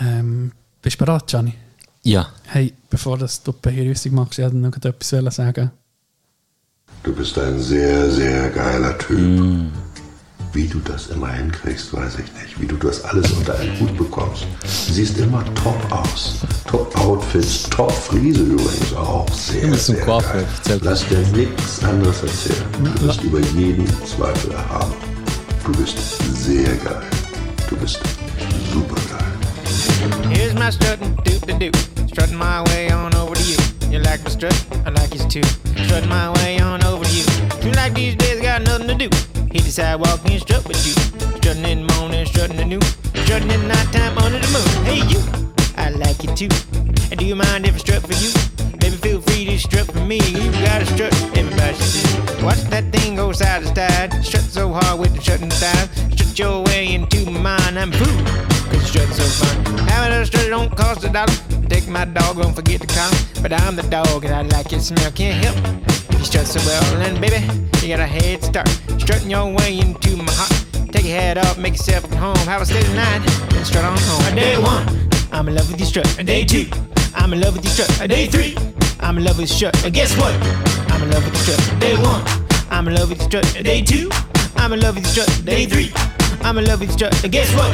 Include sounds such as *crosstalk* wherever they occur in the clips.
Ähm, bist du bereit, Gianni? Ja. Hey, bevor das du die Begrüßung machst, ich wollte noch etwas sagen. Du bist ein sehr, sehr geiler Typ. Wie du das immer hinkriegst, weiß ich nicht. Wie du das alles unter einen Hut bekommst. Du siehst immer top aus. Top Outfits, top Friese übrigens auch. Sehr, Du bist ein sehr geil. Lass dir nichts anderes erzählen. Du bist über jeden Zweifel erhaben. Du bist sehr geil. Du bist super geil. Here's my strut and doop the doop. Strutting my way on over to you. You like my strut? I like yours too. Strutting my way on over to you. You like these days, got nothing to do. Hit the sidewalk and strut with you. Strutting in the morning, strutting at noon. Strutting in nighttime under the moon. Hey, you, I like you too. And do you mind if I strut for you? Feel free to strut for me. You got to strut, should do. Watch that thing go side to side. Strut so hard with the strutting thighs. Strut your way into my mind. I'm fool. Cause strutting so fun. Having a strut don't cost a dollar. Take my dog, don't forget to call. But I'm the dog and I like your smell. Can't help. You strut so well. And baby, you got a head start. Strutting your way into my heart. Take your head off, make yourself at home. Have a steady night, then strut on home. Day one, I'm in love with your strut. Day two, I'm in love with your strut. Day three, I'm in love with your strut. And guess what? I'm in love with your strut. Day one, I'm in love with your strut. Day two, I'm in love with your strut. Day three, I'm in love with your strut. And guess what?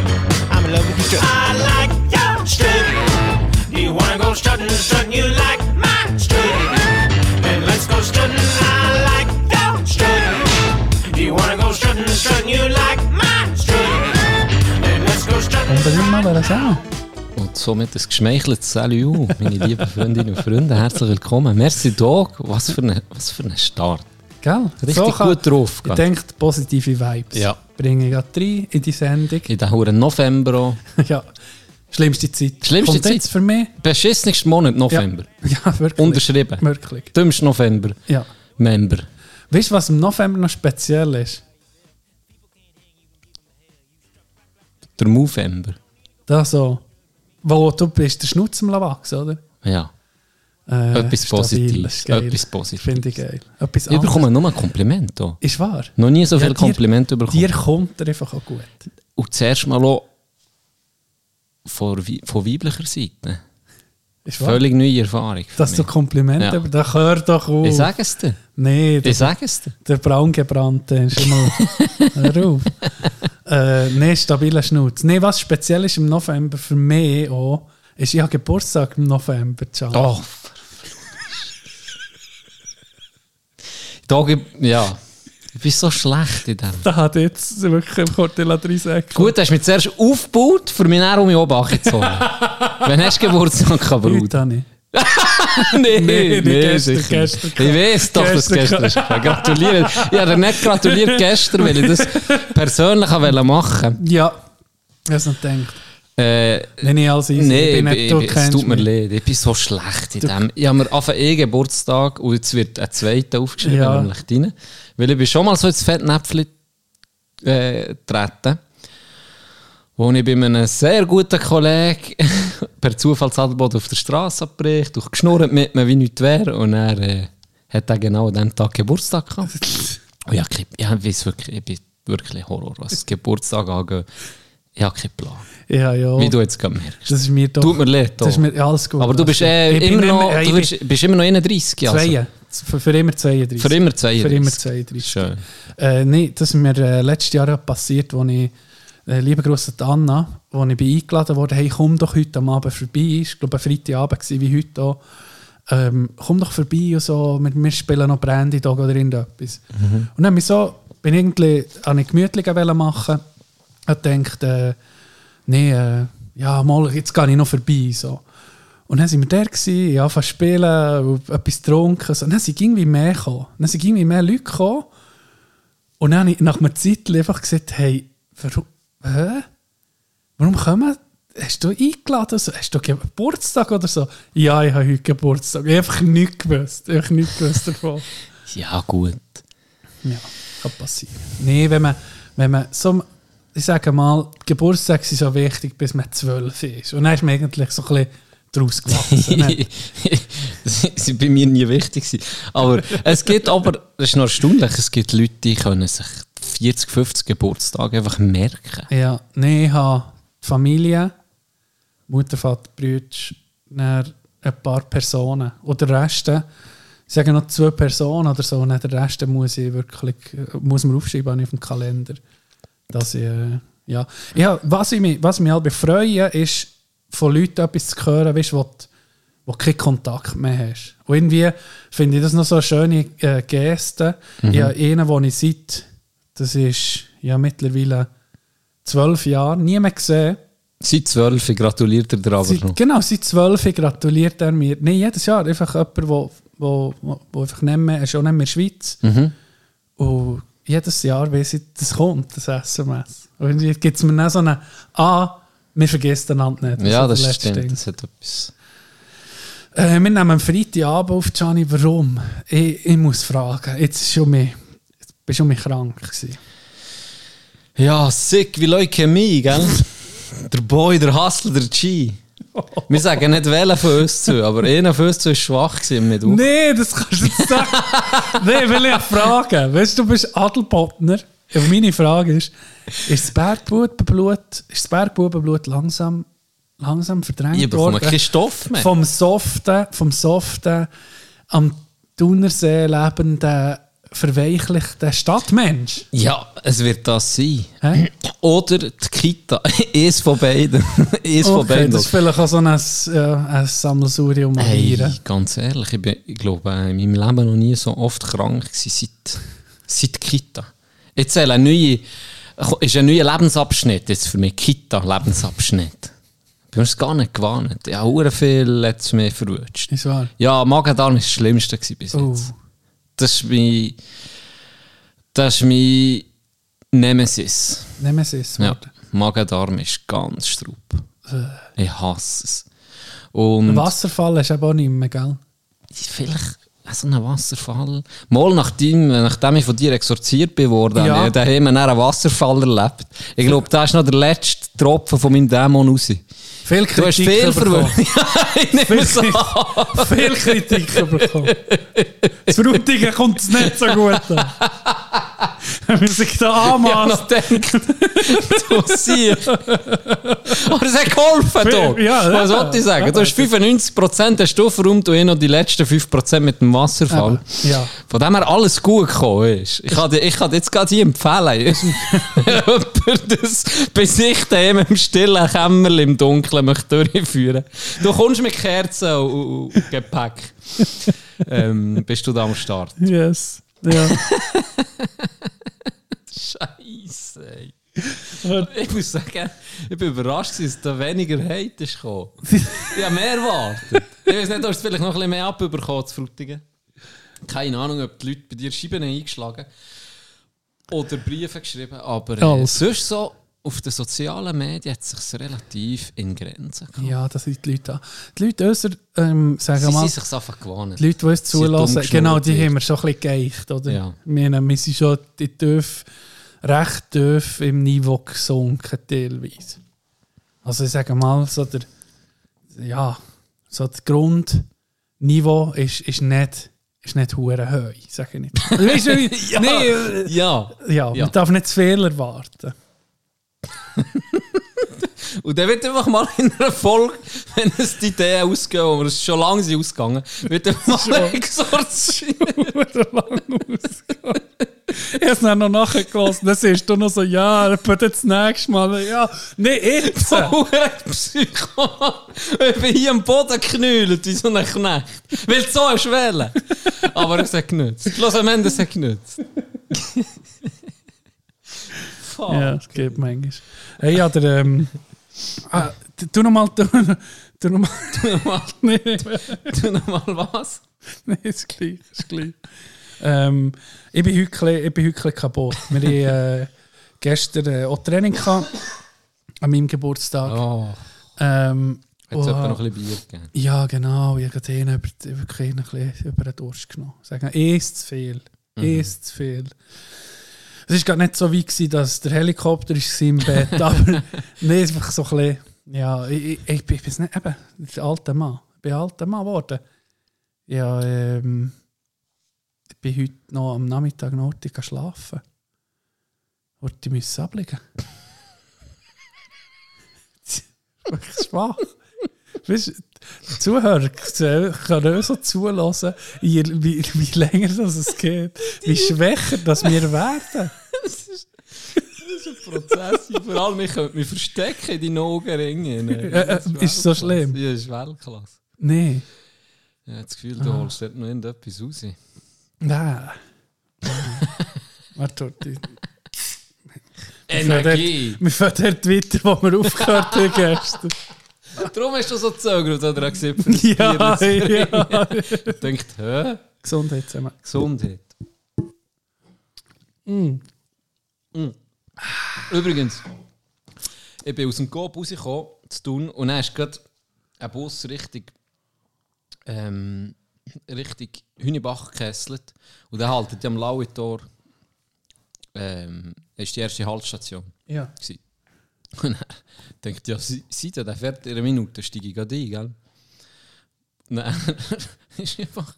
I'm in love with your strut. I like your strut. Do you wanna go strutting, strutting? You like my strut? Then let's go strutting. I like your strut. Do you wanna go strutting, strutting? You like my strut? Then let's go strutting. Und somit ein geschmeicheltes Salut, meine lieben Freundinnen und Freunde. Herzlich willkommen. Merci, Dog. Was für ein was für ein Start. Gell? Richtig kann- gut drauf. Ich denke, positive Vibes. Ja. Bringe ich gerade rein in die Sendung. In den Huren November *laughs* ja. Schlimmste Zeit. Schlimmste Kommt Zeit. für mich. Beschissenste Monat November. *laughs* Ja, wirklich. Unterschrieben. Wirklich. Dümmste November. Ja. Member. Weißt du, was im November noch speziell ist? Der Movember. Da so, wo du bist, der Schnutz am wachsen, oder? Ja. Äh, Etwas Positives. Etwas Positives. Finde ich geil. Etwas Ich bekomme nur ein Kompliment. Hier. Ist wahr. Noch nie so Ja, viele Komplimente bekommen. Dir kommt er einfach auch gut. Und zuerst mal auch von, von weiblicher Seite. Ist wahr. Völlig neue Erfahrung. Dass du mich. Komplimente, Ja. da hört doch auf. Ich sage es dir. Nee, der, Ich es dir. der braungebrannte ist immer. *laughs* Hör auf. äh, nee, stabiler Schnutz. Nee, was speziell ist im November für mich auch, ist, ich habe Geburtstag im November. Can. Oh. Da ja. Ich bin so schlecht in dem. Da hat jetzt wirklich im Cortella drei Säcke. Gut, hast du mich zuerst aufgebaut, für mich dann um mich oben gezogen. *laughs* Wann hast du Geburtstag, gehabt, Heute Bruder? habe ich. *laughs* nee, Nee, nicht gestern, sicher gestern. Ich weiß doch, dass Gestern. gestern ist. Gratuliere. Ich habe nicht gratuliert *laughs* gestern, weil ich das persönlich wollte machen Ja, ich habe es gedacht. äh, Wenn ich als easy Nee, bin, ich, du ich, es tut mir leid. Ich bin so schlecht in dem. Ich habe mir auf einen Geburtstag und jetzt wird ein zweiter aufgeschrieben, Ja. nämlich deine. Weil ich bin schon mal so ins Fettnäpfchen äh, getreten, wo ich bei einem sehr guten Kollegen per Zufallsadelboden auf der Straße abbricht, und geschnurrt mit mir, wie nichts wäre. Und er äh, hat er genau an diesem Tag Geburtstag gehabt. *laughs* Und ja, ich, ja, ich, weiss wirklich, ich bin wirklich Horror, was Geburtstag angeht. Ich habe keinen Plan. Ja, ja. Wie du jetzt gerade merkst. Das ist mir doch. Tut mir leid. Das ist mir ja, alles gut. Aber du bist äh, immer noch, du bist, bist immer noch 31. Also. Zwei. Für, für immer 32. Für immer 32. Für immer 32. Schön. Äh, nee, das ist mir äh, letztes Jahr passiert, als ich, äh, liebe Grüße an Anna, wo ich bin eingeladen wurde, hey, komm doch heute am Abend vorbei. Ich glaube, ein Freitagabend war wie heute auch. Ähm, komm doch vorbei und so, wir, wir spielen noch Brandy Dog oder irgendetwas. Und dann habe ich so, bin irgendwie an eine gemütliche Welle machen und gedacht, äh, nee, äh, ja, mal, jetzt gehe ich noch vorbei. So. Und dann waren wir da, gewesen, ich angefangen zu spielen, etwas getrunken. So. Und dann sind irgendwie mehr gekommen. Dann sind irgendwie mehr Leute gekommen. Und dann habe ich nach einer Zeit einfach gesagt, hey, warum, hä? Warum kommen, hast du eingeladen? Hast du Geburtstag oder so? Ja, ich habe heute Geburtstag. Ich habe einfach nichts gewusst. Ich habe nichts gewusst davon. *laughs* Ja, gut. Ja, kann passieren. Nee, wenn man, wenn man so, ich sage mal, Geburtstage sind so wichtig, bis man zwölf ist. Und dann ist man eigentlich so ein bisschen daraus gewachsen. ne? *laughs* das war bei mir nie wichtig. gewesen. Aber es gibt aber, das ist noch erstaunlich, es gibt Leute, die können sich 40, 50 Geburtstage einfach merken. ja, nee, ich habe Familie Mutter, Vater, Brüder, ein paar Personen. Oder der Rest, ich sage noch zwei Personen oder so, und der Rest muss ich wirklich, muss man aufschreiben auf dem Kalender. Dass ich, äh, ja. ja was, ich mich, was mich halt freue, ist, von Leuten etwas zu hören, weißt, wo, du- wo du keinen Kontakt mehr hast. Und irgendwie finde ich das noch so eine schöne äh, Geste. Ich habe einen, den ich seit, das ist ja mittlerweile zwölf Jahre, nie mehr gesehen. Seit 12 gratuliert er dir aber Seit, noch. genau, seit zwölf gratuliert er mir. Nein, jedes Jahr. Einfach jemand, der wo, wo, wo, einfach nicht mehr, er ist auch nicht mehr in der Schweiz. Mhm. Und jedes Jahr weiss ich, das kommt, das SMS. Und irgendwie gibt es mir dann so eine Ah, wir vergessen einander nicht. Ja, das der letzte stimmt. Ding. Das hat etwas. Äh, wir nehmen Freitagabend auf, Gianni, warum? Ich, ich muss fragen. Jetzt ist schon mich, jetzt bist schon mich krank gewesen. Ja, sick wie Leukämie, gell? der Boy, der Hustler, der G. Wir sagen nicht wählen von uns zu, aber einer von uns zu war schwach gewesen mit auf. Nee, das kannst du jetzt sagen. *laughs* nee, will ich fragen. Weißt du, du bist Adelbottner. Und meine Frage ist, ist das Bergbubenblut, ist das Bergbubenblut langsam, langsam verdrängt Ich bekomme worden? keinen Stoff mehr. Vom soften, vom soften, am Thunersee lebenden, verweichlichten Stadtmensch. Ja, es wird das sein. Hä? Oder die Kita. *laughs* Eins von beiden. *laughs* Eins von Okay, beiden. das ist vielleicht auch so ein, äh, ein Sammelsurium Hey, ganz ehrlich, ich, bin, ich glaube, äh, in meinem Leben noch nie so oft krank gewesen seit, seit Kita. Zähle eine neue, ist ein neuer Lebensabschnitt jetzt für mich. Kita, Lebensabschnitt. Ich bin es gar nicht gewarnt. Ja, hure viel hat es mich verrutscht. Ist wahr? Ja, Magen-Darm war das Schlimmste bis Oh. Das ist mein, das ist mein Nemesis. Nemesis. Ja. Magen-Darm ist ganz straub. Äh. Ich hasse es. Und Wasserfall ist aber auch nicht mehr, gell? vielleicht so ein Wasserfall. Mal nachdem, nachdem ich von dir exorziert bin worden, Ja. habe ich daheim dann einen Wasserfall erlebt. Ich glaube, da ist noch der letzte Tropfen von meinem Dämon raus. Viel Kritik viel bekommen. *laughs* es an. Viel Kritik bekommen. Das Frutigen kommt es nicht so gut an. Wenn man sich da Ich habe anmaßt. noch gedacht, du siehst. Aber es hat geholfen, du. Ja, Was ja. wollte ich sagen? Ja, Du hast 95% hast du verräumt und ich noch die letzten 5% mit dem Wasserfall. Ja. Von dem her alles gut gekommen ist. Ich kann dir, ich kann jetzt gerade hier empfehlen, *laughs* jemand das bei sich daheim im stillen Kämmerchen im Dunkeln möchte durchführen. Du kommst mit Kerzen und, und, und Gepäck. *laughs* ähm, bist du da am Start? Yes. Ja. *laughs* Scheiße. ey. Ich muss sagen, ich bin überrascht, dass da weniger Hate ist gekommen. Ich habe mehr erwartet. Ich weiß nicht, du hast vielleicht noch ein bisschen mehr abbekommen zu Frutigen. Keine Ahnung, ob die Leute bei dir Scheiben eingeschlagen oder Briefe geschrieben, aber äh, sonst so auf den sozialen Medien hat es sich relativ in Grenzen gehabt. ja, das sind die Leute. Die Leute, unser, ähm, sagen Sie mal, sind sich einfach gewohnt. die Leute, die uns Sie sind zulassen, genau, die haben wir schon ein bisschen geeicht, oder? Ja. Wir, wir sind schon die tief, recht tief im Niveau gesunken, teilweise. Also ich sage mal, so der, ja, so das Grundniveau ist, ist nicht, ist nicht hure hoch, sage ich nicht. *laughs* Weißt du, wie- Ja. nee, äh, Ja. ja, Ja. man darf nicht zu viel erwarten. *laughs* Und dann wird einfach mal in einer Folge, wenn es die Idee ausgehen, wo wir es schon lange sind ausgegangen, wird dann mal *laughs* exorziert. *laughs* Ich habe es dann noch nachgelassen. Dann siehst du noch so, ja, aber das nächste Mal, ja, nee, jetzt. Hure Psycho. Ich bin hier am Boden geknüllt wie so ein Knecht. Weil du so hast wählen. Aber es hat genützt. Schluss am Ende, es hat genützt. Fuck. Ja, es geht manchmal. Hey, ja, der, ähm, *laughs* ah, tu- tu noch mal, tu, tu noch mal, Tu nochmal nee, tu noch mal was. nee, ist gleich, ist gleich. Ähm, ich bin heute, ich bin heute kaputt. Wir haben äh, gestern äh, auch Training gehabt, an meinem Geburtstag. Oh, Ähm, hat es etwa noch ein bisschen Bier gegeben? Ja, genau. Ich habe einen über, bisschen über den Durst genommen. Sagen, eins zu viel. Eins zu viel. Es war gerade nicht so weit, gewesen, dass der Helikopter ist im Bett *laughs* aber nee, ist einfach so ein bisschen. Ja, ich, ich, ich, bin- ich bin nicht eben der alte Mann. Ich bin ein alter Mann geworden. Ja, ähm, ich bin heute noch am Nachmittag noch schlafen. Wollte ich müssen ablegen. *laughs* Wirklich schwach. Weißt, die Zuhörer können auch so zulassen, je, wie, wie länger das es geht, wie schwächer das wir werden. Das ist ein Prozess. Vor allem, ich könnte mich verstecken in deinen Augenringen. Äh, äh, ist so schlimm? Ja, ist Weltklasse. Nein. Ich habe das Gefühl, du Ah. holst dort noch irgendetwas raus. Nein. Warte, Energie! wir fangen dort weiter, wo wir aufgehört haben gestern. *laughs* Darum hast du so gezögert, oder? Er gesehen, *laughs* Ja, ja. *laughs* Ich denkt, hä? Gesundheit zusammen. Gesundheit. Mm. Mm. Übrigens, ich bin aus dem Coop rausgekommen, zu tun, und dann ist gerade ein Bus Richtung, ähm, Richtung Hünibach gekesselt. Und der haltet am Lauitor. Ähm, ist die erste Haltstation. Ja. gewesen. Und er denkt, ja, sieht er, der fährt in einer Minute, steige ich gerade ein, gell? Dann *laughs* ist einfach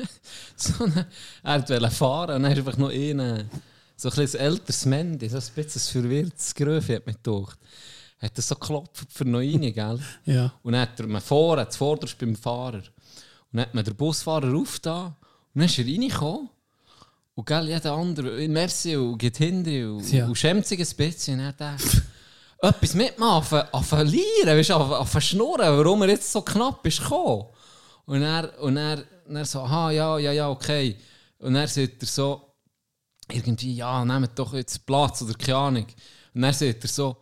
*laughs* so eine, er wollte fahren und dann ist einfach noch einer, so ein bisschen älteres Mandy, so ein bisschen ein verwirrtes Gröfe, hat mir gedacht. Hat er so geklopft für noch rein, gell? Ja. Und dann hat er mir vorne, das Vorderste beim Fahrer. Und dann hat mir der Busfahrer aufgetan und dann ist er reingekommen. Und gell, jeder andere, merci und geht hinten und, Ja. und schämt sich ein bisschen. Und dann dachte etwas mitmachen, auf verlieren, weißt du, auf, auf schnurren, warum er jetzt so knapp ist gekommen. Und er, und er, er so, aha, ja, ja, ja, okay. Und dann sagt er so, irgendwie, ja, nehmt doch jetzt Platz oder keine Ahnung. Und dann sagt er so,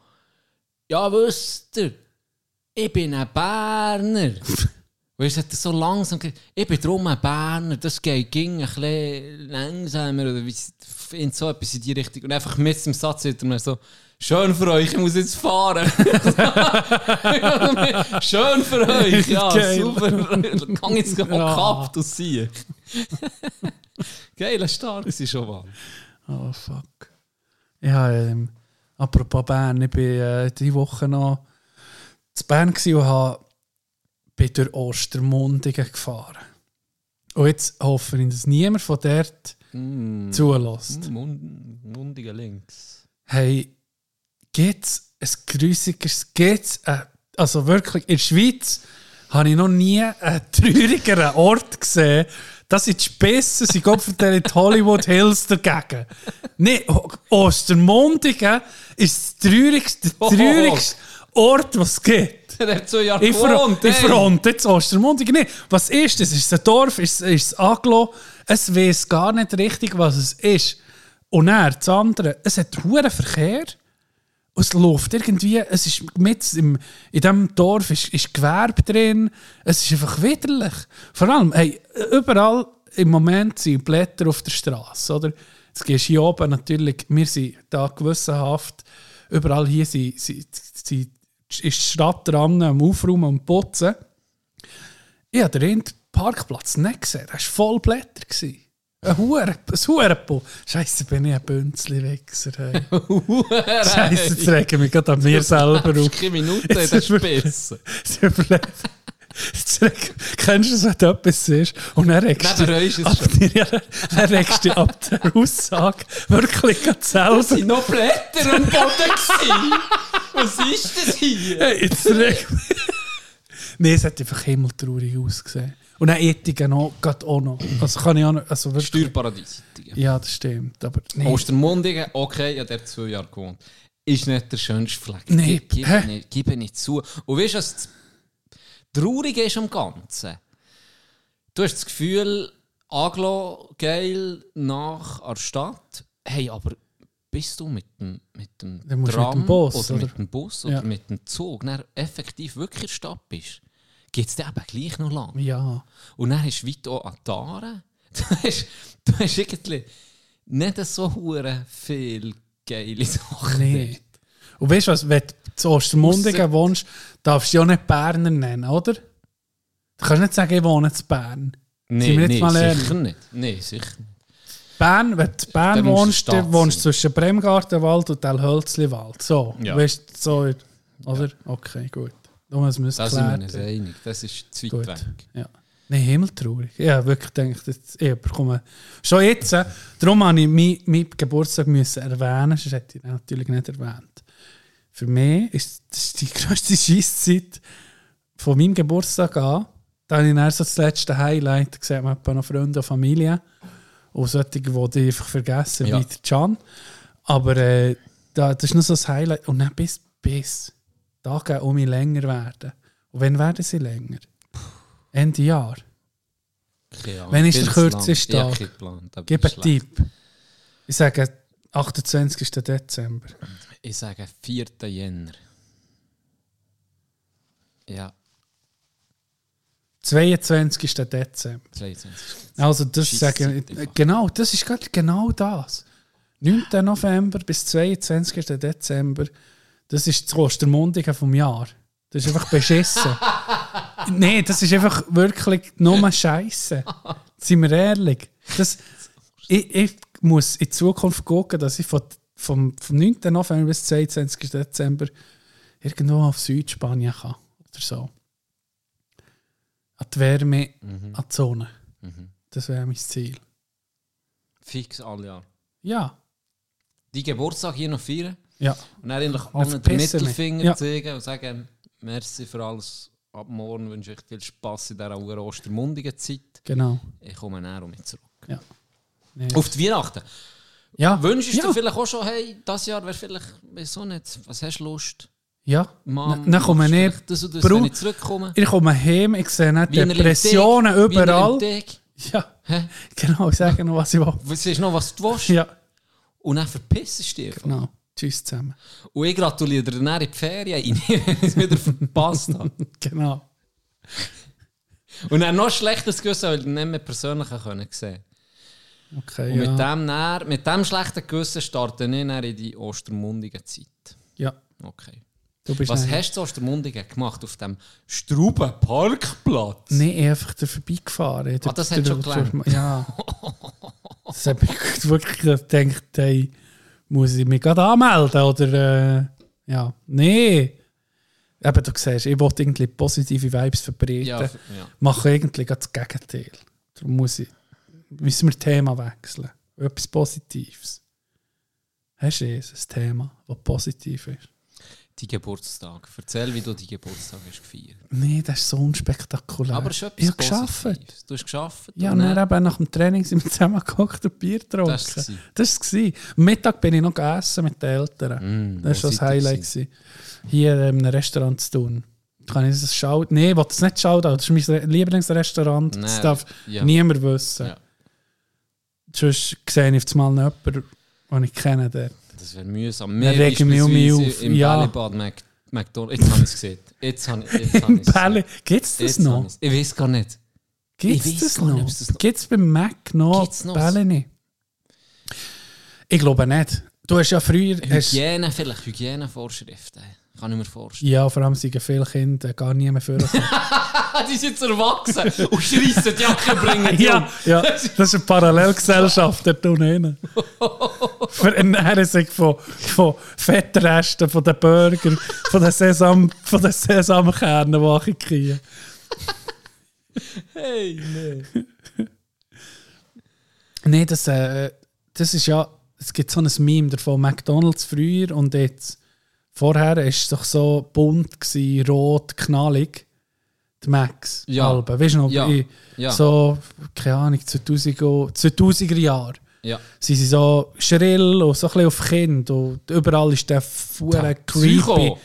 ja, wisst ihr, ich bin ein Berner. *laughs* Weißt du, hat er so langsam gesagt, ich bin drum ein Berner, das geht ging ein bisschen langsamer oder in so etwas in die Richtung. Und einfach mit dem Satz sagt er mir so, schön für euch, ich muss jetzt fahren. *laughs* schön für euch, ja, Geil. super. Kann jetzt Ja. ja. gehabt und ziehen. *laughs* Geil, stark ist schon mal. Oh, fuck. Ja, ähm, apropos Bern, ich bin äh, diese Woche noch zu Bern und habe, bin durch Ostermundigen gefahren. Und jetzt hoffe ich, dass niemand von dort Mm. zulässt. Mund, mundiger Links. Hey, gibt es ein grusiges, gibt's ein, also wirklich, in der Schweiz habe ich noch nie einen traurigeren Ort gesehen. Das sind die Spissen, sie gehen für die *laughs* Hollywood Hills dagegen. Nee, O- Ostermundigen ist das traurigste, der Oh. traurigste Ort, was es gibt. *laughs* Der hat zwei Jahre gewohnt, ich fronte jetzt Ostermundigen nicht. Was ist das? Ist es ein Dorf? Ist, ist es Aglo? Es weiß gar nicht richtig, was es ist. Und dann, das andere, es hat hohen Verkehr. Es läuft irgendwie, es ist mit im, in diesem Dorf ist, ist Gewerbe drin. Es ist einfach widerlich. Vor allem, hey, überall im Moment sind Blätter auf der Straße, oder? Jetzt gehst hier oben natürlich, wir sind da gewissenhaft, überall hier sind, sind, sind, ist die Stadt dran am Aufräumen und Putzen. Ich habe den Parkplatz nicht gesehen, der war voll Blätter. gewesen. Ein Huren, ein. Scheisse, bin ich ein Bünzli-Wichser. Hey. *laughs* Scheisse, jetzt rege ich mich gerade an mir selber auf. Keine Minute überlegen. Jetzt reg- Kennst du es, wenn du etwas siehst und dann regst du ist es ab, ja, dann regst dich ab der Aussage wirklich gerade selber. Es waren noch Blätter am Boden. gewesen. Was ist das hier? Hey, jetzt reg Nein, es hat einfach himmeltraurig ausgesehen. Und dann Etigen noch, gerade auch noch. Also kann ich auch noch, also wirklich, Steuerparadies. Ja, das stimmt. Aber nee. Ostermundigen, okay, ja, der hat zwei Jahre gewohnt. Ist nicht der schönste Fleck. Nee, Gib, nicht, gib nicht zu. Und weißt du, was das Traurige ist am Ganzen? Du hast das Gefühl, Aglo, geil, nach der Stadt. Hey, aber bist du mit dem, mit dem Tram mit dem Bus, oder, oder? mit dem Bus oder Ja. mit dem Zug dann effektiv wirklich in der Stadt bist, geht es dir eben gleich noch lang. Ja. Und dann hast du weit auch Aare. *laughs* Du hast, du hast irgendwie nicht so hure viel geile Sachen. Nee. Und weißt du was, wenn du zu Ostermundigen Ausser- wohnst, darfst du auch nicht Berner nennen, oder? Du kannst nicht sagen, ich wohne in Bern. Jetzt nee sicher nicht. Nee, sicher. Bern, wenn du in Bern Dann du wohnst, dann wohnst du sein. zwischen Bremgartenwald und Telhölzliwald. So, Ja. weißt du, so, oder? Okay, gut. Da müssen wir es Da sind wir klären. uns einig. Das ist zu weit weg. Ja. Nein, himmeltraurig. Ich habe wirklich gedacht, jetzt, ich bekomme... Schon jetzt, äh, darum habe ich meinen mein Geburtstag müssen erwähnen, sonst hätte ich natürlich nicht erwähnt. Für mich ist das die *laughs* grösste Scheisszeit von meinem Geburtstag an, da habe ich dann so das letzte Highlight, man etwa noch Freunde und Familie. Und solche, die ich einfach vergessen, Ja. wie der Can. Aber äh, da, das ist noch so das Highlight. Und dann bis, bis Tage um mich länger werden. Und wann werden sie länger? Ende Jahr. Ahnung, Wenn ist der kürzeste Tag? Gib einen. Tipp. Ich sage 28. Dezember. Ich sage 4. Jänner. Ja, 22. Dezember. 22. Also das einfach. genau, das ist gerade genau das. 9. November bis 22. Dezember, das ist das Ostermundigen vom Jahr. Das ist einfach beschissen. *laughs* Nein, das ist einfach wirklich nur Scheiße. Seien wir ehrlich. Das, ich, ich muss in Zukunft gucken, dass ich von, vom, vom 9. November bis 22. Dezember irgendwo auf Südspanien kann. Oder so. An die Wärme, an die Sonne. Das wäre mein Ziel. Fix alle Jahre. Ja. Die Geburtstag hier noch feiern Ja. und dann eigentlich allen den. Mittelfinger Ja. zeigen und sagen, merci für alles. Ab morgen wünsche ich viel Spass in dieser ostermundigen Zeit. Genau. Ich komme näher um mich zurück. Ja. Nee. Auf die Weihnachten. ja. Wünschst ja. du vielleicht auch schon, hey, das Jahr wäre vielleicht, wieso nicht, was hast du Lust? Ja. Mom, Dann- komme ich- vielleicht Das das, wenn ich zurückkomme. Ich komme heim, ich sehe nicht Depressionen Wiener überall. Ja, Hä? *laughs* genau, ich sage noch, was ich will. Du siehst noch, was du willst. Ja, Und dann verpissest du dich. genau. Tschüss zusammen. Und ich gratuliere dir dann in die Ferien rein, *laughs* wenn ich es wieder verpasst habe. *laughs* Genau. Und dann noch schlechtes Gewissen, weil ich nicht mehr persönlich können sehen Okay, Und mit, ja. dem dann, mit dem schlechten Gewissen starte ich dann in die ostermundige Zeit. ja. Okay. Was hast du zu Ostermundigen gemacht auf dem Struben Parkplatz? Nee, einfach da vorbeigefahren. Ah, das hat schon gelernt. Ja. *laughs* Das habe ich wirklich gedacht, hey, muss ich mich gerade anmelden? Oder, äh, ja. Nee. Eben, du siehst, ich wollte irgendwie positive Vibes verbreiten. Ja, ja. Mache gerade das Gegenteil. Darum muss ich, müssen wir das Thema wechseln. Etwas Positives. Hast du es, ein Thema, das positiv ist? Die Geburtstag. Erzähl, wie du die Geburtstag hast gefeiert. Nee, das ist so unspektakulär. Aber es ist ich etwas habe geschafft. Du hast geschafft. Ja, und dann eben nach dem Training sind wir zusammen *laughs* gekocht und Bier getrunken. Das. Das war es. Am Mittag bin ich noch gegessen mit den Eltern. Mm, das war das Highlight. gewesen? Hier in einem Restaurant zu tun. Kann ich das schauen? Nein, ich will das nicht schauen. Das ist mein Re- Lieblingsrestaurant. das Nein, darf ja. niemand wissen. Ja. Sonst sehe ich auf einmal jemanden, den ich kenne. Dort. Das wäre mühsam. Mehr regen wir um mich auf. Im Ja. Bällebad Mac McDonald's. Jetzt habe ich es gesehen. Jetzt habe ich ich's gesehen. Bälle. Gibt es das noch? Ich weiß gar nicht. Gibt es das noch? es noch- Gibt es beim Mac noch Gibt's noch? Bälle nicht? Ich glaube nicht. Du hast ja früher... Hast, Hygiene, vielleicht Hygienevorschriften. Kann ich mir vorstellen. ja, vor allem sind viele Kinder gar nie mehr. Ah, *laughs* die sind jetzt erwachsen und schreissen die Jacke bringen. die ja, ja, das ist eine Parallelgesellschaft dort unten. *laughs* Ernähren sich von, von Fettresten, von den Burgern, von den, Sesam, von den Sesamkernen, die ich kriege. Hey, nee. Nein, das, äh, das ist ja, es gibt so ein Meme davon, McDonalds früher und jetzt. Vorher war es doch so bunt, gewesen, rot, knallig. Die Max. Ja. Alben. Weißt du noch, Ja. Ja. so, keine Ahnung, 2000, 2000er Jahre. Ja. Sie sind so schrill und so ein bisschen auf Kind. Und überall ist der fuhre creepy, Psycho.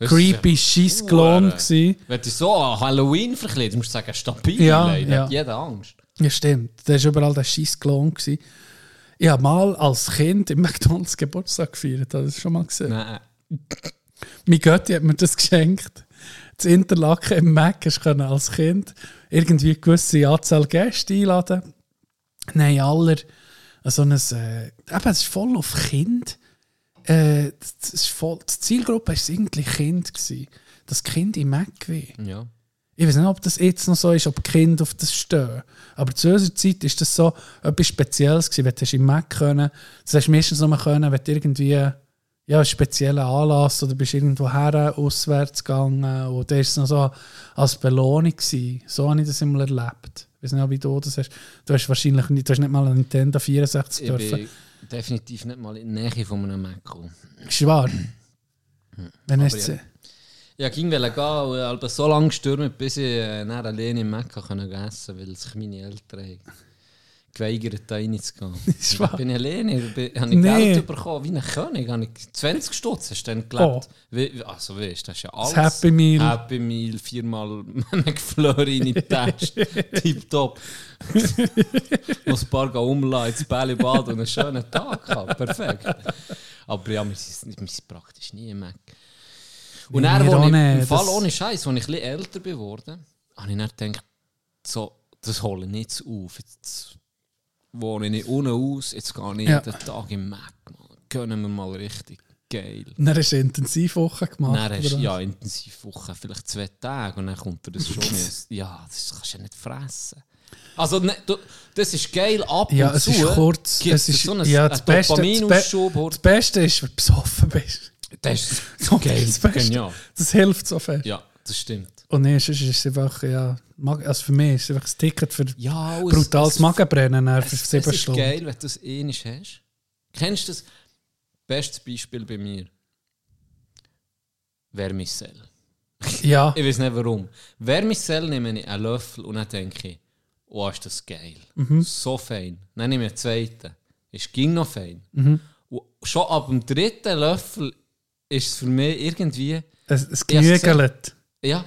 Creepy Hure. gewesen. Wenn du so an Halloween verkleidet, musst du sagen, stabil. Ja, ja. Jeder Angst. Ja, stimmt. Da war überall der Scheissklon. gewesen. Ich habe mal als Kind im *laughs* McDonalds Geburtstag gefeiert. Hast du das schon mal gesehen? Nein. Mein Götti hat mir das geschenkt. Das Interlaken im Mac du können als Kind irgendwie eine gewisse Anzahl Gäste einladen. Nein, aller so ein, äh, eben, es ist voll auf Kind. Äh, das ist voll, die Zielgruppe war irgendwie Kind. Gewesen. Das Kind im Mac wie. Ja. Ich weiß nicht, ob das jetzt noch so ist, ob Kinder auf das stehen. Aber zu unserer Zeit ist das so etwas Spezielles gewesen. Wenn du im Mac können, das hast du meistens nur können, wenn du irgendwie ja, einen speziellen Anlass oder bist irgendwo her, auswärts gegangen und da ist es noch so als Belohnung gewesen. So habe ich das immer erlebt. Ich weiß nicht, wie du das hast. Du hast wahrscheinlich nicht, du hast nicht mal einen Nintendo 64 Ich dürfen. definitiv nicht mal in die Nähe von einem Mac. Ist wahr? Wenn Aber du ja. Ja, ging gehen und aber so lange gestürmt, bis ich äh, alleine im können essen weil sich meine Eltern haben geweigert, da reinzugehen. *laughs* Ich bin alleine, ich habe Nee. Geld bekommen, wie ein König. Habe ich 20 Stutz hast du dann gelebt. Oh. Wie, also weißt, das ist ja alles. Das Happy Meal. Happy Meal, viermal McFlurry in die Tasche. *laughs* Tipptopp. Muss ein paar umlassen, ins Bällebad und einen schönen Tag haben. Perfekt. Aber ja, wir sind, wir sind praktisch nie Mac. Und Wir dann, wo ich, im Fall ohne Scheiß, als ich ein älter geworden habe ich dann gedacht, so, das hole ich nicht auf. Jetzt wohne ich nicht unten aus, jetzt gehe ich Ja. jeden Tag im Mac. Mann. Gönnen wir mal richtig geil. Dann hast du eine Intensivwoche gemacht. Dann hast ja intensiv Woche, vielleicht zwei Tage und dann kommt dir das schon. ja, das kannst du ja nicht fressen. Also, ne, du, das ist geil ab Ja, und es zu. ist kurz. gibt's Es ist, so einen, ja, das, Beste, das, Be das Beste ist, wenn du besoffen bist. Das ist *laughs* So geil, das Beste. genial. Das hilft so fest. Ja, das stimmt. Und nee, sonst ist es einfach, ja, also für mich ist es einfach ein Ticket für Ja, brutales es, Magenbrennen dann für es, sieben es ist Stunden. geil, wenn du das ähnlich hast. Kennst du das? Bestes Beispiel bei mir. Vermicell. Ja, *laughs* Ich weiß nicht warum. Vermicell nehme ich einen Löffel und dann denke ich, oh, ist das geil. Mhm. So fein. Dann nehme ich einen zweiten. Ist ging noch fein. Mhm. Und schon ab dem dritten Löffel ist es für mich irgendwie, es, es es genügelt. ja.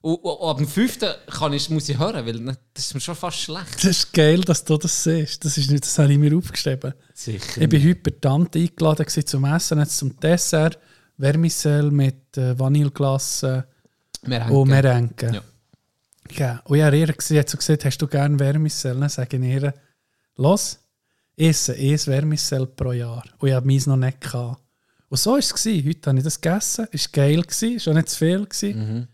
Und, und, und ab dem fünften kann ich, muss ich hören, weil das ist mir schon fast schlecht. Das ist geil, dass du das siehst. Das, ist nicht, das habe ich mir aufgeschrieben. Sicher. Ich bin heute bei Tante eingeladen gewesen zum Essen, jetzt zum Dessert. Vermicell mit äh, haben und Merengue. Ja. Ja. Und ich habe ihr gesagt, gesagt, hast du gerne Vermicell? Dann sage ich ihr, los, esse eins Vermicell pro Jahr. Und ich habe meins noch nicht gehabt. Und so war es. Heute habe ich das gegessen. Es war geil, gewesen, schon nicht zu viel. Gewesen.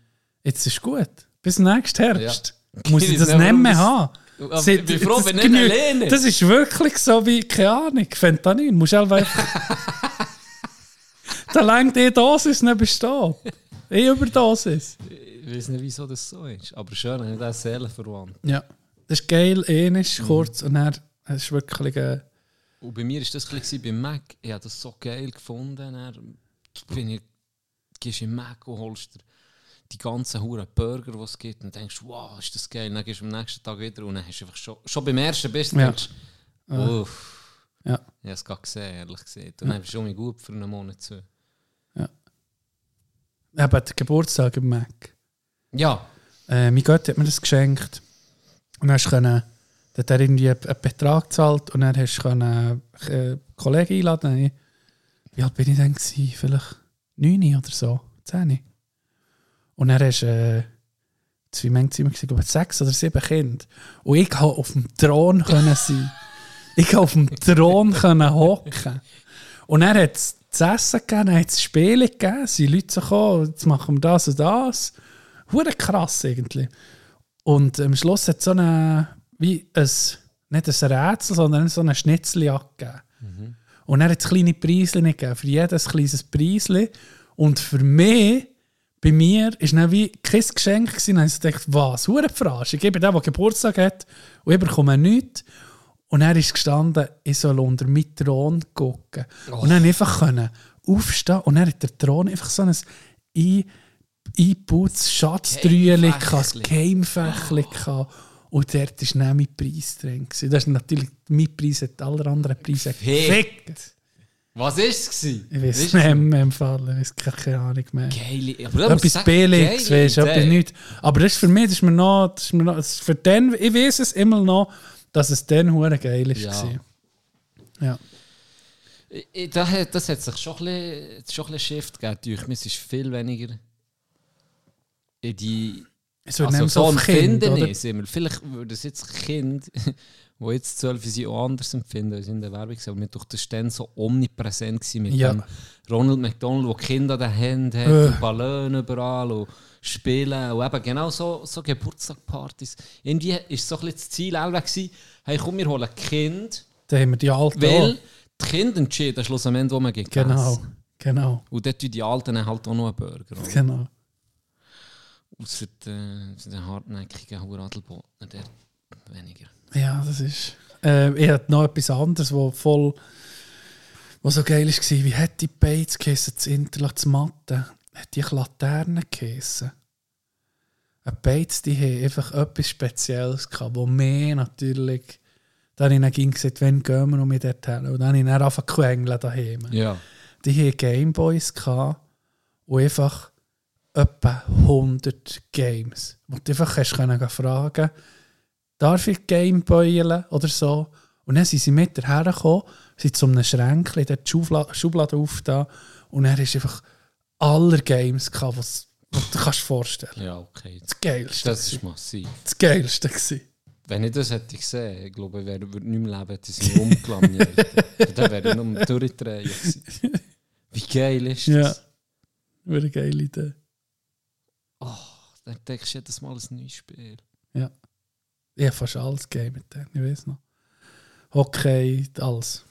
Jetzt ist gut. Bis nächsten Herbst. Ja. Muss Ich ich das nicht, mehr haben. Aber ich bin froh, das wenn nicht genügt. alleine. Das ist wirklich so wie, keine Ahnung, Fentanyl. Musst einfach... *laughs* da längt die Dosis nicht besteht. Eh Überdosis. Ich weiß nicht, wieso das so ist. Aber schön, ich habe das Seelenverwandt. Ja. Das ist geil, ähnlich, Mhm. kurz und dann es ist wirklich... Äh, Und bei mir war das ein bisschen beim Mac. Ich habe das so geil gefunden. Dann bin ich, gehst in Mac und holst dir die ganzen Huren Burger, die es gibt, und denkst, wow, ist das geil. Dann gehst du am nächsten Tag wieder und dann hast du einfach schon, schon beim ersten Biss Ja. denkst, uff, ja. ich habe es gerade gesehen, ehrlich gesagt. Und dann bist du schon gut für einen Monat zu. Eben, der Geburtstag im Mac. Ja, Äh, mein Gott hat mir das geschenkt. Und dann hast du können, dann hat er irgendwie einen einen Betrag gezahlt und dann hast du können, äh, einen Kollegen einladen. Wie alt bin ich denn? Gewesen? Vielleicht neun oder so, zehn. Und dann hast du, äh, wie viele sind wir? glaube, sechs oder sieben Kinder. Und ich konnte auf dem Thron können sein. *laughs* Ich konnte auf dem Thron können hocken. Und dann hat es zu essen gegeben, dann hat es Spiele gegeben, es sind Leute so gekommen, jetzt machen wir das und das. Hure krass irgendwie. Und am Schluss hat es so eine, wie ein, nicht ein Rätsel, sondern so eine Schnitzeljagd gegeben. Und dann hat es kleine Preisli gegeben, für jedes kleines Preisli. Und für mich, bei mir, ist dann wie kein Geschenk gewesen. Dann ich gedacht, was, hure Verarschung. Ich gebe dem, der Geburtstag hat, und ich bekomme nichts. Und er ist gestanden, ich soll unter meinen Thron gucken. Und dann einfach können aufstehen und dann hat der Thron einfach so ein ein eingebautes Schatztrüeli, ein. Geheimfächli gehabt. Und dort war dann mein Preis drin. Das ist natürlich, mein Preis hat alle anderen Preise Fickt. gefickt. Was war es? gewesen? Ich weiß Weisst nicht mehr im Fall, ich weiß keine- Ahnung mehr. Geile, aber da muss ich Etwas Billiges, weißt du, etwas nichts. Aber das ist für mich, das ist mir noch, das ist mir noch das für den, ich weiß es immer noch, dass es dann hure geil ist. Ja. Ja. ja. Das hat, das hat sich schon ein bisschen, schon ein bisschen Shift gegeben. Es ist viel weniger in die... Es wird Also nicht so auf Kind, es immer. Vielleicht würde es jetzt Kind, wo jetzt zwölf sind, auch anders empfinden, als in der Werbung aber mir doch das dann so omnipräsent gewesen mit Ja. dem Ronald McDonald, wo Kinder an den Händen hat, Äh. und Ballone überall und Spielen und eben genau so, so Geburtstagpartys. Irgendwie war so ein bisschen das Ziel auch gewesen, hey komm, wir holen Kind, Da haben wir die Alten weil auch. die Kinder entscheiden schlussendlich, wo man geht. Genau, genau, Und dort tun die Alten halt auch noch einen Burger. oder? genau. Außer den, den hartnäckigen Huradelbotner, der weniger. Ja, das ist... Äh, ich hatte noch etwas anderes, wo voll... Was so geil war, wie hätte die Bates geheißen, das Interlaken, das Matte. hat die Laternen geheissen. Ein Beiz, die haben einfach etwas Spezielles gehabt, wo mehr natürlich. Da habe ich dann ging gesagt, wann gehen wir noch mit dorthin? Und dann habe ich dann angefangen zu quengeln daheim. Ja. Die hatten Gameboys gehabt und einfach etwa 100 Games. Wo du einfach können fragen darf ich Gameboyen oder so? Und dann sind sie mit hergekommen, sind zu einem Schränkchen, die Schubla Schublade aufgetan und dann ist einfach aller Games gehabt, was, was du kannst vorstellen. Ja, okay. Das Geilste. Das ist massiv. das Geilste. gewesen. Wenn ich das hätte gesehen, ich glaube, ich würde nicht mehr leben, hätte ich sie umgelamiert. *laughs* Dann wäre ich nur durchdrehen. Wie geil ist Ja. das? Wäre eine geile Idee. Dann denkst du jedes Mal ein neues Spiel. Ich habe fast alles gamet, dann, ich weiß noch. Hockey, alles.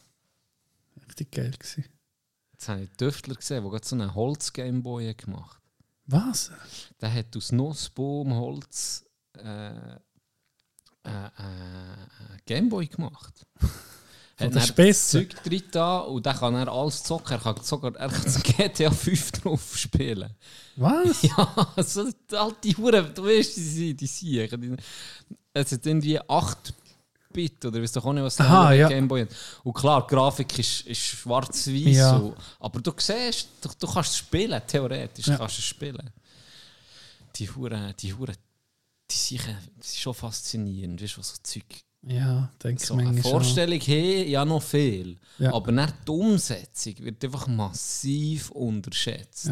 Richtig geil gewesen. Jetzt habe ich einen Tüftler gesehen, der gerade so einen Holz-Gameboy gemacht. Was? Der hat aus Nussbaum, Holz äh, äh, äh, Gameboy gemacht. *laughs* Hat dann Spitze? Zeug drin da und dann kann er alles zocken. Er kann sogar er kann das GTA 5 drauf spielen. Was? *laughs* Ja, so alte Huren, du weißt, die sind, die sind. Es hat irgendwie 8 Bit oder weißt du auch nicht, was der Aha, ja. Gameboy hat. Und klar, die Grafik ist, ist schwarz-weiß. Ja. so. Aber du siehst, du, du kannst es spielen, theoretisch Ja. kannst du es spielen. Die Huren, die Huren, die sind, die sind schon faszinierend, weißt du, was so Zeug. Ja, denke ich So eine. Vorstellung hey, ja noch viel. Aber nicht die Umsetzung wird einfach massiv unterschätzt.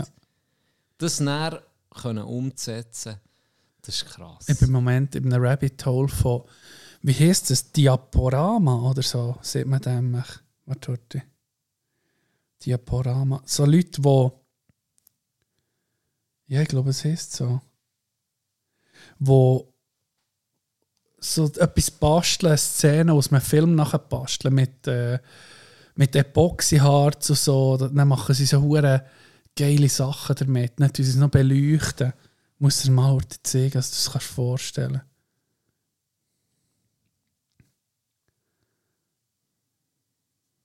Das dann können umzusetzen, das ist krass. Ich bin im Moment in einem Rabbit Hole von, wie heißt das, Diaporama oder so, sieht man dem. mich. Warte, warte. Diaporama. So Leute, die. Ja, ich glaube, es heißt so. Wo so etwas basteln, eine Szene aus einem Film nachher basteln mit, äh, mit Epoxyharz und so. Dann machen sie so hure geile Sachen damit. Dann tun sie es noch beleuchten. Muss dir mal heute zeigen, dass du es kannst vorstellen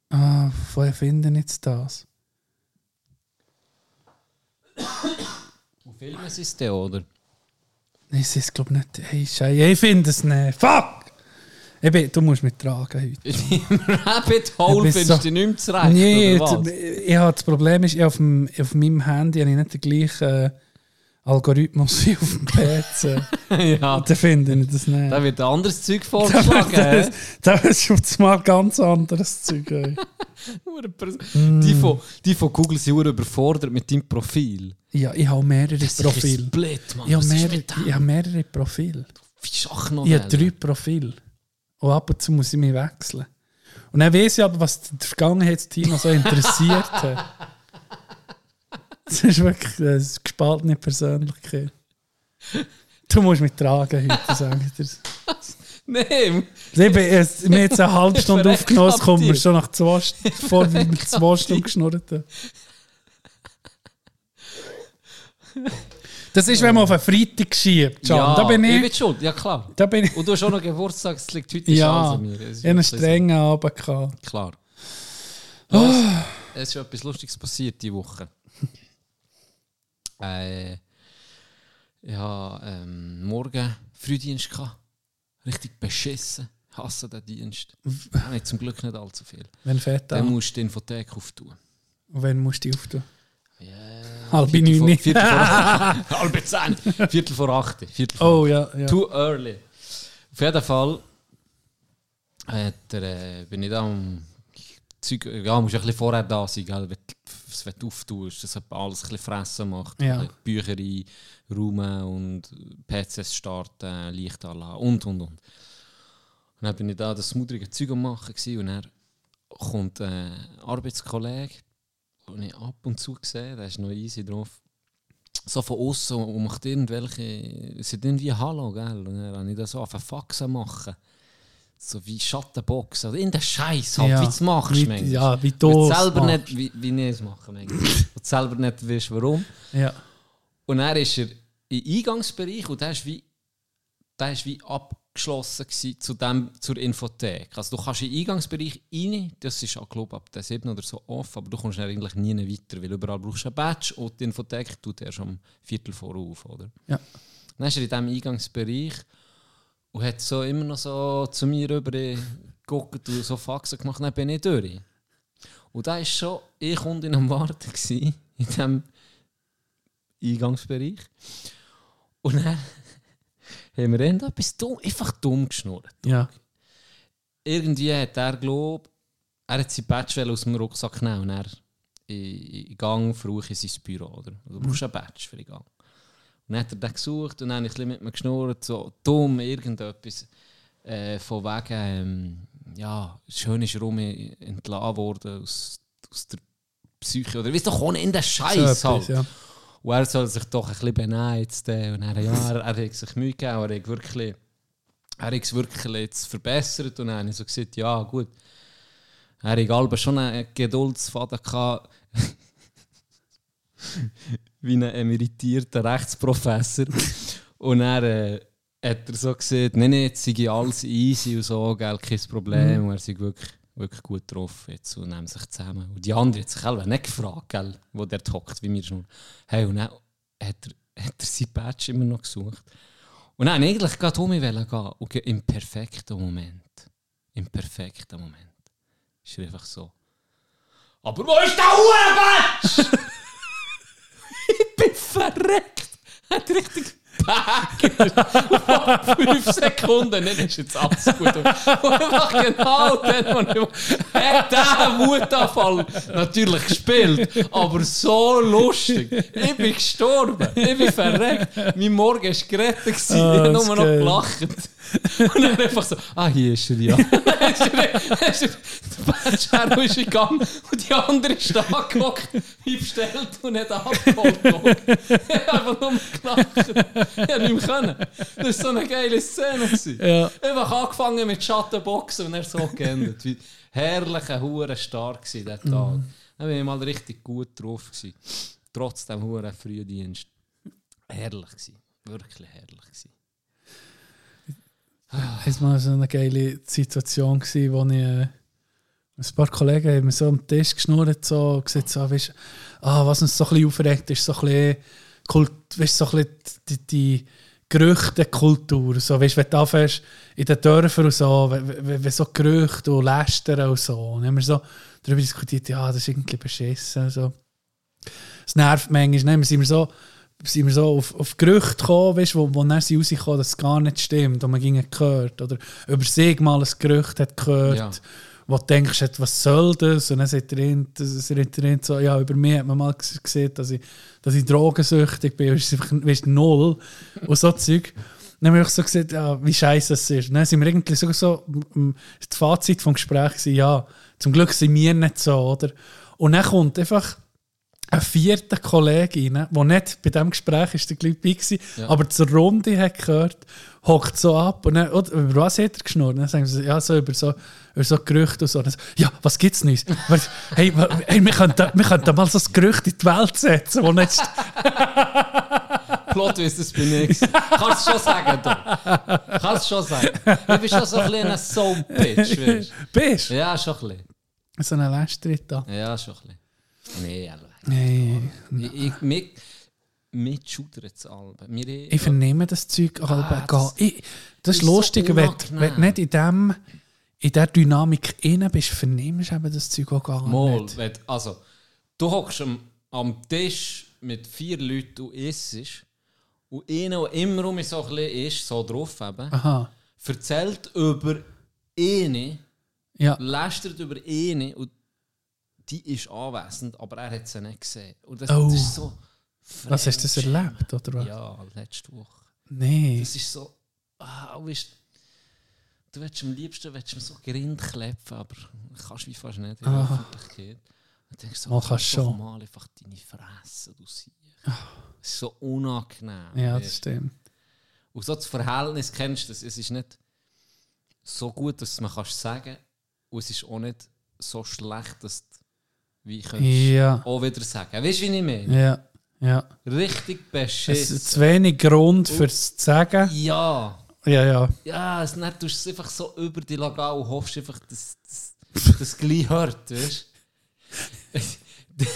Ah, woher finden jetzt das? Wo filmen sie es denn, oder? Nein, es ist glaube nicht. Hey, Scheiße, ich finde es nicht. Fuck! Ich bin, du musst mich tragen heute. Im *laughs* Rabbit Hole Ich findest so- du nicht mehr zurecht, Nee, oder was? ich habe das Problem ist, ich auf, dem, auf meinem Handy habe ich nicht den gleichen äh, Algorithmus *laughs* auf dem PC. *laughs* ja, Und dann finde ich das nicht. da wird ein anderes Zeug *laughs* Da vorgeschlagen. hä? da ist auf mal ganz anderes Zeug. Mm. die, von, die von Google sind überfordert mit deinem Profil. Ja, ich habe mehrere Das ist Profile. Split, Mann. Ich habe, ist mehrere, ich habe mehrere Profile. Wie Sachen noch Ich habe drei Profile. Und ab und zu muss ich mich wechseln. Und dann weiß ich aber, was die Vergangenheitsteam so interessiert hat. Das ist wirklich eine gespaltene Persönlichkeit. Du musst mich tragen heute, sage ich dir. *laughs* Nein, Ich bin jetzt, wir haben jetzt eine halbe Stunde *laughs* aufgenommen, kommt mir schon nach zwei, vor zwei Stunden geschnurrt. Das ist, wenn man auf einen Freitag schiebt, Can. ja, da bin ich ich. bin schuld, ja klar. Da bin ich. Und du hast auch noch Geburtstag, es liegt heute Ja, an mir. Ich einen strengen Abend. Gehabt. Klar. Es, es ist etwas Lustiges passiert diese Woche. Äh, ja, ähm, morgen Frühdienst gehabt. Richtig beschissen. Ich hasse den Dienst. Ich zum Glück nicht allzu viel. Wenn fährt Dann an. musst du die Infothek auftun. Und wenn musst du die auftun? Yeah. Halb Viertel vor- neun. Viertel vor *laughs* Halb zehn. Viertel vor acht. Viertel vor Oh ja, ja. Too early. Auf jeden Fall hat er, äh, bin ich da Zeug, ja, musst ein bisschen vorher da sein, gell? wenn du es auftust, dass alles ein bisschen fressen macht. Ja. Ein bisschen Bücher einräumen und PCs starten, Licht anlassen und und und. Und dann bin ich da das smoothige Zeug am machen und dann kommt ein Arbeitskollege, den ich ab und zu sehe, der ist noch easy drauf so von außen und macht irgendwelche, sind irgendwie Hallo, gell? Und dann habe ich das so auf Faxen machen. So wie Schattenboxen. Oder in der Scheiß halt, Ja, wie du es machst. wie- manchmal. ja, wie du es selber machst. nicht, wie, wie ich es mache. manchmal. *laughs* Du selber nicht weißt, warum. ja. Und dann ist er im Eingangsbereich und der ist wie, der ist wie abgeschlossen zu dem, zur Infothek. Also du kannst in den Eingangsbereich rein, das ist auch, glaube ab der 7 oder so off, aber du kommst eigentlich nie weiter, weil überall brauchst du ein Badge und die Infothek tut erst am Viertel vor auf, oder? Ja. Dann ist er in diesem Eingangsbereich und hat so immer noch so zu mir rüber geguckt und so Faxen gemacht, dann bin ich durch. Und da war schon ich Kundin am Warten gewesen, in diesem Eingangsbereich. Und dann *laughs* haben wir irgendetwas dumm, einfach dumm geschnurrt. Ja. Irgendwie hat er glaubt, er hat sein Badge aus dem Rucksack genommen und er in, in Gang früh in sein Büro. Oder? Du brauchst einen Badge für den Gang. Dann hat er den gesucht und dann habe ich ein mit mir geschnurrt, so dumm, irgendetwas äh, von wegen, ähm, ja, schön ist Rum entlassen worden aus, aus der Psyche oder wie doch ohne in den Scheiß So halt. ja. Und er soll sich doch ein bisschen jetzt. äh, Und er, ja, er, er hat sich Mühe gegeben, er hat wirklich, er hat es wirklich jetzt verbessert. Und dann habe ich so gesagt, ja gut. Er hat schon einen Geduldsfaden gehabt, wie ein emeritierter Rechtsprofessor. Und er äh, hat er so gesagt, nein, nein, jetzt sei alles easy und so, gell, kein Problem. Und er sei wirklich, wirklich gut drauf jetzt und nehmen sich zusammen. Und die andere hat sich selber nicht gefragt, gell, wo der hockt, wie mir schon. Hey, und dann hat er, hat er sein Badge immer noch gesucht. Und dann eigentlich gerade um mich gehen und im perfekten Moment, im perfekten Moment, ist er einfach so. Aber wo ist der Hurenbatsch? Ich bin verreckt. Back. Fünf Sekunden, nicht ist jetzt alles gut. Und *laughs* einfach genau dann, wo ich hat der Wutanfall natürlich gespielt, aber so lustig. Ich bin gestorben, ich bin verreckt. Mein Morgen war gerettet, ich habe Ah, nur das noch geil. gelacht. Und dann einfach so, ah, hier ist er ja. *laughs* Er- er- Der Badger ist in Gang und die andere ist da angehockt, wie bestellt und hat abgeholt. Ich habe einfach nur gelacht. Ich habe nicht mehr können. Das war so eine geile Szene. gewesen. Ja. Einfach angefangen mit Schattenboxen und er so geendet. Wie herrlicher Hure stark war der Tag. Dann bin ich mal richtig gut drauf. Gewesen. Trotz dem Hure Frühdienst. Herrlich gewesen. Wirklich herrlich gewesen. Es war so eine geile Situation, gewesen, wo ich äh, ein paar Kollegen haben mir so am Tisch geschnurrt so, und gesagt, so, weißt, ah, was uns so ein bisschen aufregt, ist so ein bisschen, Kult, weißt, so ein bisschen die, die Gerüchtekultur. So, weißt, wenn du anfängst, in den Dörfern und so, wenn, wenn, so Gerüchte und Lästern und so, und dann haben wir so darüber diskutiert, ja, das ist irgendwie beschissen. So. Es nervt manchmal. Dann sind wir so, sind wir so auf, auf Gerüchte gekommen, weißt, wo, wo dann sie rausgekommen, dass es gar nicht stimmt und man ging gehört. Oder über sich mal ein Gerücht hat gehört, Ja. Wo du denkst, was soll das? Und dann sagt eine, das- sagt eine so, ja, über mich hat man mal ges- gesehen, dass ich, dass ich drogensüchtig bin. Und ist weißt, null. Und so Zeug. Dann haben wir so gesagt, ja, wie scheiße es ist. Dann sind wir irgendwie so, so das Fazit vom Gespräch gewesen, ja, zum Glück sind wir nicht so, oder? Und dann kommt einfach ein vierter Kollege rein, der nicht bei diesem Gespräch ist der gleich war, Ja. aber zur Runde hat gehört, hockt so ab und dann, oder, über was hat er geschnurrt? Dann sagen sie, ja, so über so, über so Gerüchte und so. Dann ja, was gibt's Neues? Hey, hey, wir, könnten, wir könnten mal so ein Gerücht in die Welt setzen, wo nicht... *laughs* Plot ist das bin ich. Kannst du schon sagen, du. Kannst du schon sagen. Du bist schon so ein bisschen ein Soul-Pitch, weißt Bist du? Ja, schon ein bisschen. du? So ein Lästertritt da. Ja, schon ein bisschen. Nee, ehrlich. Nee, Ich, ich, mich, mich schudert es. Wir, ich vernehme das Zeug Ah, das Ich, das ist ist so lustig, wenn, unangenehm. wenn du nicht in dem in der Dynamik innen bist, vernimmst du eben das Zeug auch gar Mal, nicht. wenn, also, du hockst am, am Tisch mit vier Leuten und isst. Und einer, der immer um so ein bisschen ist, so drauf eben, Aha, erzählt über eine, ja. lästert über eine und die ist anwesend, aber er hat sie nicht gesehen. Und das, Oh. das ist so. Was hast du das erlebt, oder was? Ja, letzte Woche. Nee. Das ist so. Ah, weißt, du willst am liebsten willst du so Grind klepfen, aber kannst wie fast nicht in der Aha. Öffentlichkeit. Und denkst so, Mal kannst schon. mal einfach deine Fresse, du siehst. Es ist so unangenehm. Ja, weißt. das stimmt. Und so das Verhältnis kennst du, das, es ist nicht so gut, dass man kannst sagen und es ist auch nicht so schlecht, dass du wie könntest Ja. auch wieder sagen. Weißt du, wie ich meine? Ja, ja. Richtig Es ist beschissen. zu wenig Grund fürs zu sagen, Ja. Ja, ja. Ja, es nicht, du es einfach so über die Lagal und hoffst einfach, dass dass *laughs* das gleich hört, weißt du? *laughs*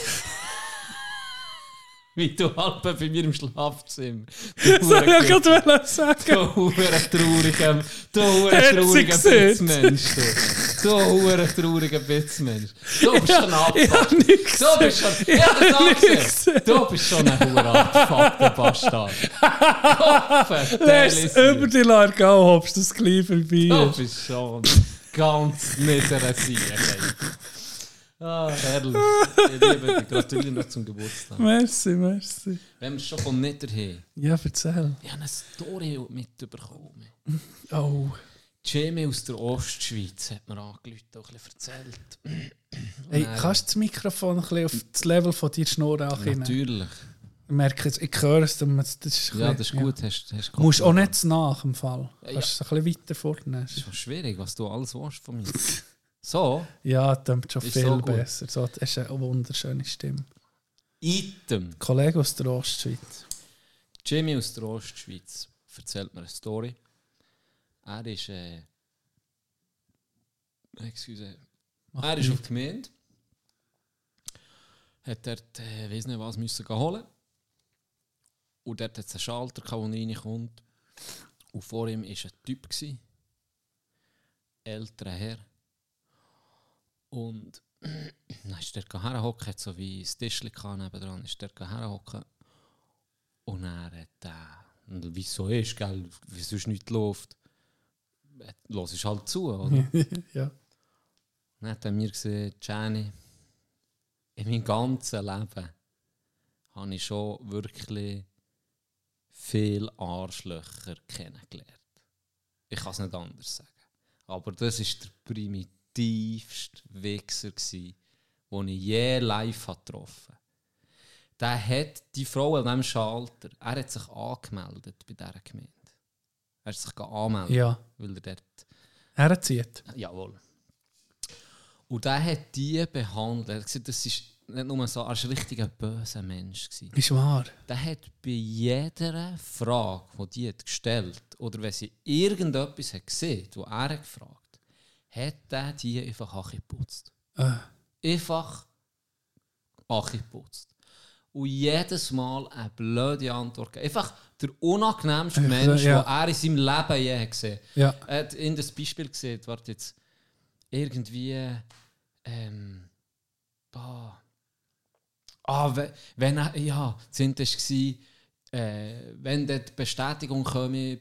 Wie du halb bei mir im Schlafzimmer. *laughs* Das soll ich gerade sagen. Du hure trauriger, du hure Hat sie Du hure trauriger Bitzmensch. Du bist schon abgefuckt. nichts Du bist schon, ich hab das. Du bist schon ein hure abgefuckter Bastard. *laughs* Vertell über die Largau, hoffst du das gleich vorbei Du ist. bist schon ganz niederer Sieg. Ah, herrlich. Ich liebe dich. Gratuliere noch zum Geburtstag. Merci, merci. Wenn wir schon von nieder haben. Ja, erzähl. Ich habe eine Story mitbekommen. Oh. Jamie aus der Ostschweiz hat mir angerufen und ein bisschen erzählt. Hey, kannst du das Mikrofon ein bisschen auf das Level von dir Schnurren ankinnen? Natürlich. Ich merke es, ich höre es, das ist Ja, bisschen- das ist gut. Hast, hast Du musst auch nicht zu nach im Fall. Ja, Kannst es ein bisschen weiter vornehmen. Das ist schon schwierig, was du alles willst von mir. *laughs* So, Ja, das klingt schon Ist viel so besser. So, das ist eine wunderschöne Stimme. Item. Kollege aus der Ostschweiz. Jamie aus der Ostschweiz erzählt mir eine Story. Er ist. Äh, excuse. Mach er ist nichts. auf die Gemeinde. Hat dort, äh, weiss nicht was, müssen holen. Und dort hat es einen Schalter, der reinkommt. Und vor ihm war ein Typ. Gewesen, älterer Herr. Und *clears throat* dann ist er herhocken, hat so wie ein Tischchen nebendran, ist er herhocken. Und er hat und wie es so ist, gell, wie sonst nichts läuft, los ist halt zu, oder? *laughs* ja. Dann hat er mir gesagt, Jenny, in meinem ganzen Leben habe ich schon wirklich viele Arschlöcher kennengelernt. Ich kann es nicht anders sagen. Aber das war der primitivste Wichser, den ich je live habe getroffen Der hat die Frau an diesem Schalter, er hat sich angemeldet bei dieser Gemeinde. Er hat sich angemeldet, Ja. weil er dort Herzieht. Jawohl. Und der hat die behandelt. Er hat gesagt, das ist nicht nur so, er war ein richtiger böser Mensch. Gewesen. Ist wahr. Der hat bei jeder Frage, die die hat gestellt oder wenn sie irgendetwas hat gesehen, wo er hat gefragt hat, er die einfach angeputzt. Äh, Einfach angeputzt. Und jedes Mal eine blöde Antwort gegeben. Einfach der unangenehmste Mensch, ja. den er in seinem Leben je hat gesehen ja. er hat in das Beispiel gesehen, warte jetzt, irgendwie, ähm, bah, ah, we- wenn er, ja, sind es war, äh, wenn die Bestätigung komme,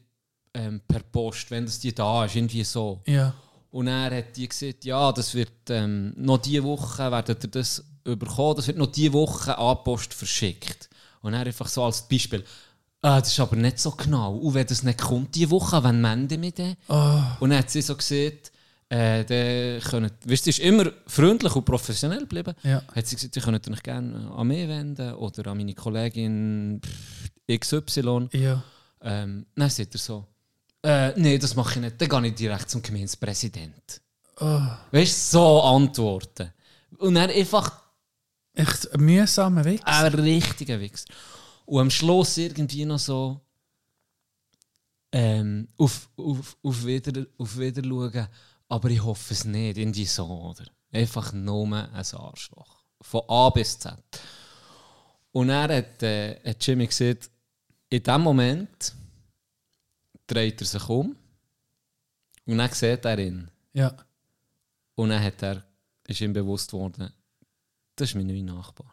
ähm, per Post, wenn das die da ist, irgendwie so. Ja. Und er hat die gesagt, ja, das wird ähm, noch diese Woche, werdet ihr das überkommen, das wird noch diese Woche an Post verschickt. Und er einfach so als Beispiel, ah, das ist aber nicht so genau. Und wenn das nicht kommt diese Woche, wann melden wir den? Oh, Und dann hat sie so gesagt, äh, der können, weißt, du, sie ist immer freundlich und professionell geblieben. ja. Hat sie gesagt, ihr könnt euch gerne an mich wenden oder an meine Kollegin XY. Ja. Ähm, dann sagt er so, äh, nee, das mache ich nicht, dann gehe ich direkt zum Gemeindepräsident. Oh, Weißt du, so antworten. Und dann einfach echt ein mühsamer Weg. ein richtiger Wichser. Und am Schluss irgendwie noch so ähm, auf, auf, auf, wieder, auf wieder schauen, aber ich hoffe es nicht, irgendwie so, oder? Einfach nur ein Arschloch. Von A bis Z. Und er hat, äh, hat Jimmy gesagt, in dem Moment dreht er sich um und dann sieht er ihn. Ja. Und dann hat er, ist ihm bewusst worden, das ist mein neuer Nachbar.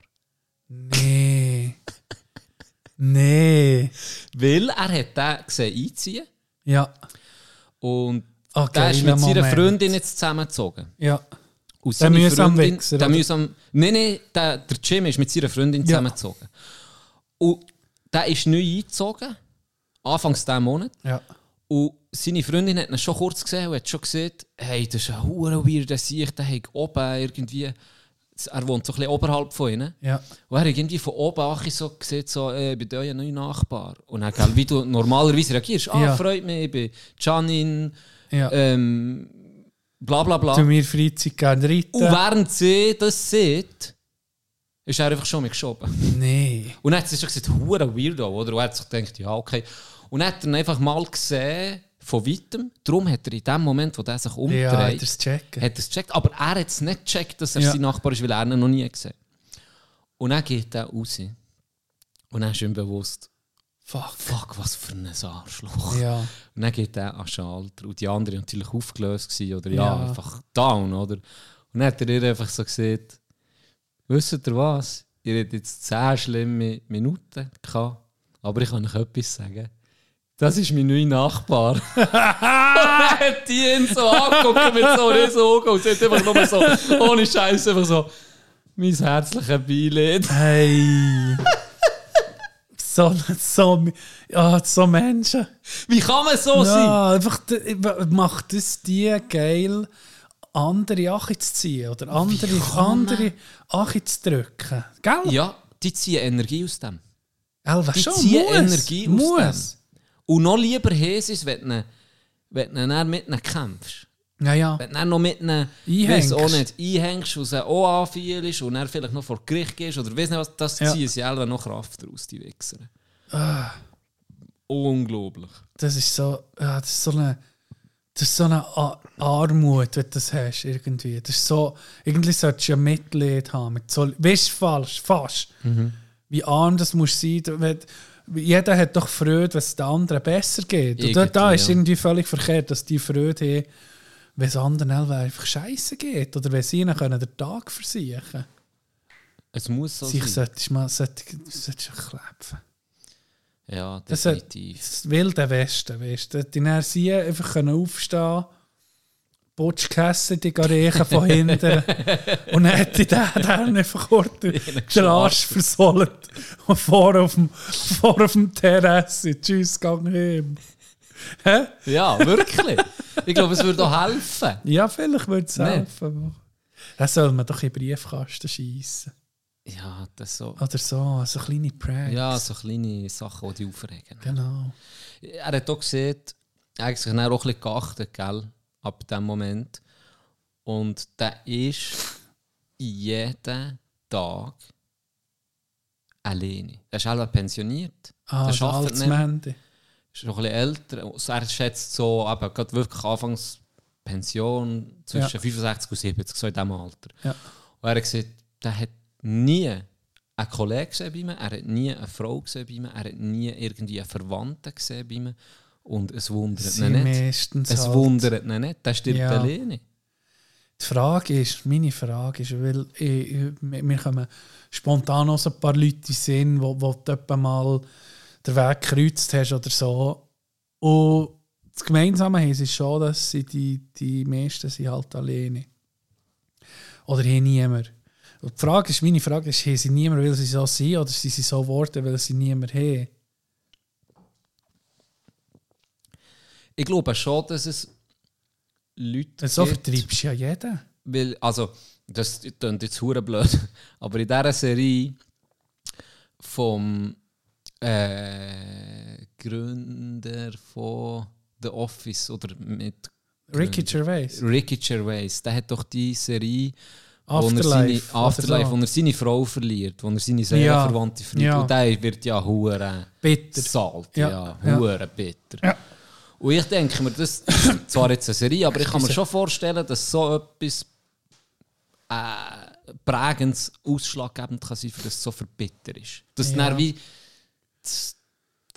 Nee. Nee. Weil er hat den gesehen einziehen Ja. und Oh, der ist mit seiner. Freundin jetzt zusammengezogen. Ja. Und Der seine mühsam Freundin, Wichser, der mühsam, Nein, nein, der, der Jim ist mit seiner Freundin Ja. zusammengezogen. Und der ist neu eingezogen, anfangs diesen Monat. Ja. Und seine Freundin hat ihn schon kurz gesehen und hat schon gesagt, hey, das ist ein hure weirder Sieg, der hat oben irgendwie, er wohnt so ein bisschen oberhalb von ihnen. Ja. Und er hat irgendwie von oben auch so gesehen, so, ich bin euer neuer Nachbar. Und dann, gell, wie du normalerweise reagierst, ah, Ja. freut mich, ich bin Janin, Ja. ähm, bla bla bla. Du mir Freizeit gerne reiten. Und während sie das sieht, ist er einfach schon mit geschoben. Nee. Und dann hat sie schon gesagt, hure Weirdo, oder? Und er hat sich gedacht, ja, okay. Und dann hat er einfach mal gesehen, von weitem. Darum hat er in dem Moment, wo der sich Ja, umdreht, checken. hat er es gecheckt. Aber er hat es nicht gecheckt, dass er Ja. sein Nachbar ist, weil er ihn noch nie gesehen. Und dann geht er raus. Und dann ist ihm bewusst, Fuck. fuck, was für ein Arschloch. Ja. Und dann geht er an den Schalter. Und die andere war natürlich aufgelöst. Gewesen, oder ja, Ja. einfach down. Oder? Und dann hat er ihr einfach so gesagt, wisst ihr was? Ihr habt jetzt 10 schlimme Minuten gehabt, aber ich kann euch etwas sagen. Das ist mein neuer Nachbar. und *laughs* dann *laughs* hat die ihn so angeguckt mit so riesen Augen und sie hat einfach nur so, ohne Scheiß, einfach so, mein herzliches Beileid. Hey. so, so, ja, so Menschen. Wie kann man so sein? Ja, einfach d- macht es die geil, andere Achi zu ziehen oder andere, andere Achi zu drücken. Gell? Ja, die ziehen Energie aus dem. Elva, Die schon, ziehen muss, Energie aus muss. dem. Und noch lieber sie es, wenn du wenn du dann mit ihnen kämpfst. Ja, ja. Wenn du dann noch mit ihnen Einhängst. auch nicht, einhängst und sie auch anfielst und dann vielleicht noch vor Gericht gehst oder weiss nicht was, das Ja. ziehen sie selber noch Kraft daraus, die Wichser. Ah. Unglaublich. Das ist so, ja, das ist so eine, das ist so eine A Armut, wenn du das hast, irgendwie. Das ist so, irgendwie solltest du ja Mitleid haben. Mit so, weißt du, falsch, fast. Mhm. Wie arm das muss sein. Wenn, jeder hat doch Freude, wenn es den anderen besser geht. Und da, Irgendwie, da ist ja. irgendwie völlig verkehrt, dass die Freude haben, wenn es anderen einfach scheiße geht. Oder wenn sie ihnen können den Tag versichern Es muss so Sich sein. solltest du mal solltest, solltest klepfen. Ja, Das definitiv. Das wilde Westen, weißt du. Die sie einfach können aufstehen Butsch gegessen, die Garechen von hinten. *laughs* und dann hat die der dann einfach kurz den Arsch versohlt. Und vor auf dem, vor auf dem Terrasse. Tschüss, gang heim. Hä? Ja, wirklich. ich glaube, es würde auch helfen. Ja, vielleicht würde es helfen. Das soll man doch in den Briefkasten schiessen. Ja, das so. Oder so, so kleine Pranks. Ja, so kleine Sachen, die dich aufregen. Genau. Er hat auch gesehen, eigentlich dann auch ein bisschen geachtet, gell, ab dem Moment. Und der ist jeden Tag alleine. Er ist selber pensioniert. Ah, der arbeitet nicht. Altsmende. ist noch ein bisschen älter. Also er schätzt so, eben, gerade wirklich anfangs Pension zwischen Ja. 65 und 70, so in diesem Alter. Ja. Und er hat gesagt, der hat nie einen Kollegen gesehen bei mir, er hat nie eine Frau gesehen bei mir, er hat nie irgendwie einen Verwandten gesehen bei mir. Und es wundert ihn nicht. Es halt- wundert ihn nicht, der stirbt Ja. alleine. Die Frage ist, meine Frage ist, weil ich, mir kommen spontan auch so ein paar Leute in den Sinn, wo, wo du etwa mal den Weg gekreuzt hast oder so. Und das Gemeinsame ist schon, dass sie die, die meisten sind halt alleine. Oder haben niemand. Und die Frage ist, meine Frage ist, haben sie niemand, weil sie so sind, oder sind sie so geworden, weil sie niemand haben? Ich glaube schon, dass es Leute So gibt, vertreibst du ja jeden. Weil, also, das klingt jetzt hure blöd, *laughs* aber in dieser Serie vom äh, Gründer von The Office oder mit Ricky Gervais. Ricky Gervais, der hat doch die Serie, wo er Afterlife. seine, Afterlife, wo er seine Frau verliert, wo er seine Seelenverwandte verliert. Ja. Und der wird ja hure Bitter. salt, Ja. ja, Ja. bitter. Ja. Und ich denke mir, das ist zwar jetzt eine Serie, aber ich kann mir schon vorstellen, dass so etwas äh, prägendes, ausschlaggebend kann sein, für das es so verbitter ist. Dass Ja. dann wie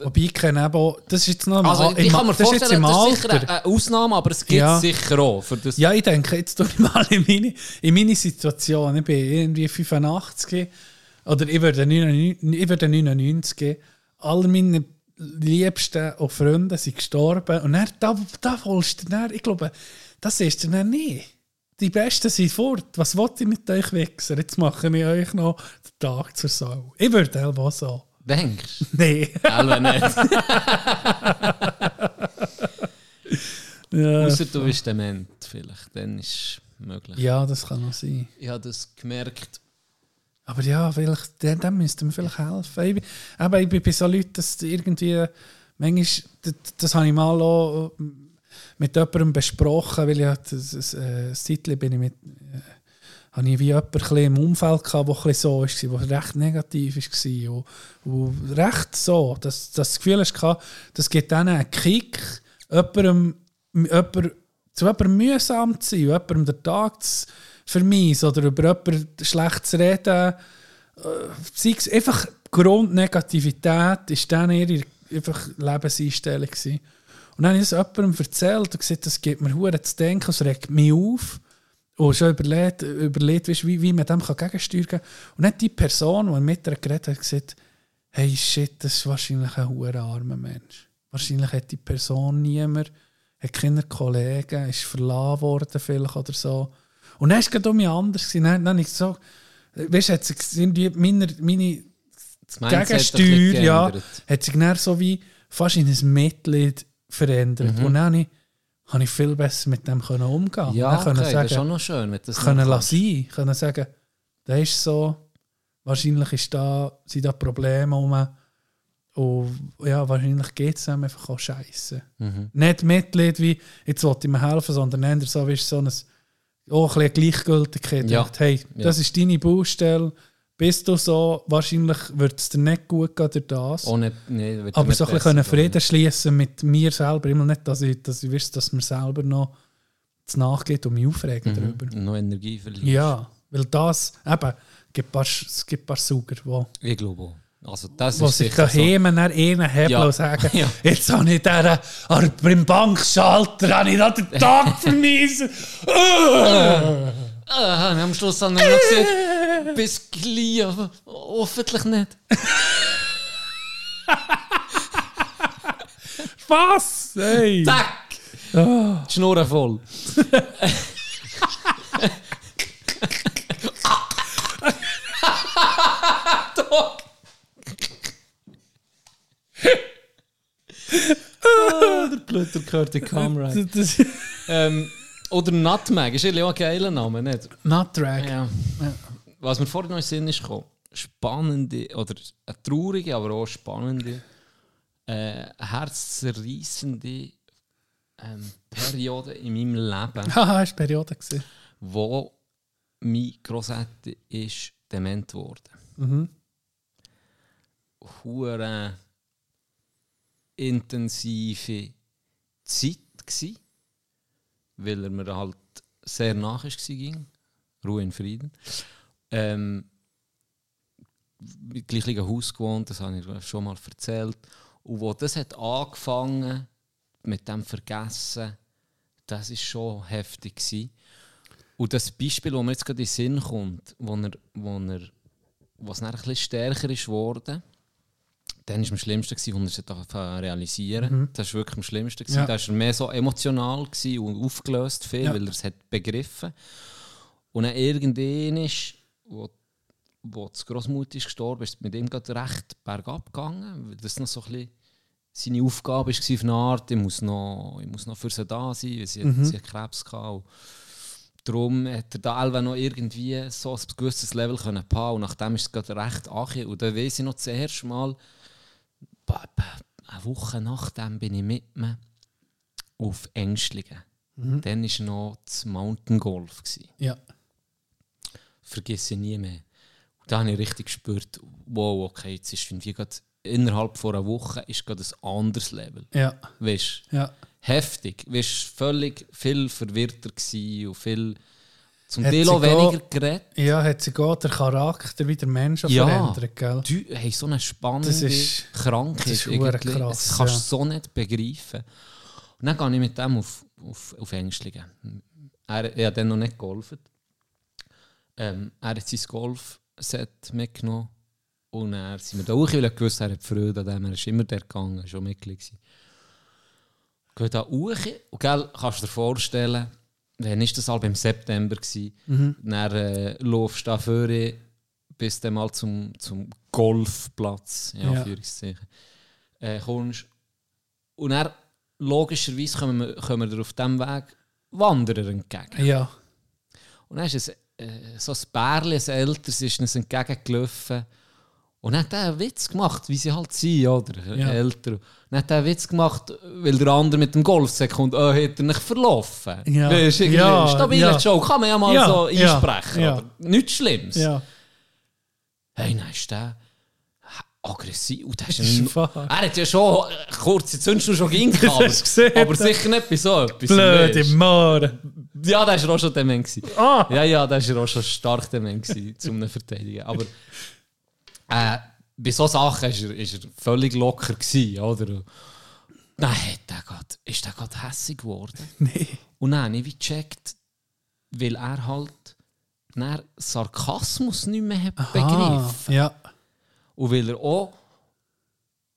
Wobei ich kenne eben das ist jetzt noch also, ich kann mir das ist im das ist sicher eine Ausnahme, aber es gibt Ja. sicher auch. Für das Ja, ich denke, jetzt tue ich mal in meine, in meine Situation. Ich bin irgendwie 85 oder ich würde 99, ich würde 99. Alle meine Liebsten und Freunde sind gestorben. Und dann, da, da holst du dann, ich glaube, das ist dann nicht. Die Besten sind fort. Was wollt ihr mit euch wechseln? Jetzt mache ich euch noch den Tag zur Sau. Ich würde selber so. denkst. *laughs* Nein. Selber nicht. *laughs* ja. Außer du bist dement vielleicht, dann ist es möglich. ja, das kann auch sein. Ich habe das gemerkt. Aber ja, vielleicht, dem, dem müsste mir vielleicht helfen. Ich, bin- aber ich bin bei so Leuten, dass irgendwie, manchmal, das, das habe ich mal auch mit jemandem besprochen, weil ich das, das, äh, das Zeitchen bin ich mit, äh, habe ich wie bisschen im Umfeld gehabt, der so war, der recht negativ war. Und, und recht so, dass, dass das Gefühl hast, das gibt denen einen Kick, jemandem, jemand, zu jemandem mühsam zu sein, jemandem den Tag zu vermeisen oder über jemanden schlecht zu reden, äh, sei es einfach Grundnegativität, ist dann ihre einfach Lebenseinstellung gewesen. Und dann habe ich das jemandem erzählt und gesagt, das gibt mir Huren zu denken, es regt mich auf. Und schon überlegt, überlegt wie, wie man dem gegensteuern kann. Und dann die Person, die mit ihr geredet hat, gesagt, hey shit, das ist wahrscheinlich ein armer Mensch. Wahrscheinlich hat die Person niemand, hat keine Kollegen, ist verlassen worden vielleicht oder so. Und dann war es gerade um anders. gewesen. Dann, dann habe ich so, weißt du, hat sich irgendwie meine, meine Gegensteuer, ja, hat sich dann so wie fast in ein Mitglied verändert. Mhm. Und dann habe ich, habe ich viel besser mit dem können umgehen Ja, können okay, das ist schon noch schön, wenn das können lassen, können sagen, das ist so, wahrscheinlich ist da, sind da Probleme rum. Und ja, wahrscheinlich geht es einem einfach auch scheiße. Mhm. Nicht Mitglied wie, jetzt wollte ich mir helfen, sondern eher so, wie so ein, auch ein bisschen Gleichgültigkeit. Ja. Denkt, Hey, das ist deine Baustelle, bist du so, wahrscheinlich wird es dir nicht gut gehen durch das. Ohne, nee, wird Aber nicht so ein bisschen. Frieden schließen mit mir selber. Immer nicht, dass ich, dass ich wüsste, dass mir selber noch zu nachgeht und mich aufregen darüber. Mhm. Noch Energie verlieren. Ja, weil das, eben, gibt ein paar, es gibt ein paar Sauger, die Ich glaube auch. Also das ist sich sicher so. daheim nach einen hebeln Ja. sagen, Ja. jetzt habe ich diesen, aber beim Bankschalter habe ich da den Tag *laughs* vermiesen. Äh. Ah, am Schluss haben wir noch gesagt, bis gleich, aber hoffentlich nicht. *laughs* Was? Hey. Zack! Die Schnurren voll. *laughs* Doch. Ah, der Blöder gehört. Das- das- Ähm, oder Nutmeg, ist eigentlich auch ein geiler Name, nicht? Drag. Ja. Was mir vorhin noch in Sinn ist gekommen, spannende, oder eine traurige, aber auch spannende, äh, herzzerreißende ähm, Periode in meinem Leben, *laughs* Haha, war Periode. gewesen. wo mein Grossette ist dement geworden. Mhm. Hure intensive Zeit gsi, weil er mir halt sehr nach ging. Ruhe in Frieden. Ähm, im gleichen Haus gewohnt, das habe ich schon mal erzählt. Und wo das hat angefangen mit dem Vergessen, das ist schon heftig gsi. Und das Beispiel, das mir jetzt gerade in den Sinn kommt, wo er, wo er was dann ein bisschen stärker ist geworden, dann war am schlimmsten, gewesen, als er es realisieren Das war wirklich am schlimmsten. gewesen. Ja. Da war er mehr so emotional und aufgelöst, viel, Ja. weil er es hat begriffen Und dann irgendwann ist, wo, wo das Großmutter ist gestorben ist, mit ihm gerade recht bergab gegangen, weil das noch so ein bisschen seine Aufgabe war auf eine Art, ich muss noch, ich muss noch für sie da sein, weil sie, Mhm. sie hat Krebs. Und Darum hat er da Alva noch irgendwie so ein gewisses Level können paaren und nachdem ist es gerade recht achi. Und dann weiss ich noch das erste Mal, eine Woche nachdem bin ich mit ihm auf Ängstlingen. Dann war noch das Mountain Golf. Ja. Vergesse ich nie mehr. Und da habe ich richtig gespürt, wow, okay, jetzt ist irgendwie gerade innerhalb von einer Woche ist gerade ein anderes Level. Ja. Weißt? Ja. heftig. Du warst völlig viel verwirrter und viel zum Hat Teil auch weniger geredet. Ja, hat sich auch der Charakter wie der Mensch auch Ja. verändert, gell? Du hast so eine spannende Das ist- Krankheit. das ist irgendwie. krass, das kannst du ja. so nicht begreifen. Und dann gehe ich mit dem auf, auf, auf Ängstlingen. Er, er hat dann noch nicht geholfen. Ähm, er hat sein Golfset mitgenommen und er sind wir da hoch, weil er gewusst er hat Freude an dem. Er ist immer der gegangen, schon Mitglied. Geht da hoch und gell, kannst du dir vorstellen, wann ist das halt im September gewesen? Mhm. Dann äh, laufst du da vorne bis dann mal zum, zum Golfplatz, ja, Ja. Anführungszeichen, äh, kommst. Und dann, logischerweise, kommen wir, kommen wir dir auf diesem Weg Wanderer entgegen. Ja. Und dann ist es, äh, so ein Bärli, ein älteres, ist uns entgegengelaufen. Und dann hat er einen Witz gemacht, wie sie halt sind, oder? Ja. Älter. Und dann hat er einen Witz gemacht, weil der andere mit dem Golfsack kommt, oh, hat er nicht verlaufen. Ja. Irgendwie Ja, Stabiler ja. Joke, kann man ja mal Ja, so einsprechen. ja. Oder? Nichts Schlimmes. Ja. Hey, dann ist der aggressiv. Und das ist *laughs* ein, er hat ja schon äh, kurze Zündschnur schon *laughs* ging, Das aber, gesehen, aber sicher nicht bei so etwas. Blöde. Mohren. Ja, da war auch schon dement. gewesen. Ah. Ja, ja, da war auch schon stark dement gewesen, zum ihn verteidigen. Aber äh, bei solchen Sachen ist er, ist er völlig locker gewesen, oder? Hat der grad, ist der gerade hässig geworden. *laughs* Nee. Und dann habe ich gecheckt, weil er halt dann Sarkasmus nicht mehr hat begriffen. ja. Und weil er auch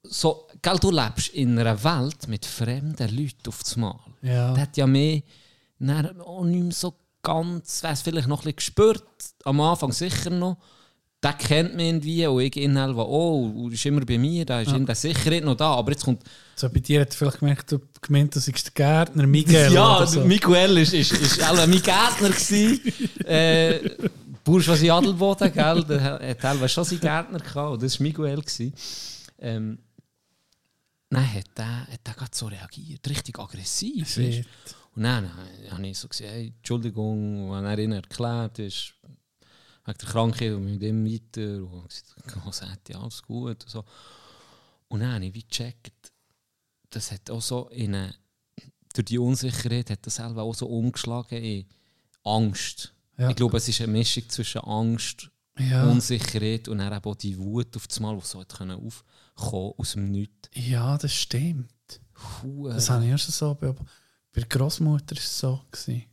so, gell, du lebst in einer Welt mit fremden Leuten auf das Mal. Ja. Der hat ja mehr dann auch nicht mehr so ganz, weiss, vielleicht noch ein bisschen gespürt, am Anfang sicher noch. Der kennt mich irgendwie und ich ihn halt, oh, ist immer bei mir, da ist in der Sicherheit noch da. Aber jetzt kommt So bei dir hat vielleicht gemerkt, du gemeint, du seist der Gärtner Miguel ja, so. Miguel ist, ist, ist mein Gärtner gewesen. *laughs* äh, Bourgeoisie Adelboden, gell? Der hat teilweise schon seinen Gärtner gehabt. und Das war Miguel. Gewesen. Ähm, dann hat der, hat der gerade so reagiert, richtig aggressiv. Und dann habe ich so gesagt, hey, Entschuldigung, und er ihnen erklärt ist, wegen der Krankheit und mit dem weiter. Und gesagt, oh, sagt ja, alles gut. Und, so. und dann habe ich wie gecheckt, das hat auch so in eine, durch die Unsicherheit hat das selber auch so umgeschlagen in Angst. Ja. Ich glaube, es ist eine Mischung zwischen Angst, Ja. Unsicherheit und dann auch die Wut auf das Mal, die so hat können aufkommen aus dem Nichts. ja, das stimmt. Hure. Das habe ich erst so beobachtet. Bei der Großmutter war es so. Gewesen,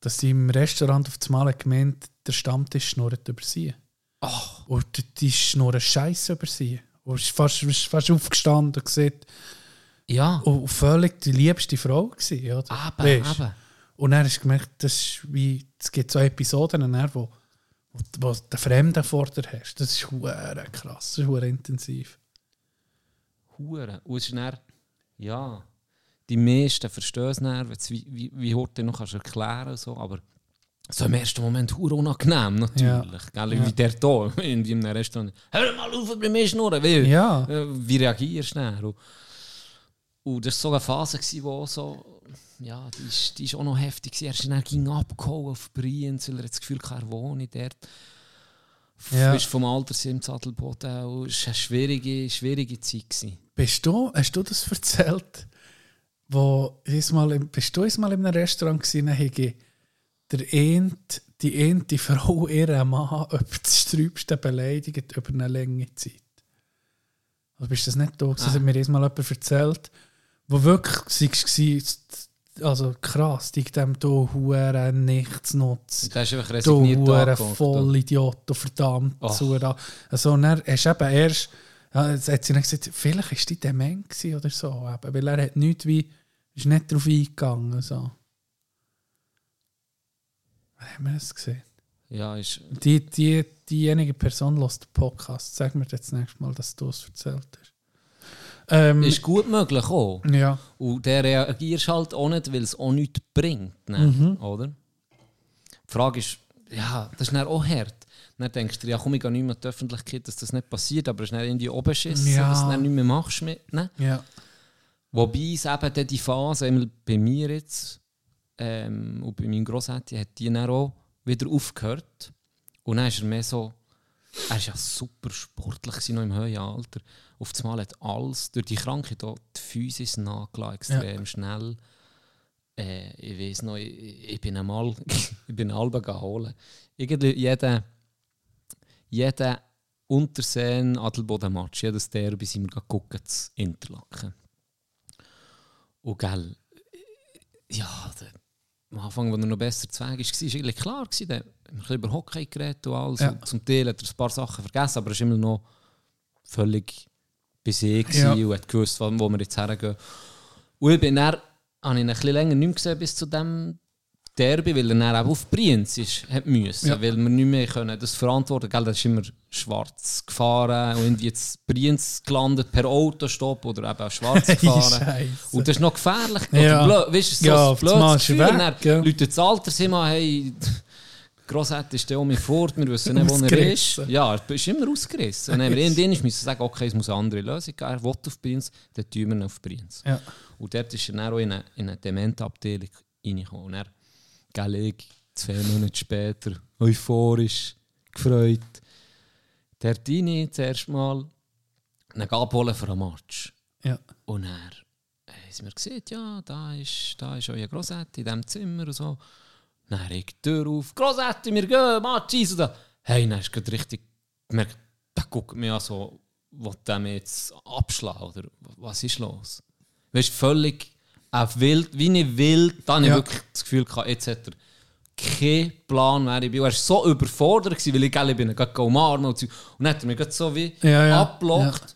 dass sie im Restaurant auf das Mal hat gemeint der Stammtisch schnurrt über sie. Ach, Und die- schnurren Scheiße über sie. Und ist fast, ist fast aufgestanden und gesagt, ja, und völlig die liebste Frau gewesen, oder? Weisst? eben. Und dann hast du gemerkt, das ist wie, es gibt so Episoden, dann, wo, wo, wo du den Fremden vor dir hast. Das ist krass, das ist intensiv. Hure. Und es ist dann, ja, die meisten verstehen es du wie, wie, wie heute noch kannst erklären so, aber so im ersten Moment hure unangenehm natürlich. Gell? Ja. Wie der hier *laughs* in einem Restaurant. Hör mal auf bei mir schnurren, weil, Ja. äh, wie reagierst du dann? Und, und das war so eine Phase, wo so, ja, die ist, die ist auch noch heftig. Er ist dann ging abgehauen auf Brienz, weil er das Gefühl hatte, er wohne dort. Ja. Ja. vom Altersheim im Sattelboden. und Es war eine schwierige, schwierige Zeit. Gewesen. Bist du, hast du das erzählt? Wo diesmal, bist du einmal in einem Restaurant dann habe der Ent, die ente Frau *laughs* ihren Mann etwa das Sträubste beleidigt über eine lange Zeit? Also bist du das nicht da? gewesen? Das hat mir einmal jemand erzählt, wo wirklich war, also krass, die dem da hure nichts nutzt. Da ist einfach Du resigniert hure angeguckt. Vollidiot, du verdammt. Ach. So, also, und dann hast du eben erst, ja, jetzt hat sie dann gesagt, vielleicht war die dement oder so, eben, weil er hat nichts wie, ist nicht darauf eingegangen. So. Wie haben wir das gesehen? Ja, ist, Die, die, diejenige Person lässt den Podcast. Sag mir das nächste Mal, dass du es erzählt hast. Ähm, ist gut möglich auch. ja, Und der reagierst halt auch nicht, weil es auch nichts bringt. Ne? Mhm. Oder? Die Frage ist, ja, das ist dann auch hart. Dann denkst du, ja komm, ich gehe nicht mehr in die Öffentlichkeit, dass das nicht passiert, aber es ist dann irgendwie beschissen, Ja. dass du dann nicht mehr machst mit. Ne? ja, Wobei es eben dann die Phase, bei mir jetzt ähm, und bei meinem Grossetti, hat die dann auch wieder aufgehört. Und dann ist er mehr so, er war ja super sportlich noch im hohen Alter. Auf einmal hat alles, durch die Krankheit auch die Physis nachgelassen, extrem schnell. Äh, ich weiß noch, ich, ich bin einmal, *laughs* ich bin Alben geholt. Irgendwie jeder, jeder Unterseen Adelboden-Match, jedes Derby sind wir gucken zu Interlaken. Und gell, ja, der, am Anfang, als er noch besser zu Weg war, war eigentlich klar. Gewesen, der, wir haben über Hockey geredet und alles. Ja. Und zum Teil hat er ein paar Sachen vergessen, aber er war immer noch völlig bei sich Ja. und hat gewusst, wo, wo wir jetzt hergehen. Und ich bin dann, habe ich ihn ein bisschen länger nicht mehr gesehen bis zu dem Derby, weil er dann eben auf Brienz ist, hat müssen, Ja. weil wir nicht mehr können das verantworten können. Das ist immer schwarz gefahren und irgendwie jetzt Brienz gelandet per Autostopp oder eben auch schwarz *laughs* gefahren. Und das ist noch gefährlich. Ja. Blöd, weißt du, so Ja, blödes ist Gefühl. weg, Dann gell? Leute das Alter sind mal, hey, *laughs* Grossette ist der mich fort, wir wissen nicht, wo er ist. Ja, er ist immer ausgerissen. Und dann haben wir irgendwann müssen sagen, okay, es muss eine andere Lösung geben. Er will auf Brienz, dann tun wir ihn auf Brienz. Ja. Und dort ist er dann auch in eine, in eine Dementabteilung reingekommen. Und er, ich, zwei Monate später, euphorisch, gefreut, Der Dini zuerst mal einen abholen für einen Match. Ja. Und er haben mir gesagt, ja, da ist, da ist euer Grossetti in diesem Zimmer und so. Dann ich die Tür auf, Grossetti, wir gehen, Match, eins und da. Hey, dann ist gerade richtig gemerkt, der guckt mich an so, der mich jetzt abschlagen oder was ist los? Weißt du, völlig auf wild, wie nicht wild, da habe ich Ja. wirklich das Gefühl gehabt, jetzt hat er keinen Plan, wer ich bin. Er war so überfordert, gewesen, weil ich, gell, ich bin gerade umarmen und so. Und dann hat er mich so wie Ja, ja. abgelockt.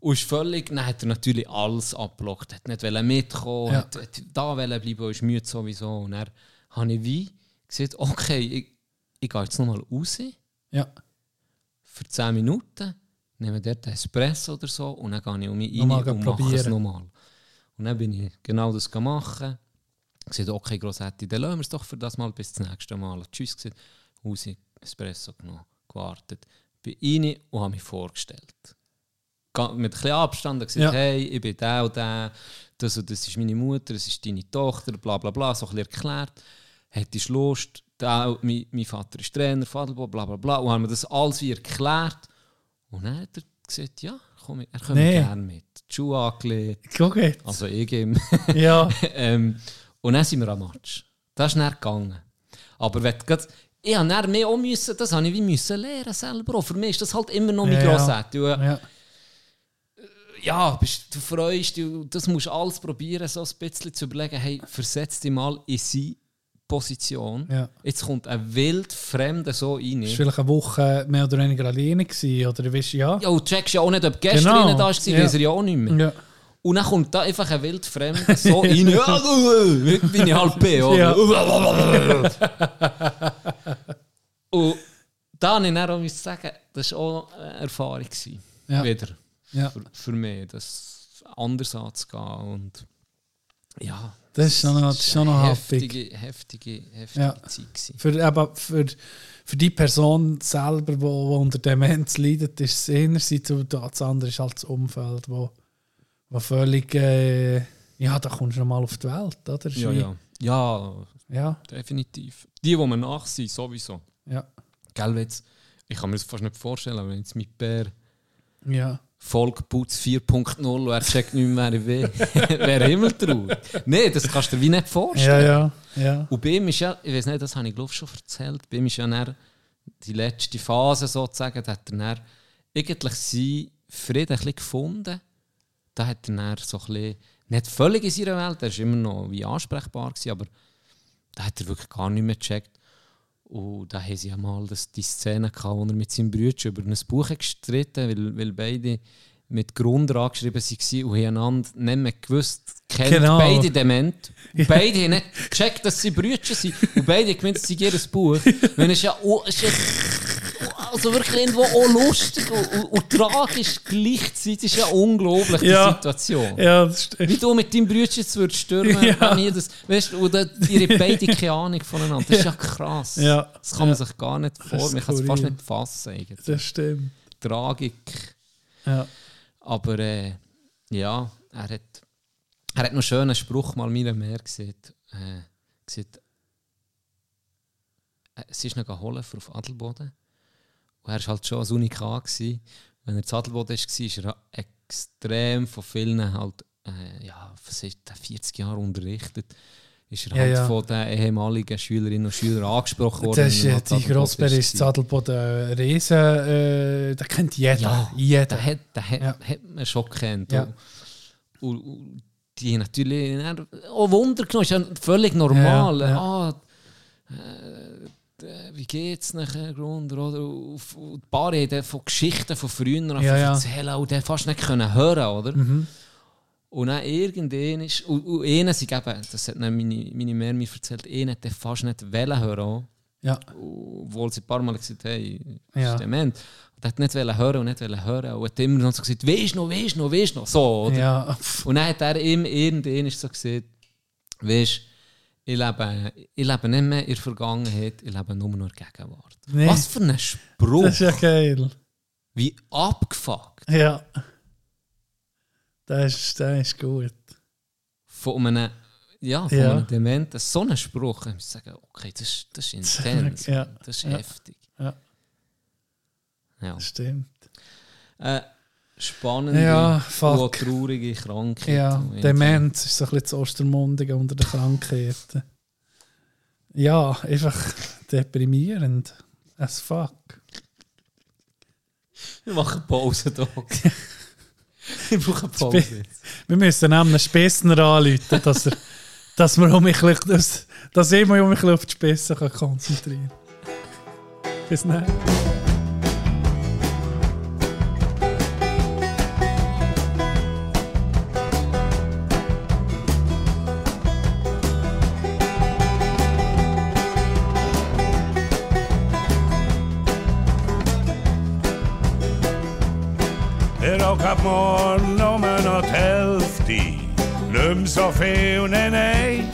Und ist völlig, dann hat er natürlich alles abgelockt. Hat nicht mitkommen, Ja. hat, hat da bleiben, ist müde sowieso. Und dann habe ich wie gesagt, okay, ich, ich gehe jetzt nochmal raus Ja. für 10 Minuten, nehme dort einen Espresso oder so und dann gehe ich um mich rein und mache es probieren. nochmal. Und dann bin ich genau das machen. Ich gesagt, okay, Grossetti, dann lassen wir es doch für das mal bis zum nächsten Mal. Tschüss gesagt, raus, Espresso genommen, gewartet. Bin rein und habe mich vorgestellt. Mit ein bisschen Abstand gesagt, Ja. hey, ich bin der und der, das und das ist meine Mutter, das ist deine Tochter, bla bla bla, so ein bisschen erklärt. Hättest Lust, der, mein, mein Vater ist Trainer, Vaterball, bla bla bla. Und haben mir das alles wie erklärt. Und dann hat er gesagt, ja, komm, er kommt Nee. gerne mit. Die Schuhe angelegt, Guck jetzt. also ich ihm. *laughs* Ja. ähm, und dann sind wir am Match. Das ist dann gegangen. Aber wenn du grad- ich habe dann mehr auch müssen, das habe ich wie müssen lernen selber. Auch. Für mich ist das halt immer noch mein Ja, ja. Grossetti. Und, ja. ja, bist, du freust dich, das musst du alles probieren, so ein bisschen zu überlegen, hey, versetz dich mal in seine Position. Ja. Jetzt kommt ein wild Fremder so rein. War vielleicht eine Woche mehr oder weniger alleine gewesen, oder weißt du, ja. Ja, und checkst ja auch nicht, ob gestern Genau. da war, Ja. weiß er ja auch nicht mehr. Ja. Und dann kommt da einfach ein wild Fremder so rein. *laughs* Ja, äh, bin ich halt B, oder? *laughs* Und da habe ich dann auch sagen, das war auch eine Erfahrung. Gewesen. Ja. Wieder. Ja. Für, für mich, das anders anzugehen. Und ja, Das ist schon noch, das ist schon noch happig. heftige, heftige, heftige Ja. Zeit. Gewesen. Für, eben, für, für die Person selber, die unter Demenz leidet, ist es einerseits und das andere ist halt das Umfeld, wo, wo völlig, äh, ja, da kommst du mal auf die Welt, oder? Ja, ja. Ja, Ja, definitiv. Die, die mir nach sind, sowieso. ja, Gell, jetzt, ich kann mir das fast nicht vorstellen, aber wenn jetzt mit Bär ja. Volkputz 4.0 und er checkt nicht mehr, wer *laughs* ich will, wäre himmeltraurig. Nein, das kannst du dir wie nicht Ja, vorstellen. ja, ja. Und bei ihm ist ja, ich weiß nicht, das habe ich glaube schon erzählt, bei ihm ist ja dann die letzte Phase sozusagen, da hat er dann eigentlich seinen Frieden ein bisschen gefunden. Da hat er dann so ein bisschen, nicht völlig in seiner Welt, er war immer noch wie ansprechbar, gewesen, aber da hat er wirklich gar nicht mehr gecheckt. Und da haben sie ja mal das, die Szene gehabt, wo er mit seinem Bruder über ein Buch gestritten weil, weil beide mit Grund angeschrieben waren und einander nicht mehr gewusst, kennt Genau. beide dement. Und Beide haben nicht gecheckt, dass sie Brüder sind. Und beide haben gemeint, es sei ihr Buch. Wenn es ja, oh, es ist ja also wirklich irgendwo auch lustig und, und, und tragisch gleichzeitig. ist ja unglaublich, die Ja. Situation. Ja, das ist, Wie du mit deinem Brüder jetzt würdest stürmen, Ja. wenn ihr das, weißt du, oder ihre beide keine Ahnung voneinander. Das ist ja krass. Ja. Das kann man sich gar nicht ist vor, man kann es fast nicht fassen. Eigentlich. das stimmt. Tragik. Ja. Aber äh, ja, er hat, er hat noch einen schönen Spruch mal mir mehr gesehen. Äh, gesagt, äh, sie ist noch geholt für auf Adelboden. Und er war halt schon ein Unikat. Gewesen. Wenn er zu Adelboden war, war er extrem von vielen halt, äh, ja, was ist der, 40 Jahre unterrichtet. Ist er Ja, halt ja. von den ehemaligen Schülerinnen und Schülern angesprochen worden. Das ist, äh, halt die war. ist Zadelboden Riesen, äh, den kennt jeder. Ja, jeder. Den hat, den hat, Ja. hat man schon gekannt. Ja. Und, und, und die natürlich auch Wunder genommen. Ist ja völlig normal. Ah, äh, äh, wie geht es nachher? Oder? Und, die Paar haben von Geschichten von früher Ja, ja. erzählen und dann fast nicht können hören oder? Mhm. Und dann irgendwann ist, und, und einer sind eben, das hat dann meine, meine Mär mir erzählt, einer hat fast nicht wollen hören. Ja. obwohl sie ein paar Mal gesagt haben, hey, Ja. ist dement. Und er hat nicht wollen hören und nicht wollen hören. Und hat immer noch so gesagt, weisst noch, weisst noch, weisst noch. So, oder? Ja. Und dann hat er ihm irgendwann so gesagt, weisst, ich lebe, ich lebe nicht mehr in der Vergangenheit, ich lebe nur noch in der Gegenwart. Nee. Was für ein Spruch. Das ist ja geil. Wie abgefuckt. Ja. Das ist, das ist gut. Von einem, ja, von Ja. einem Dementen. So ein Spruch. Ich muss sagen, okay, das, ist- das ist intens. Ja. Das ist Ja. heftig. Ja. Ja. Stimmt. Äh, spannende Ja, fuck. traurige Krankheit. Ja. Demenz ist so ein bisschen das Ostermundige unter den Krankheiten. Ja, einfach deprimierend. As fuck. Wir machen Pause, Doc. *laughs* ich brauche Pause. Spe- Wir müssen einem einen Spessner anrufen, dass, er, dass, wir um mich, dass, dass ich mich um mich auf die Spessen konzentrieren kann. Bis dann. Ab morgen nummer nog die Hälfte. Nimm so viel, nee, nee.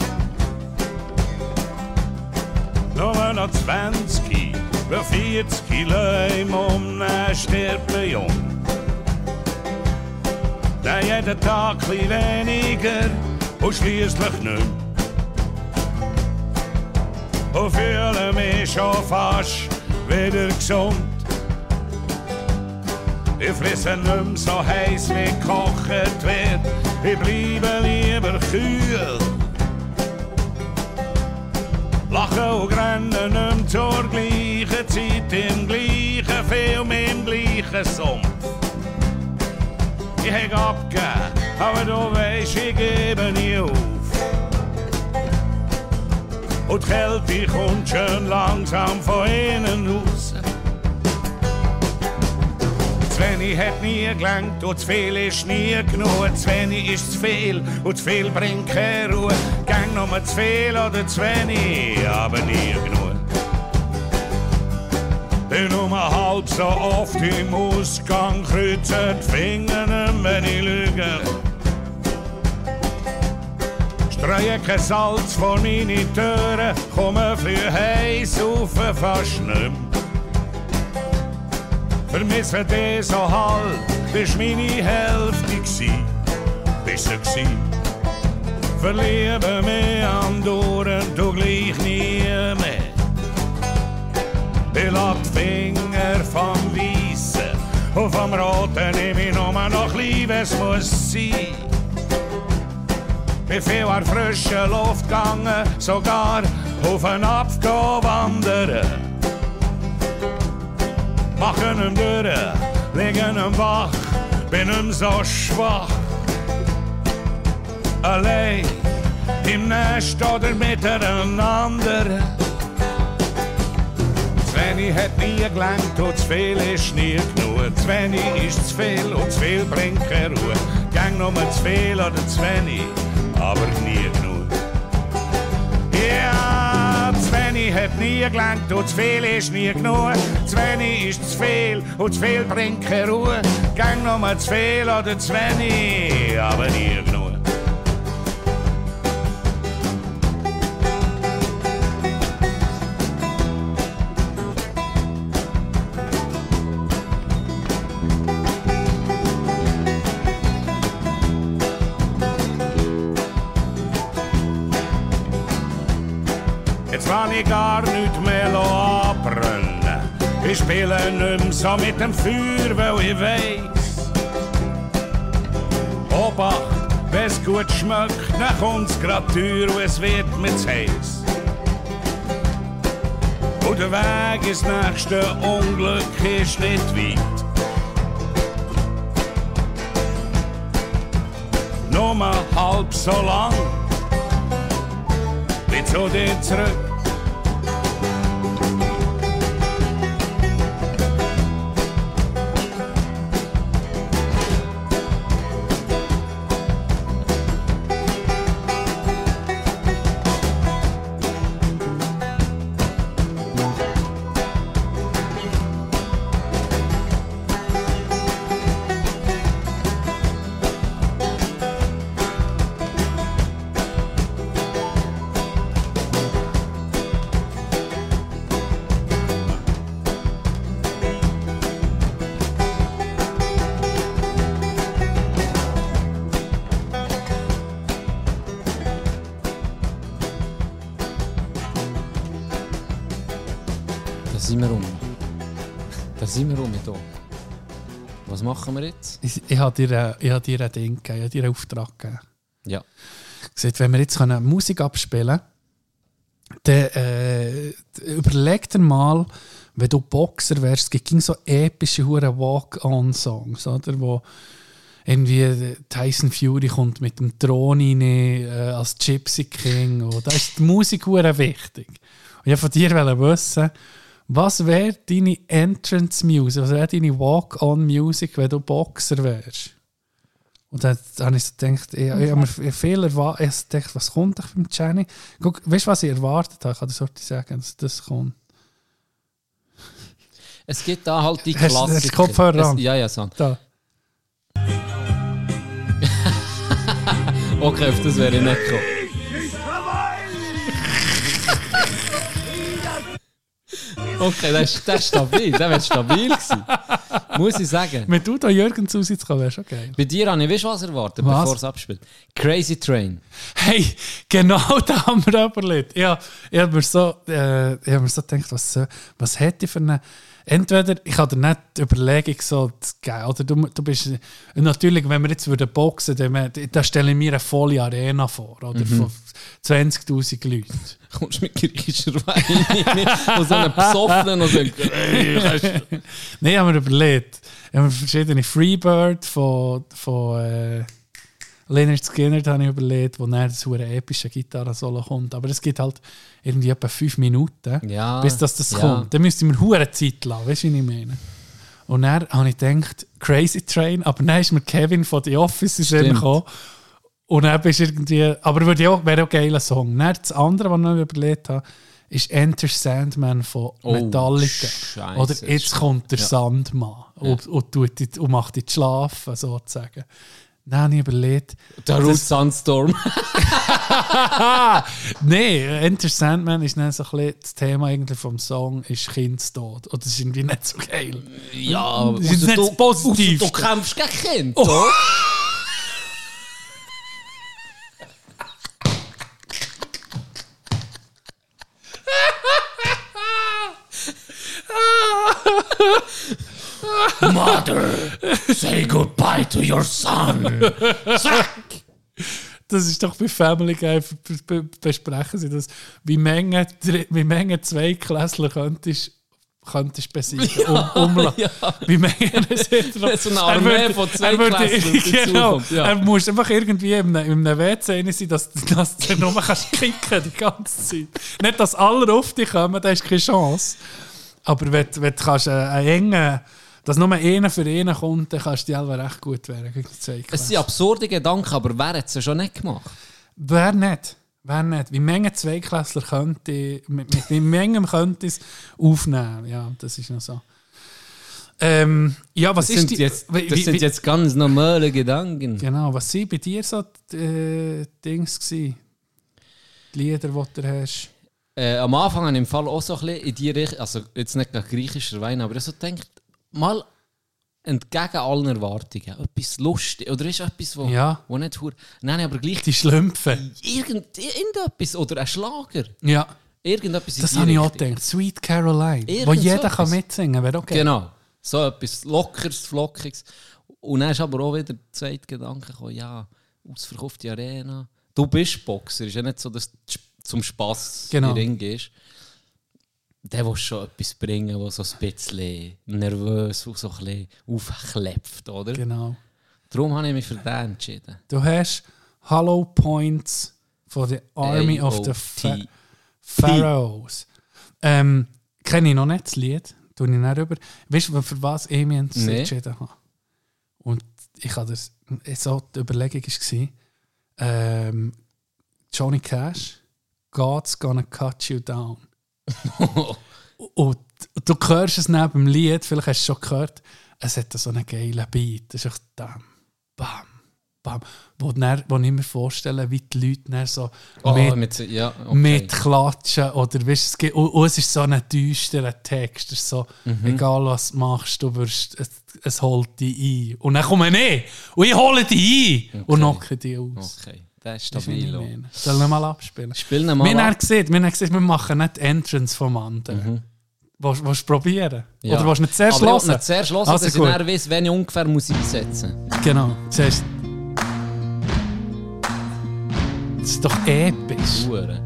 Nummer noch 20, bei 40 Leim um ne sterben jung. Der jeden Tag ein weniger und schließlich nicht. Und fühle mich Ich frisse nicht so heiß wie gekocht wird. Ich bleibe lieber kühl. Lachen und rennen nicht zur gleichen Zeit, im gleichen Film, im gleichen Sumpf. Ich hab abgegeben, aber du weisst, ich gebe nie auf. Und die Kälte kommt schön langsam von innen raus. Zu wenig hat nie gelangt und zu viel ist nie genug. Zu wenig ist zu viel und zu viel bringt keine Ruhe. Gang nur zu viel oder zu wenig, aber nie genug. Bin nur halb so oft im Ausgang, kreuze die Finger, wenn ich lüge. Streue kein Salz vor meine Türen, komme früh heiß auf, fast nicht mehr. Vermisse dich so halb, bist meine Hälfte gsi, bist du gsi. Verliebe mich am Duren, du gleich nie mehr. Lass die Finger und vom Roten nehm ich nur noch lieb, es muss sein. Bin viel an frische Luft gegangen, sogar auf einen Apfel wandern machen hem durch, legen hem wach, bin hem so schwach. Allein im Nest oder miteinander. Zu wenig hat nie gelangt und zu viel ist nie genug. Zu wenig ist zu viel und zu viel bringt keine Ruhe. Gang nur zu viel oder zu wenig, aber nie hat nie gelangt und zu viel ist nie genug. Zu wenig ist zu viel und zu viel bringt keine Ruhe. Gang nur zu viel oder zu wenig, aber nie genug. Ich gar nicht mehr abbrennen. Ich spiele nicht mehr so mit dem Feuer, weil ich weiss. Obacht, wenn's gut schmeckt, dann kommt's grad teuer und es wird mir zu heiß. Und der Weg ins nächste Unglück ist nicht weit. Nur halb so lang wie zu dir zurück. Machen wir jetzt? Ich, ich habe dir, äh, ich habe dir ein Ding gegeben, ich habe dir einen Auftrag gegeben. Ja. gesagt, wenn wir jetzt können Musik abspielen können, dann äh, überleg dir mal, wenn du Boxer wärst, es gibt so epische hure Walk-on-Songs, oder? Wo irgendwie Tyson Fury kommt mit dem Thron rein, äh, als Gypsy King. Und da ist die Musik hure wichtig. Und ich wollte von dir wissen, was wäre deine Entrance Music, was wäre deine Walk-on Music, wenn du Boxer wärst? Und dann habe ich so gedacht, ich, ich habe mir viel erwartet. Ich habe gedacht, was kommt doch beim Jenny? Guck, weißt du, was ich erwartet habe? Ich kann dir heute sagen, dass das kommt. Es gibt da halt die Hast du- hast du Klassiker. Kopfhörer an? Ja, ja, so. Da. *laughs* Okay, auf das wäre ich nicht gekommen. Okay, das ist, das ist stabil. Das wäre stabil gewesen. Muss ich sagen. Wenn du da Jürgen zusitzen wäre schon geil. Bei dir habe ich, weißt du, was erwartet, Was? bevor es abspielt? Crazy Train. Hey, genau *laughs* da haben wir überlegt. Ja, ich habe mir so, äh, ich habe mir so gedacht, was, soll- was hätte ich für eine. Entweder ich habe dir nicht die Überlegung so zu geben, oder du, du bist. Natürlich, wenn wir jetzt würden boxen würden, da stelle ich mir eine volle Arena vor, oder? Von 20.000 Leuten. Kommst du mit griechischer Wein und *laughs* so einen Besoffenen und sagst, hey, Nein, ich habe mir überlegt. Ich habe mir verschiedene Freebird von, von äh, Leonard Skinner habe ich überlegt, wo dann eine epische Gitarre-Solo kommt. Aber es gibt halt irgendwie etwa fünf Minuten, Ja, bis das, das ja. kommt. Dann müsste man hure Zeit lassen, weißt du, wie ich meine? Und dann habe ich gedacht, Crazy Train, aber dann ist mir Kevin von The Office gekommen. Und dann bist irgendwie, aber würde auch, wäre auch ein geiler Song. Dann das andere, was ich noch überlegt habe, ist Enter Sandman von Oh, Metallica. Scheisse, Oder das jetzt kommt der ja. Sandmann und, und, tut dich, und macht dich schlafen, sozusagen. Dann habe ich überlegt, Der Root Sandstorm. *laughs* Nein, Enter Sandman ist dann so ein bisschen das Thema eigentlich vom Song ist Kindstod. Und das ist irgendwie nicht so geil. Ja, aber Das ist ausser nicht du- ausser Du kämpfst gegen Kind. *laughs* Oh. *laughs* Mother, say goodbye to your son. Das ist doch bei Family Guy be- be- besprechen sie das. Wie Menge, wie Menge Zweiklässler könntest könntest besiegen, um, umlassen. Ja. Wie Menge *laughs* es So eine Er Armee würde- von er würde- *laughs* Genau, ja. er muss einfach irgendwie in einem, in einem WC sein, dass, dass du nur kannst kicken die ganze Zeit. Nicht, dass alle auf dich kommen, da hast du keine Chance. Aber wenn, du- wenn du kannst, äh, einen engen, dass nur einer für einen kommt, dann kannst du die alle recht gut werden gegen die Es sind absurde Gedanken, aber wer hat es ja schon nicht gemacht? Wer nicht? Wer nicht? Wie Menge Zweiklässler könnte, mit, mit wie Menge könnte es aufnehmen? Ja, das ist noch so. Ähm, ja, was Das, ist sind, die, jetzt, wie- das wie- sind wie- jetzt ganz normale Gedanken. Genau, was sind bei dir so die äh, Dings gsi? Die Lieder, die du hast? Äh, am Anfang habe ich im Fall auch so ein bisschen in die Richtung, also jetzt nicht nach griechischer Wein, aber ich so denkt, mal entgegen allen Erwartungen, etwas lustig oder ist etwas, wo, Ja. wo nicht hure. Nein, aber gleich Die Schlümpfe. irgend, irgendetwas oder ein Schlager. Ja, Irgendetwas das habe ich auch gedacht. Sweet Caroline. Irgend wo so jeder kann etwas. mitsingen wäre okay. Genau. So etwas Lockeres, Flockiges. Und dann ist aber auch wieder der zweite Gedanke gekommen, ja, ausverkaufte Arena. Du bist Boxer, ist ja nicht so, dass du zum Spass Genau. in den Ring gehst. Der will schon etwas bringen, der so ein bisschen nervös und so ein bisschen aufklepft, oder? Genau. Darum habe ich mich für den entschieden. Du hast Hollow Points von der Army of the AOT. Pharaohs. Ähm, Kenne ich noch nicht das Lied. Tue ich nicht rüber. Weißt du, für was ich mich Nee. entschieden habe? Und ich habe das. So die Überlegung war, ähm, Johnny Cash, God's gonna cut you down. *laughs* Und du hörst es neben dem Lied, vielleicht hast du es schon gehört, es hat so einen geilen Beat. Das ist echt bam, bam, bam. Wo, dann, wo ich mir vorstelle, wie die Leute dann so Oh, mit, mit, ja, okay. mitklatschen. Oder weißt, es, gibt, und, und es ist so ein düsterer Text. Es ist so, Mhm. egal was du machst, du wirst, es, es holt dich ein. Und dann komme ich und ich hole dich ein und knocke dich aus. Okay, das ist ich stabil. Sollen wir mal abspielen? Spielen wir Wir mal haben ab. gesehen, wir haben gesehen, wir machen nicht die Entrance vom anderen. Mhm. Willst du probieren? Ja. Oder willst du nicht zuerst Aber ich hören? nicht zuerst hören, Also dass ich gut. dann weiss, wenn ich ungefähr muss einsetzen Genau. Zuerst. Das ist doch episch. Hure.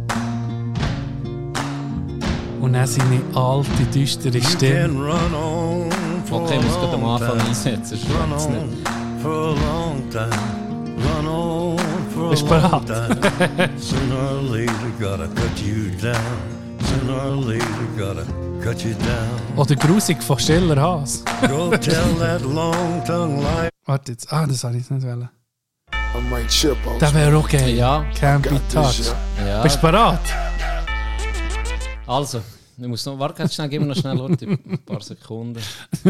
Und dann seine alte, düstere Stimme. Okay, ich muss gerade am Anfang einsetzen. on nicht. for a long time. Run on for a Bist du long bereit? time. Sooner or later, gotta cut you down. Sooner or later, gotta cut you down. Oder Grusig von Stiller Haas. Go tell that long tongue liar. Warte jetzt. Ah, das habe ich jetzt nicht out. Der wäre okay. Ja, Can't be touched. ja. Bist du bereit? Also, ich muss noch, warte ganz schnell, gib mir noch schnell Leute, *laughs* ein paar Sekunden. *laughs*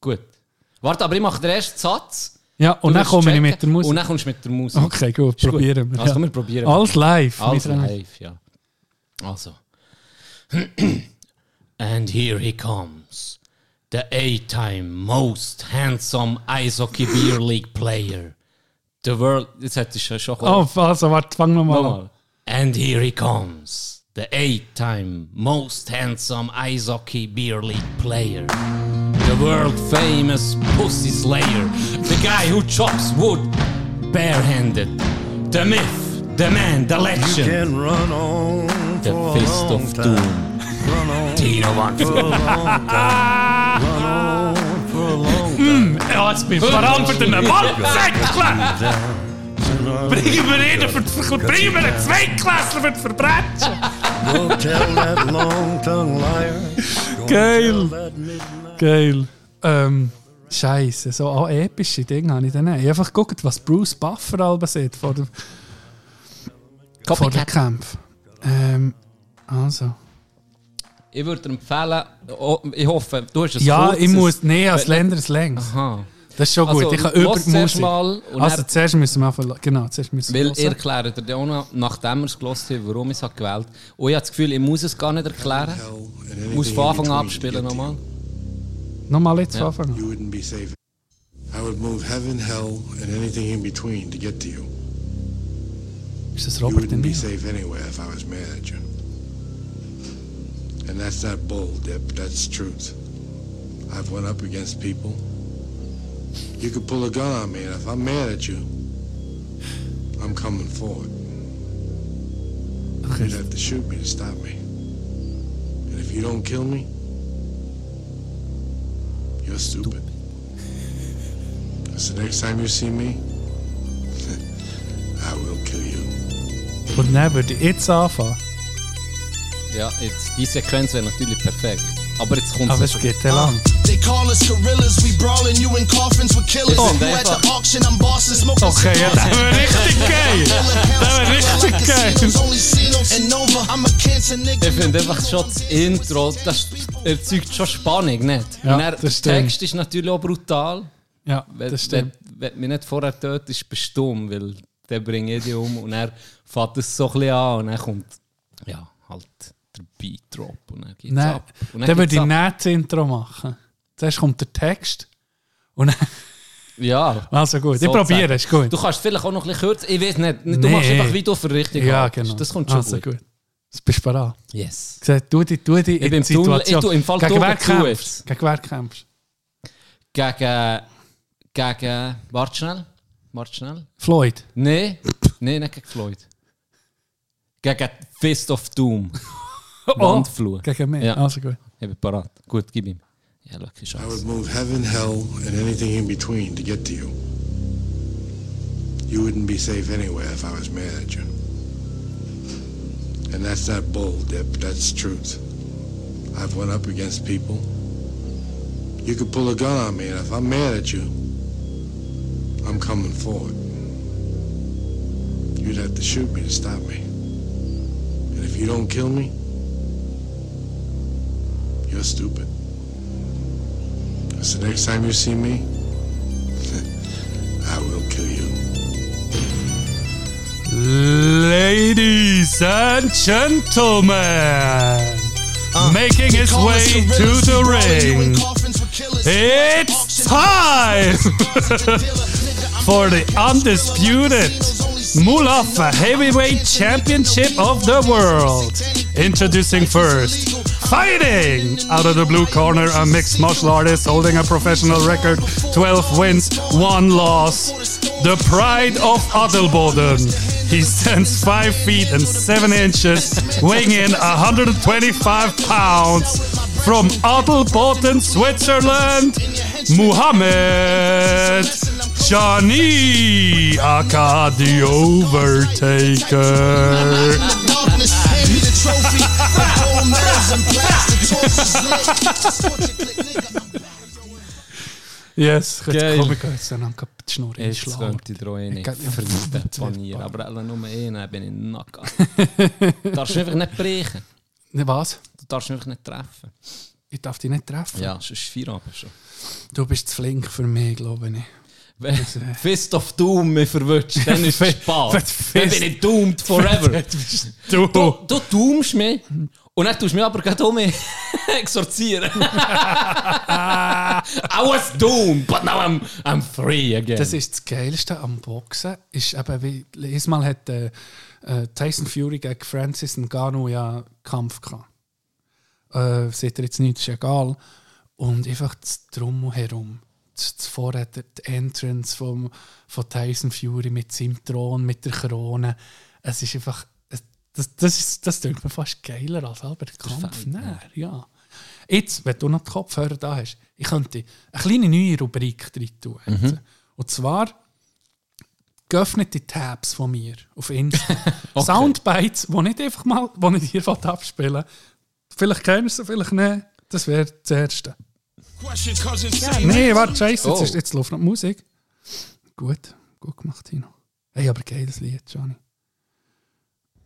Gut. Warte, aber ich mache den ersten Satz. Ja, und dann komme ich mit der Musik. Und dann kommst du mit der Musik. Okay, gut, Ist gut. probieren wir. Also, ja. wir probieren. Alles live. Alles live, ja. Also. *clears throat* And here he comes. The eight-time most handsome Ice Hockey Beer League player. The world... Jetzt hättest du schon Oh, also, warte, fang nochmal an. And here he comes. The eight-time most handsome Ice Hockey Beer League player. The world famous Pussy Slayer. The guy who chops wood barehanded. The myth, the man, the legend. Can run on The for a Fist long of time. Doom. Run on *laughs* Tino Van for a long time. Run on for a long time. Ja, jetzt bin ich verantwortlich in den Waldsäckchen. Sooner or Bringen wir einen für die Bringen wir einen Zweitklässler für die Verbrechen. Go tell that long tongue liar. Go Geil. Geil. Ähm, Scheiße, so auch epische Dinge habe ich dann nicht. Ich habe einfach geguckt, was Bruce Buffer alben sieht vor dem vor dem Kampf. Ähm, also. Ich würde dir empfehlen, oh, ich hoffe, du hast es Ja, ich muss, nee, als Wenn- Länder längs. Aha. Das ist schon gut. Also, ich kann über die Musik. mal also dann- zuerst müssen wir einfach, genau, zuerst müssen wir Weil ich hören. erkläre dir auch noch, nachdem wir es gelost haben, warum ich es gewählt habe. Und ich habe das Gefühl, ich muss es gar nicht erklären. Ich muss von Anfang an abspielen nochmal. Nochmal jetzt Ja. anfangen. You wouldn't be safe. I would move heaven, hell, and anything in between to get to you. Ist das You Robert De wouldn't be safe anywhere if I was mad at you. And that's not bull, Dip. That's truth. I've went up against people. You could pull a gun on me, and if I'm mad at you, I'm coming forward. You'd have to shoot me to stop me. And if you don't kill me, you're stupid. So next time you see me, *laughs* I will kill you. Und dann würde ich jetzt anfangen. Ja, jetzt, die Sequenz wäre natürlich perfekt. Aber jetzt kommt Aber es. geht ja lang. They call us gorillas, we brawling you in coffins with killers. Oh, you at the auction, I'm bossing, smoking Okay, ja, das wäre richtig geil. Das wäre richtig geil. Ich finde einfach schon das Intro, das erzeugt schon Spannung, nicht? Ja, Und dann, das der. Text ist natürlich auch brutal. Ja, Wenn, das stimmt. wenn, wenn mich nicht vorher tötest, bist du dumm, weil der bringt ich dich um und er fährt es so ein bisschen an und dann kommt ja, halt der Beat-Drop und dann geht's Nein, ab. Und dann würde geht's ich nicht das Intro machen. Zuerst kommt der Text. Und dann, Ja. also gut, ich sozusagen. probiere, ist gut. Du kannst vielleicht auch noch ein bisschen kürzer, ich weiß nicht, du Nee. machst einfach wie du für richtig ja, genau. Das kommt schon also gut. gut. Das bist du bereit. Yes. Gesagt, du die, du die Ich in die Tunnel- Situation. ich tu im Fall Gegen Tunnel wer kämpfst. Gegen wer kämpfst Gegen, gegen, warte schnell, warte schnell. Floyd. Nee, nee, nicht gegen Floyd. Gegen Fist of Doom. *laughs* Wandfluch. Gegen mich. Ja. Also gut. Ich bin parat. Gut, gib ihm. Ja, lucky I would move heaven, hell, and anything in between to get to you. You wouldn't be safe anywhere if I was mad at you. And that's not bull, Dip. That's truth. I've went up against people. You could pull a gun on me, and if I'm mad at you, I'm coming forward. You'd have to shoot me to stop me. And if you don't kill me, you're stupid. So next time you see me, *laughs* I will kill you. Ladies and gentlemen, making his way gorillas, to the brawling you in ring, coffins with killers. it's time for the undisputed Mulafa Heavyweight Championship of the World. Introducing first, fighting out of the blue corner, a mixed martial artist holding a professional record 12 wins, 1 loss. The pride of Adelboden. He stands 5 feet and 7 inches, weighing in 125 pounds. From Adelboden, Switzerland, Muhammad Johnny aka the Overtaker. Darkness, hand me the trophy. The gold medals and plaster torches lit. Yes, ich Geil. komme jetzt dann gerade die Schnur Jetzt einschlagen. könnte ich dir auch eh nicht Ich kann- vermieten, Das wird panieren. bald. Aber alle nur einen, dann bin ich nackig. *laughs* Du darfst einfach nicht brechen. Ne, was? Du darfst einfach nicht treffen. Ich darf dich nicht treffen. Ja, sonst ist Feierabend schon. Du bist zu flink für mich, glaube ich. Wenn Fist of Doom mich verwünscht, dann *laughs* ist es Spaß. Dann bin ich doomed forever. Du! Du, du doomst mich und dann tust du mich aber gerade um mich *laughs* exorzieren. *laughs* I was doomed, but now I'm, I'm free again. Das ist das Geilste am Boxen. Ist eben, wie, jedes Mal hat äh, äh, Tyson Fury gegen Francis Ngannou ja Kampf gehabt. Äh, seht ihr jetzt nicht, ist egal. Und einfach das Drumherum. Das, das die Entrance vom, von Tyson Fury mit seinem Thron, mit der Krone. Es ist einfach. Das, das, ist, das klingt mir fast geiler als der Kampf. Nein, ja. Jetzt, wenn du noch die Kopfhörer da hast, ich könnte eine kleine neue Rubrik drin tun. jetzt. Und zwar geöffnete Tabs von mir auf Insta. *laughs* Soundbites, die nicht einfach mal, die ich dir abspielen. Vielleicht kennst du sie, vielleicht nicht. Das wäre das Erste. Question, cause insane. Nee, warte, scheiße, jetzt, Oh. ist- jetzt läuft noch die Musik. Gut, gut gemacht, Tino. Hey, aber geiles Lied, Johnny.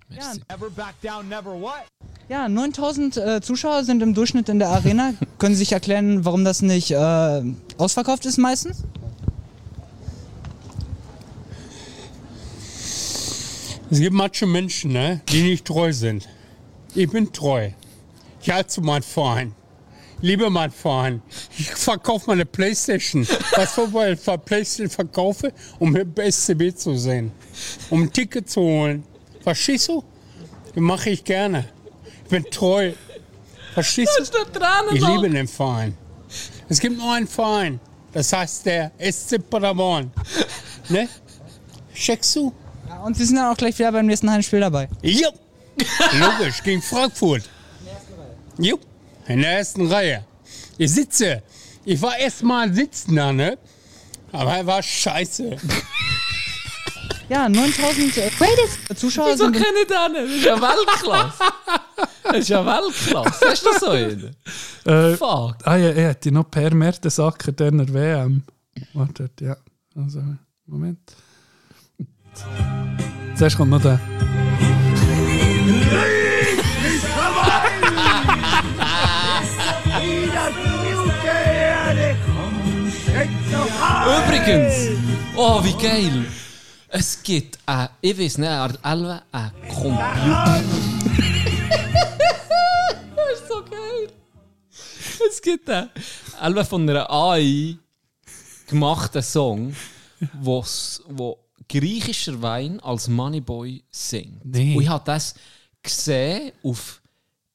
Merci. Ja, 9000 äh, Zuschauer sind im Durchschnitt in der Arena. *laughs* Können Sie sich erklären, warum das nicht äh, ausverkauft ist meistens? Es gibt manche Menschen, ne, die nicht treu sind. Ich bin treu. Ich halte zu meinem Verein. Liebe meinen Verein. Ich verkaufe meine Playstation. Was für ich für Playstation verkaufe, um mir SCB zu sehen. Um ein Ticket zu holen. Verstehst du? Das mache ich gerne. Ich bin treu. Verstehst du? Ich liebe den Verein. Es gibt nur einen Verein. Das heißt der SC Paderborn. Ne? Checkst du? Ja, und Sie sind dann auch gleich wieder beim nächsten Heimspiel dabei. Jo. Logisch, gegen Frankfurt. Jo. In der ersten Reihe. Ich sitze. Ich war erst mal sitzen da, ne? Aber er war scheiße. *laughs* Ja, 9000 äh, Zuschauer Wieso sind kenne ich nicht? Das ist ja Weltklasse. Das ist ja Weltklasse. Hast du so einen? Äh, Fuck. ah ja, er hätte noch per Mertesacker der WM. Warte, ja. Also, Moment. Zuerst kommt noch der. Übrigens, oh wie geil. Es gibt, äh, ich weiß nicht, eine Elbe, einen Computer. das ist so geil. Es gibt einen Elbe von einer AI gemachten Song, wo's, wo griechischer Wein als Moneyboy singt. Nee. Und ich habe das gesehen auf,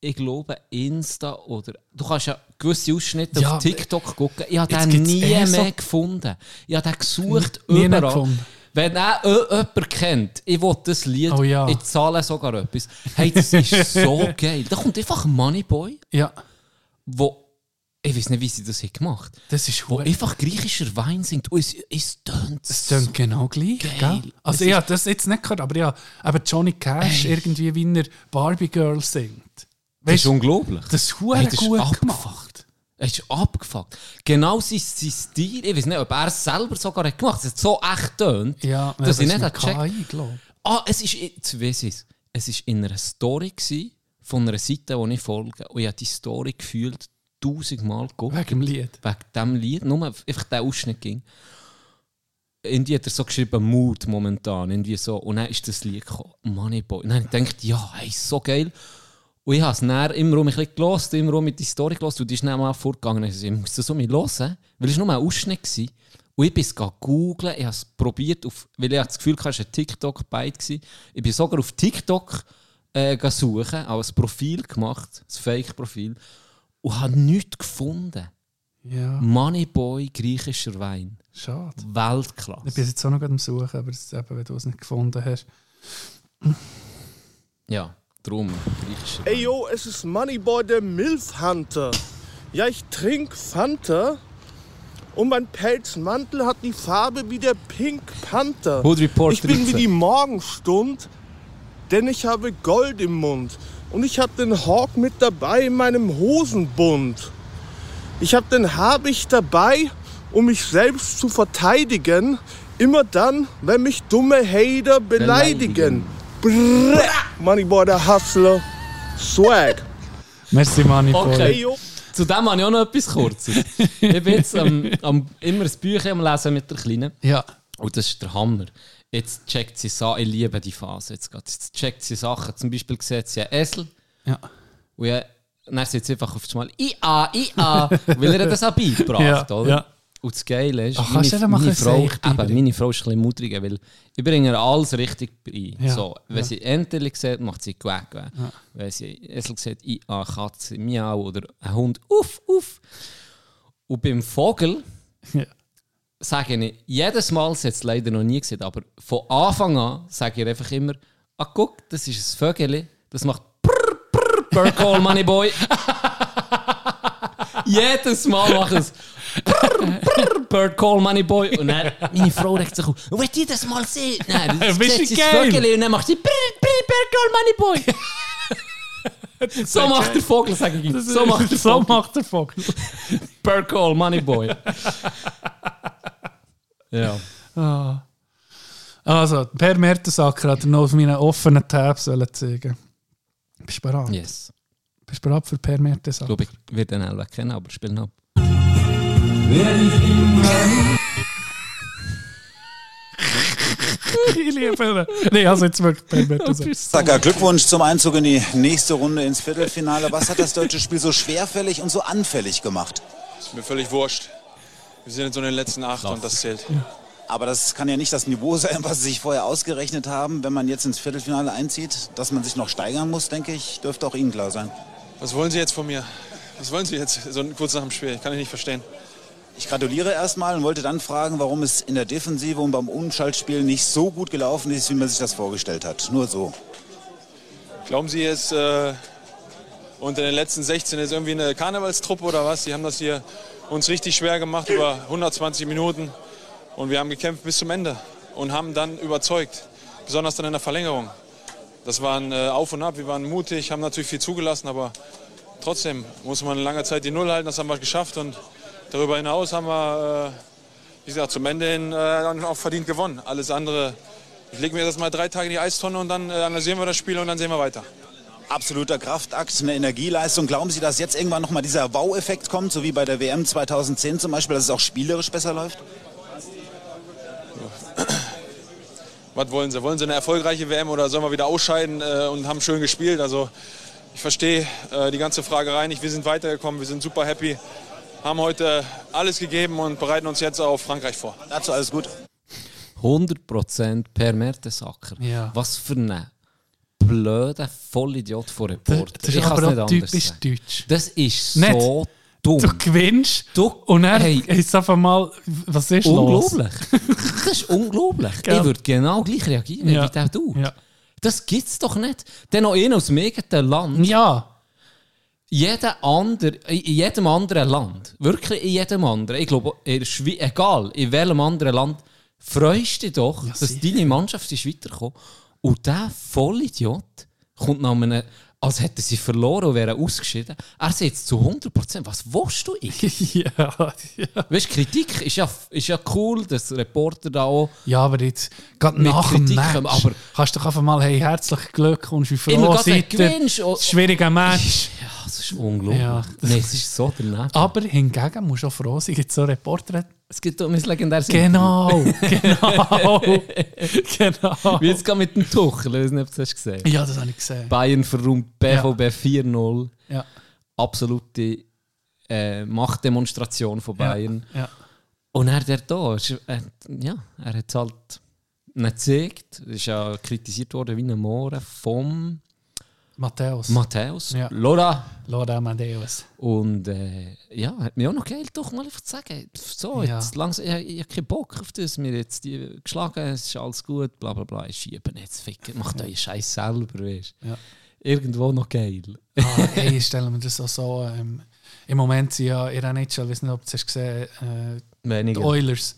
ich glaube, Insta oder. Du kannst ja gewisse Ausschnitte Ja, auf TikTok gucken. Ich habe den gibt's nie eh so- mehr gefunden. Ich habe den gesucht Nie mehr überall. gefunden. Wenn auch jemand kennt, ich will das Lied, Oh ja. ich zahle sogar etwas. Hey, das ist so *laughs* geil. Da kommt einfach ein Moneyboy, Ja, wo ich weiß nicht, wie sie das haben gemacht das ist wo einfach griechischer Wein singt. Und es, es tönt Es klingt genau gleich, Geil. gell? Also Es ich habe das jetzt nicht gehört, aber ja, aber Johnny Cash irgendwie wie er Barbie Girl singt. Das ist Weißt unglaublich. das ist Hey, das ist gut abgefuckt. gemacht. Es ist abgefuckt. Genau sein, sein Stil, ich weiß nicht, ob er es selber sogar hat gemacht hat. Es hat so echt tönt, Ja, dass das ich nicht gecheckt ich. Ah, es ist, jetzt weiss es ist in einer Story gsi von einer Seite, die ich folge. Und ich habe die Story gefühlt tausendmal geguckt. Wegen dem Lied. Wegen diesem Lied. Nur einfach der Ausschnitt ging. Irgendwie hat er so geschrieben, Mood momentan. Irgendwie so. Und dann ist das Lied gekommen. Moneyboy. Und dann habe ich gedacht, ja, hey, so geil. Und ich habe es dann immer um bisschen gelost, immer um mit die Story gelost. Und die ist dann mal vorgegangen. Ich, ich muss das so mit hören. Weil es war nur ein Ausschnitt. Gewesen. Und ich bin es googeln, ich habe es probiert, auf, weil ich das Gefühl hatte, es war ein TikTok-Byte. Ich bin sogar auf TikTok äh, suchen, auch ein Profil gemacht, ein Fake-Profil, und habe nichts gefunden. Ja, Moneyboy, griechischer Wein. schade. Weltklasse. Ich bin jetzt auch noch am Suchen, aber das eben, wenn du es nicht gefunden hast. Ja, drum, Ey yo, es ist Moneyboy der Milf Hunter. Ja, ich trink Fanta und mein Pelzmantel hat die Farbe wie der Pink Panther. Report ich bin wie 13. die Morgenstund, denn ich habe Gold im Mund. Und ich habe den Hawk mit dabei in meinem Hosenbund. Ich habe den Habicht dabei, um mich selbst zu verteidigen. Immer dann, wenn mich dumme Hater beleidigen. Brrr, Moneyboy der Hustler. Swag. Merci, Manni Okay. Yo. Zu dem habe ich auch noch etwas Kurzes. *laughs* ich bin jetzt am, am, immer ein Büchlein am Lesen mit der Kleinen. Ja, Und das ist der Hammer. Jetzt checkt sie Sachen, ich liebe die Phase jetzt gerade. Jetzt checkt sie Sachen. Zum Beispiel sieht sie einen Esel. ja. Und ja, dann sagt sie einfach auf einmal IA, IA, *laughs* weil er das auch beigebracht, Ja, oder? ja. Und das Geile ist, Ach, meine, meine, ein Frau, eben, meine Frau ist ein bisschen mudriger, weil ich bringe ihr alles richtig bei. Ja, So, wenn ja. sie Enteli sieht, macht sie quack. quack. Wenn sie Esel sieht, IA, Katze, Miau oder ein Hund, uff, uff. Und beim Vogel Ja. sage ich, jedes Mal, sie hat es leider noch nie gesehen, aber von Anfang an sage ich einfach immer, ah guck, das ist ein Vögel, das macht prr, prr, Bird Call Money Boy. *laughs* jedes Mal macht es prr, prr, Bird Call Money Boy. Und dann, *laughs* meine Frau regt sich auf, willst du das mal sehen? Nein, das *laughs* das geil? Und dann macht sie Bird Call Money Boy. *laughs* so macht der Vogel, sage ich ihm. So macht der so Vogel. macht der Vogel. Bird Call Money Boy. ja. Ah. Also, Per Mertesacker hat er noch auf meinen offenen Tabs zeigen. Bist du bereit? Yes. Bist du bereit für Per Ich Mertesacker? glaube, ich werde den Elva kennen, aber spiel noch. Ich liebe ihn. Nee, also jetzt wirklich. Sacker, Glückwunsch zum Einzug in die nächste Runde ins Viertelfinale. Was hat das deutsche Spiel so schwerfällig und so anfällig gemacht? Ist mir völlig wurscht. Wir sind jetzt so in den letzten acht und das zählt. Aber das kann ja nicht das Niveau sein, was Sie sich vorher ausgerechnet haben, wenn man jetzt ins Viertelfinale einzieht. Dass man sich noch steigern muss, denke ich, dürfte auch Ihnen klar sein. Was wollen Sie jetzt von mir? Was wollen Sie jetzt so kurz nach dem Spiel? Kann ich nicht verstehen. Ich gratuliere erstmal und wollte dann fragen, warum es in der Defensive und beim Umschaltspiel nicht so gut gelaufen ist, wie man sich das vorgestellt hat. Nur so. Glauben Sie jetzt, äh, unter den letzten 16 ist irgendwie eine Karnevalstruppe oder was? Die haben das hier uns richtig schwer gemacht über 120 Minuten. Und wir haben gekämpft bis zum Ende und haben dann überzeugt. Besonders dann in der Verlängerung. Das war ein äh, Auf und Ab. Wir waren mutig, haben natürlich viel zugelassen, aber trotzdem muss man lange Zeit die Null halten. Das haben wir geschafft. Und darüber hinaus haben wir, äh, wie gesagt, zum Ende hin äh, auch verdient gewonnen. Alles andere, ich lege mir das mal drei Tage in die Eistonne und dann äh, analysieren wir das Spiel und dann sehen wir weiter. Absoluter Kraftakt, eine Energieleistung. Glauben Sie, dass jetzt irgendwann noch mal dieser Wow-Effekt kommt, so wie bei der WM 2010 zum Beispiel, dass es auch spielerisch besser läuft? *clears throat* Was wollen Sie? Wollen Sie eine erfolgreiche WM oder sollen wir wieder ausscheiden und haben schön gespielt? Also ich verstehe die ganze Fragerei nicht. Wir sind weitergekommen, wir sind super happy, haben heute alles gegeben und bereiten uns jetzt auf Frankreich vor. Dazu alles gut. 100% Per Mertesacker. Ja. Was für ein blöder Vollidiot von Reporter. Das ist Ich kann's aber nicht auch anders typisch sagen. deutsch. Das ist Nicht. so dumm. Du gewinnst Du- und dann Hey. ist einfach mal, was ist los? Unglaublich. *laughs* das ist unglaublich. Gell? Ich würde genau gleich reagieren, Ja. wie der du. Ja. Das gibt's doch nicht. Dann noch einer aus dem eigenen Land. Ja, Jeder andere, in jedem anderen Land, wirklich in jedem anderen, ich glaube, in Schweiz, egal in welchem anderen Land, freust du dich doch, dass sicher. deine Mannschaft ist weitergekommen. Und der Vollidiot kommt nach einem, als hätten sie verloren und wären ausgeschieden. Er sagt jetzt zu 100%, was willst du ich? *laughs* ja, ja. Weißt du, Kritik ist ja, ist ja cool, dass Reporter da auch Ja, aber jetzt, gerade Mit nach dem Kritik, Match, aber- kannst du doch einfach mal, hey, herzlichen Glückwunsch, wie froh seid ihr? Schwieriger Match. Ja, das ist unglaublich. Ja. Nein, es ist so daneben. Aber hingegen musst du auch froh sein, gibt so Reporter. Es gibt auch mein legendäres Genau, *laughs* genau, genau. Wie jetzt gerade mit dem Tuchel, ich weiß nicht, ob du das hast gesehen Ja, das habe ich gesehen. Bayern verräumt BVB 4-0. Ja, Absolute äh, Machtdemonstration von Bayern. ja. Und er der da, ist, er, ja, er hat es halt nicht gezeigt. Er ist ja kritisiert worden wie ein Mohren vom Matthäus. Matthäus. Ja. Laura. Laura Amadeus. Und äh, ja, hat mir auch noch geil, doch mal einfach zu sagen, so, Ja. jetzt langsam, ich, ich habe keinen Bock auf das, mir jetzt die geschlagen, es ist alles gut, bla bla bla, ich schiebe jetzt, ficken, macht euren Scheiß selber, weißt Ja. Irgendwo noch geil. Ah, hey, ich stelle mir das auch so. Ähm, Im Moment sind ja in der NHL, ich weiß nicht, ob du es hast gesehen äh, Weniger. die Oilers.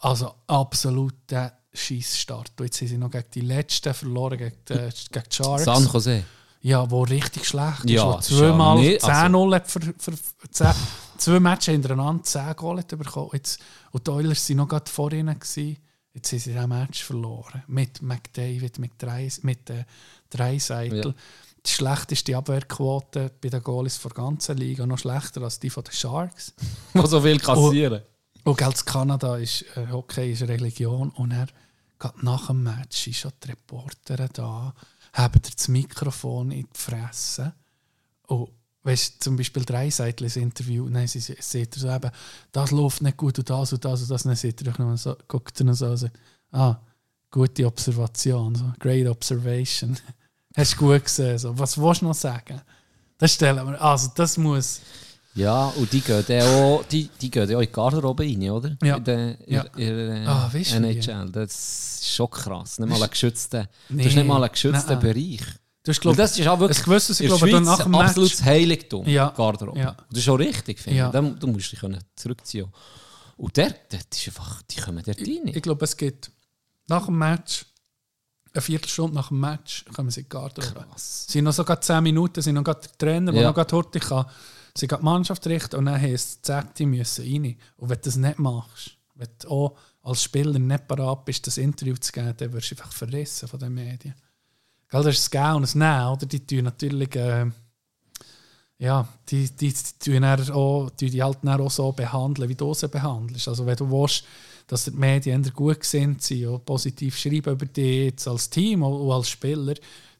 Also absolut der Schießstart. Und Jetzt sind sie noch gegen die Letzten verloren, gegen die, gegen die Sharks. San Jose. Ja, wo richtig schlecht. Ja, ist zweimal nicht- 10-0 hat für, für, für 10, zwei Matches hintereinander 10 Goal bekommen. Jetzt, und die Oilers waren noch gerade vor ihnen. Gewesen. Jetzt haben sie das Match verloren. Mit McDavid, mit, drei, mit äh, Dreiseitel. Ja. Die schlechteste Abwehrquote bei den Goalies der ganzen Liga. Noch schlechter als die von den Sharks. *laughs* Wo so viel kassieren. Und, und Kanada ist äh, Hockey ist Religion. Und er geht nach dem Match sind schon die Reporter da, haben das Mikrofon in die Fresse. Und weißt, zum Beispiel drei Seiten Interview, dann sie, er so eben, das läuft nicht gut und das und das und das. Dann sieht er noch so, guckt er noch so und sagt, ah, gute Observation, so, great observation. *laughs* Hast du gut gesehen. So. Was willst du noch sagen? Das stellen wir, also das muss... Ja, und die gehen dann auch, die, die gehen auch in die Garderobe rein, oder? Ja. In der, Ja. Ah, du? NHL. Das ist schon krass. Nicht mal ein geschützter, Nee. das ist nicht mal ein geschützter. Bereich. Du hast, glaub, das ist auch wirklich gewisses, ich in der glaube, Schweiz ein absolutes Heiligtum, Ja. Garderobe. Ja. Das ist auch richtig, finde Ja. ich. Da, du musst dich können zurückziehen Und der, der ist einfach, die kommen dort rein. Ich glaube, es gibt nach dem Match, eine Viertelstunde nach dem Match, kommen sie in die Garderobe. Es sind noch sogar 10 Minuten, sind noch gerade Trainer, Ja. noch gerade heute kann, sie geht die Mannschaft richten und dann heisst es, die müssen rein. Und wenn du das nicht machst, wenn du auch als Spieler nicht parat bist, das Interview zu geben, dann wirst du einfach verrissen von den Medien. Gell, das ist das Gehen und das Nehmen, oder? Die tun natürlich... Äh, ja, die, die, die, tun auch, die, die halt auch so behandeln, wie du sie behandelst. Also wenn du willst, dass die Medien gut sind, auch positiv schreiben über dich als Team und und als Spieler,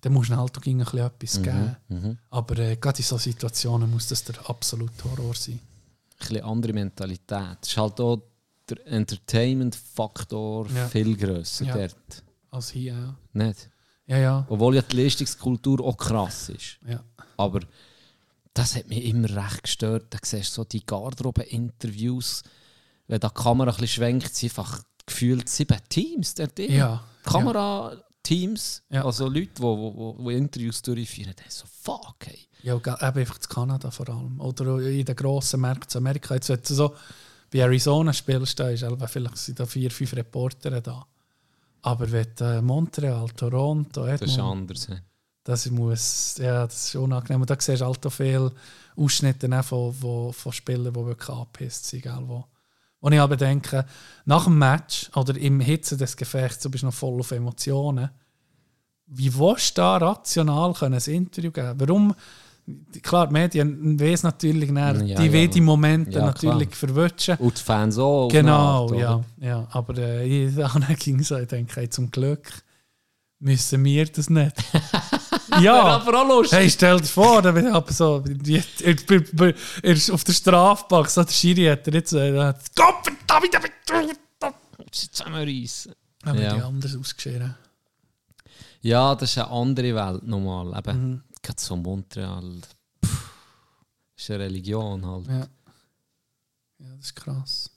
dann musst du halt auch ein bisschen etwas Mhm, geben. mhm. Aber äh, gerade in solchen Situationen muss das der absolute Horror sein. Ein bisschen andere Mentalität. Es ist halt auch der Entertainment-Faktor Ja. viel grösser Ja. dort. Als hier, ja. Nicht? Ja, ja. Obwohl ja die Leistungskultur auch krass ist. Ja. Aber das hat mich immer recht gestört. Da siehst du so die Garderobe-Interviews, wenn da die Kamera ein bisschen schwenkt, sind einfach gefühlt sieben Teams dort drin. Ja. Kamera-Teams, also Leute, die wo, wo, wo Interviews durchführen, die so, fuck, ey. Ja, eben einfach zu Kanada vor allem. Oder in den grossen Märkten zu Amerika. Jetzt, wenn du so bei Arizona spielst, da ist eben vielleicht sind da vier, fünf Reporter da. Aber wenn äh, Montreal, Toronto, Das ist anders. hä? Das muss, ja, das ist unangenehm. Und da siehst du halt auch viele Ausschnitte von, von, von Spielern, die wirklich angepisst sind. Gell, wo, wo ich aber denke, nach dem Match oder im Hitze des Gefechts, du bist noch voll auf Emotionen, wie willst du da rational können ein Interview geben Warum? Klar, die Medien wissen natürlich, dann, Ja, die ja. die Momente Ja, natürlich klar. verwutschen. Und die Fans auch. Genau, Art, ja, ja. Aber äh, ich *laughs* auch nicht ging so, ich denke, hey, zum Glück müssen wir das nicht. *laughs* ja, *laughs* aber auch lustig. Hey, stell dir vor, da bin ich aber so, er ist auf der Strafbank, so der Schiri hat er jetzt, äh, hat, Gott verdammt, Zusammenreißen. aber Ja. die anders ausgeschrieben. Ja, das ist eine andere Welt nochmal. Eben, Mhm. Gerade so Montreal. Pff, ist eine Religion halt. Ja. ja, das ist krass.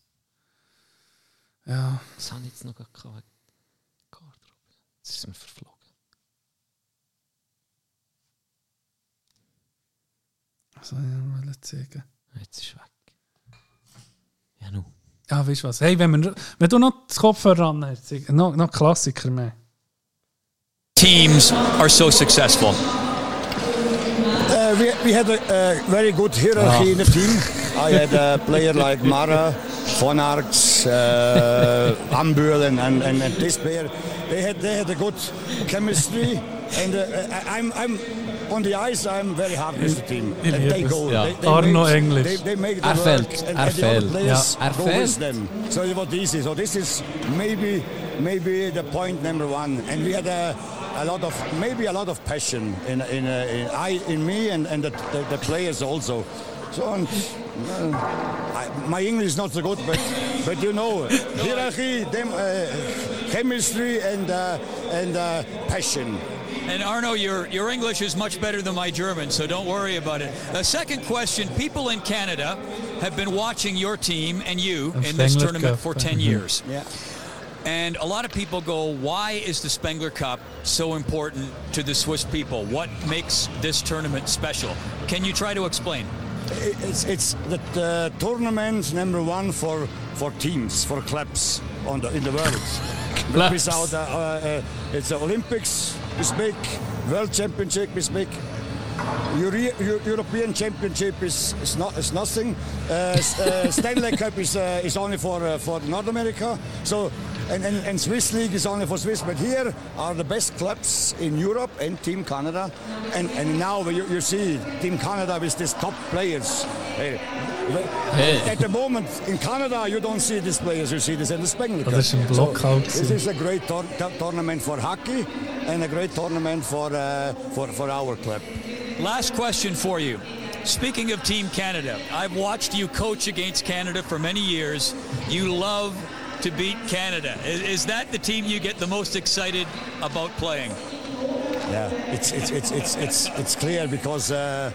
Ja. Was habe ich jetzt noch gehabt? Garderobe. Jetzt ist es mir verflogen. Was soll ich noch? Jetzt ist es weg. Ja, nu. Ja, weißt du was? Hey, wenn, wir, wenn du noch das Kopfhörer ran hast, noch, noch Klassiker mehr. teams are so successful? Uh, we, we had a, a very good hierarchy Ah. in the team. I had a player *laughs* like Mara, Von Arx, uh, Ambulen, and, and, and this player. They had they had a good chemistry, and uh, I, I'm I'm on the ice. I'm very happy with the team. Ich And they go. es. Ja. They, they Arno make, Englisch. They, they make it Er work, fehlt, and, er and the other players go with them. So it was easy. So this is maybe maybe the point number one. And we had a, a lot of maybe a lot of passion in in, uh, in I in me and, and the, the, the players also. So and Uh, I, my English is not so good, but but you know, hierarchy, dem, uh, chemistry, and uh, and uh, passion. And Arno, your, your English is much better than my German, so don't worry about it. A second question people in Canada have been watching your team and you in this tournament Cup. for 10 years. Yeah. And a lot of people go, why is the Spengler Cup so important to the Swiss people? What makes this tournament special? Can you try to explain? It's it's the uh, tournament number one for for teams for clubs on the in the world. Clubs. Without uh, uh, uh, it's the Olympics is big, World Championship is big. Euro- Eu- European Championship is, is not is nothing. Uh, uh, *laughs* Stanley Cup is uh, is only for uh, for North America. So and, and, and Swiss League is only for Swiss. But here are the best clubs in Europe and Team Canada. And and now you, you see Team Canada with these top players. Hey, Hey. At the moment in Canada you don't see these players. You see this in the Spengler Cup. Das ist ein So, this is a great tour- tour- tournament for hockey and a great tournament for uh, for for our club. Last question for you. Speaking of Team Canada, I've watched you coach against Canada for many years. You love to beat Canada. Is, is that the team you get the most excited about playing? Yeah, it's it's it's it's it's, it's clear because uh,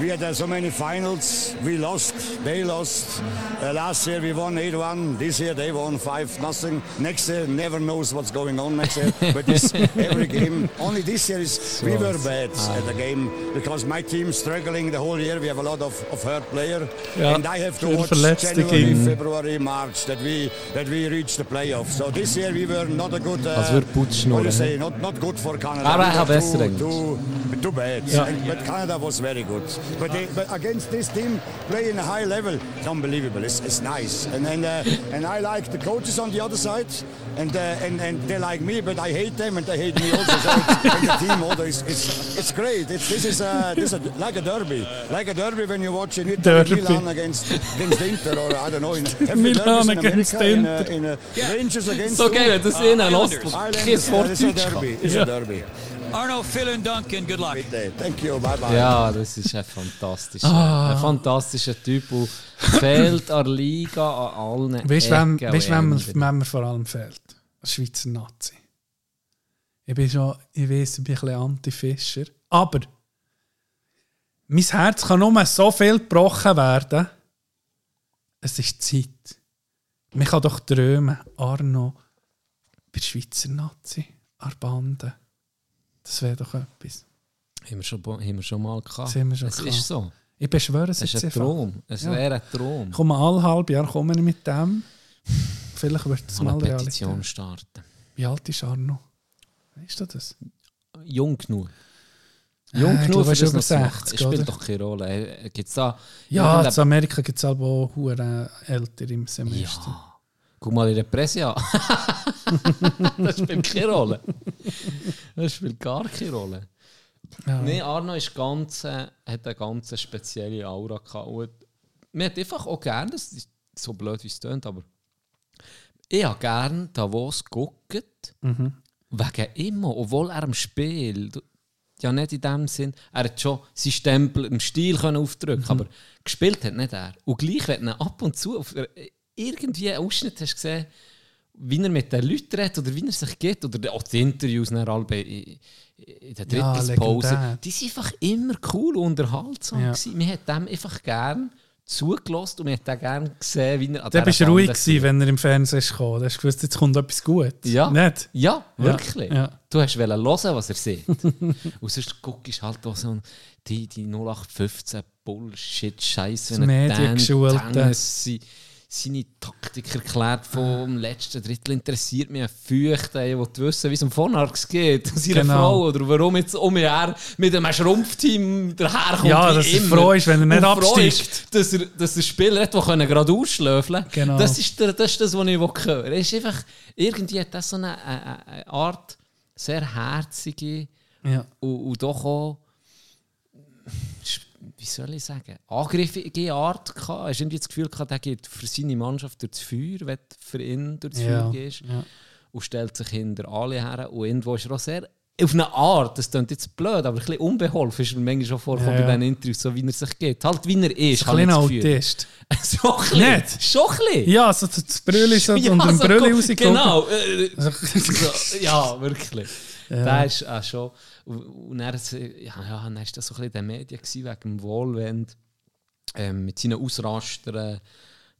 we had uh, so many finals. We lost, they lost. Uh, last year we won 8-1. This year they won 5 nothing. Next year never knows what's going on next year. But this *laughs* every game. Only this year is we were bad at the game because my team struggling the whole year. We have a lot of, of hurt player, Ja, and I have to watch January, February, March that we that we reach the playoffs. So this year we were not a good. Uh, Als würde Putsch what do you say? Not not good for Canada. Aber We er besser too, too, too bad. Ja. And, but Canada was very good. But, they, but against this team, playing a high level, it's unbelievable. It's, it's nice. And and, uh, and I like the coaches on the other side, and uh, and and they like me, but I hate them, and they hate me also. So it's, and the team also is it's, it's great. It's, this is uh, this is like a derby, like a derby when you watch in Italy, Derby. Milan against against Inter, or I don't know. In, *laughs* every Milan derbys in against America, in, Inter. uh, in, uh, Rangers against So geil, wenn das ihnen Islanders. lässt. Islanders. Yeah, it's a Deutsch derby. kann. It's Ja. a derby. Arno, vielen Dank and good luck. Thank you. Bye bye. Ja, das ist ein fantastischer, Ah. ein fantastischer Typ, der fehlt an Liga an allen Weißt du, wem, Ecken weißt, und wem, mir- Enden. wem mir vor allem fehlt? Ein Schweizer Nazi. Ich bin schon, ich weiß, ich bin ein bisschen Anti-Fischer. Aber mein Herz kann nur so viel gebrochen werden. Es ist Zeit. Man kann doch träumen, Arno, bei der Schweizer Nazi, an der Bande. Das wäre doch etwas. Haben wir schon, haben wir schon mal gehabt. Das haben wir schon es gehabt. ist so. Ich beschwöre es Es ist ein. Traum. Es Ja. wäre ein Traum. Ich komme alle halbe Jahr komme ich mit dem. Vielleicht wird es Mal eine Realität. Petition starten. Wie alt ist Arno? Weißt du das? Jung genug. Jung ich genug, ist das über noch zu machen. 60, Es spielt doch keine Rolle. Gibt es da... Ja, in Amerika gibt es aber auch hure älter im Semester. Ja. Guck mal in der Presse an. *laughs* das spielt keine Rolle. Das spielt gar keine Rolle. Ja. Nein, Arno ist ganz, äh, hat eine ganz spezielle Aura gehabt. Und mir hat einfach auch gerne, das ist so blöd wie es tönt, aber ich habe gerne Davos geguckt, Mhm. wegen immer, obwohl er im Spiel, ja nicht in dem Sinn, er hat schon seinen Stempel im Stil können aufdrücken Mhm. aber gespielt hat nicht er. Und gleich, wenn du ihn ab und zu auf irgendwie einen Ausschnitt hast gesehen, wie er mit den Leuten redet oder wie er sich geht, oder auch die Interviews nach alle in, der Ja, Drittelpause, legendär. die sind einfach immer cool und unterhaltsam. Ja. gewesen. Man hat dem einfach gern zugelassen und man hat auch gern gesehen, wie er an Da bist du ruhig gewesen, wenn er im Fernsehen gekommen. Da hast du gewusst, jetzt kommt etwas Gutes. Ja. Nicht? Ja, wirklich. Ja. Du hast hören, was er sagt. *laughs* und sonst guckst du halt auch so die, die 0815 Bullshit, Scheiße, Das Mediengeschulte. Seine Taktik erklärt vom letzten Drittel interessiert mich ein Feucht, ey, wo du wissen, wie es um Vonarx geht, *laughs* seiner Genau. Frau, oder warum jetzt um her mit einem Schrumpfteam daherkommt. Ja, dass er immer. froh ist, wenn er nicht absteigt. Dass er, dass er Spieler hat, die können gerade ausschläfeln Genau. Das ist, der, das ist das, was ich. Er ist einfach, irgendwie hat das so eine, eine, eine Art, sehr herzige Ja. und, und doch auch, wie soll ich sagen, angriffige Art gehabt. Hast du irgendwie das Gefühl gehabt, der geht für seine Mannschaft durch das Feuer, wenn du für ihn durch das Ja, Feuer gehst ja. und stellt sich hinter alle her. Und irgendwo ist er auch sehr auf eine Art, das klingt jetzt blöd, aber ein bisschen unbeholfen ist mir manchmal schon vorgekommen Ja, bei diesen Interviews, so wie er sich geht. Halt wie er ist, ein kleiner Gefühl. Autist. *laughs* so ein bisschen. Nicht? Schon ein bisschen. Ja, so das Brülli so *laughs* Ja, und ein so Brülli go- rausgekommen. Genau. äh, *laughs* ja, wirklich. Ja. Der ist auch schon. Und und dann, ja, ja, dann war das so ein bisschen in den Medien gewesen, wegen dem Wohlwend. Ähm, mit seinen Ausrastern.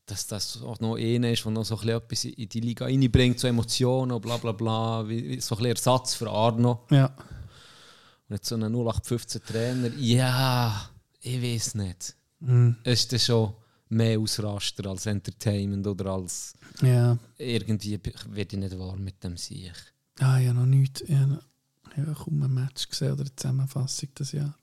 Dass das auch noch einer ist, der noch so ein bisschen etwas in die Liga reinbringt, so Emotionen und bla bla bla. Wie, wie so ein bisschen Ersatz für Arno. Ja. Und jetzt so ein 0815 Trainer. Ja, ich weiß nicht. Mhm. Ist dann schon mehr Ausraster als Entertainment oder als. Ja. Irgendwie werde ich nicht warm mit dem Sieg. Ah, ja, noch nichts. Ich habe kaum ein Match gesehen oder eine Zusammenfassung das Jahr.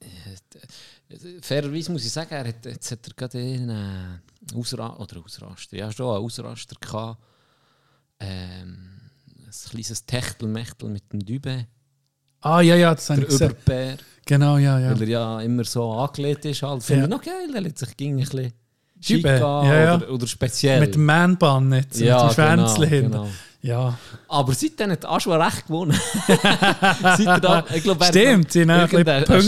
Fairerweise muss ich sagen, er hat, jetzt hat er gerade einen äh, Ausra oder Ausraster, ja schon einen Ausraster gehabt. Ähm, ein kleines Techtelmechtel mit dem Dübe. Ah, ja, ja, das Der ich gesehen. Genau, ja, ja. Weil er ja immer so angelegt ist. Halt. Finde Ja. ich noch geil, er lässt sich ging ein bisschen an ja, ja. Oder, oder speziell. Mit dem Man-Bun jetzt, Ja, mit dem genau, Schwänzchen hinten. genau. Ja. Aber seitdem hat Aschua recht gewonnen. *laughs* Da, ich hat Stimmt, sie haben ein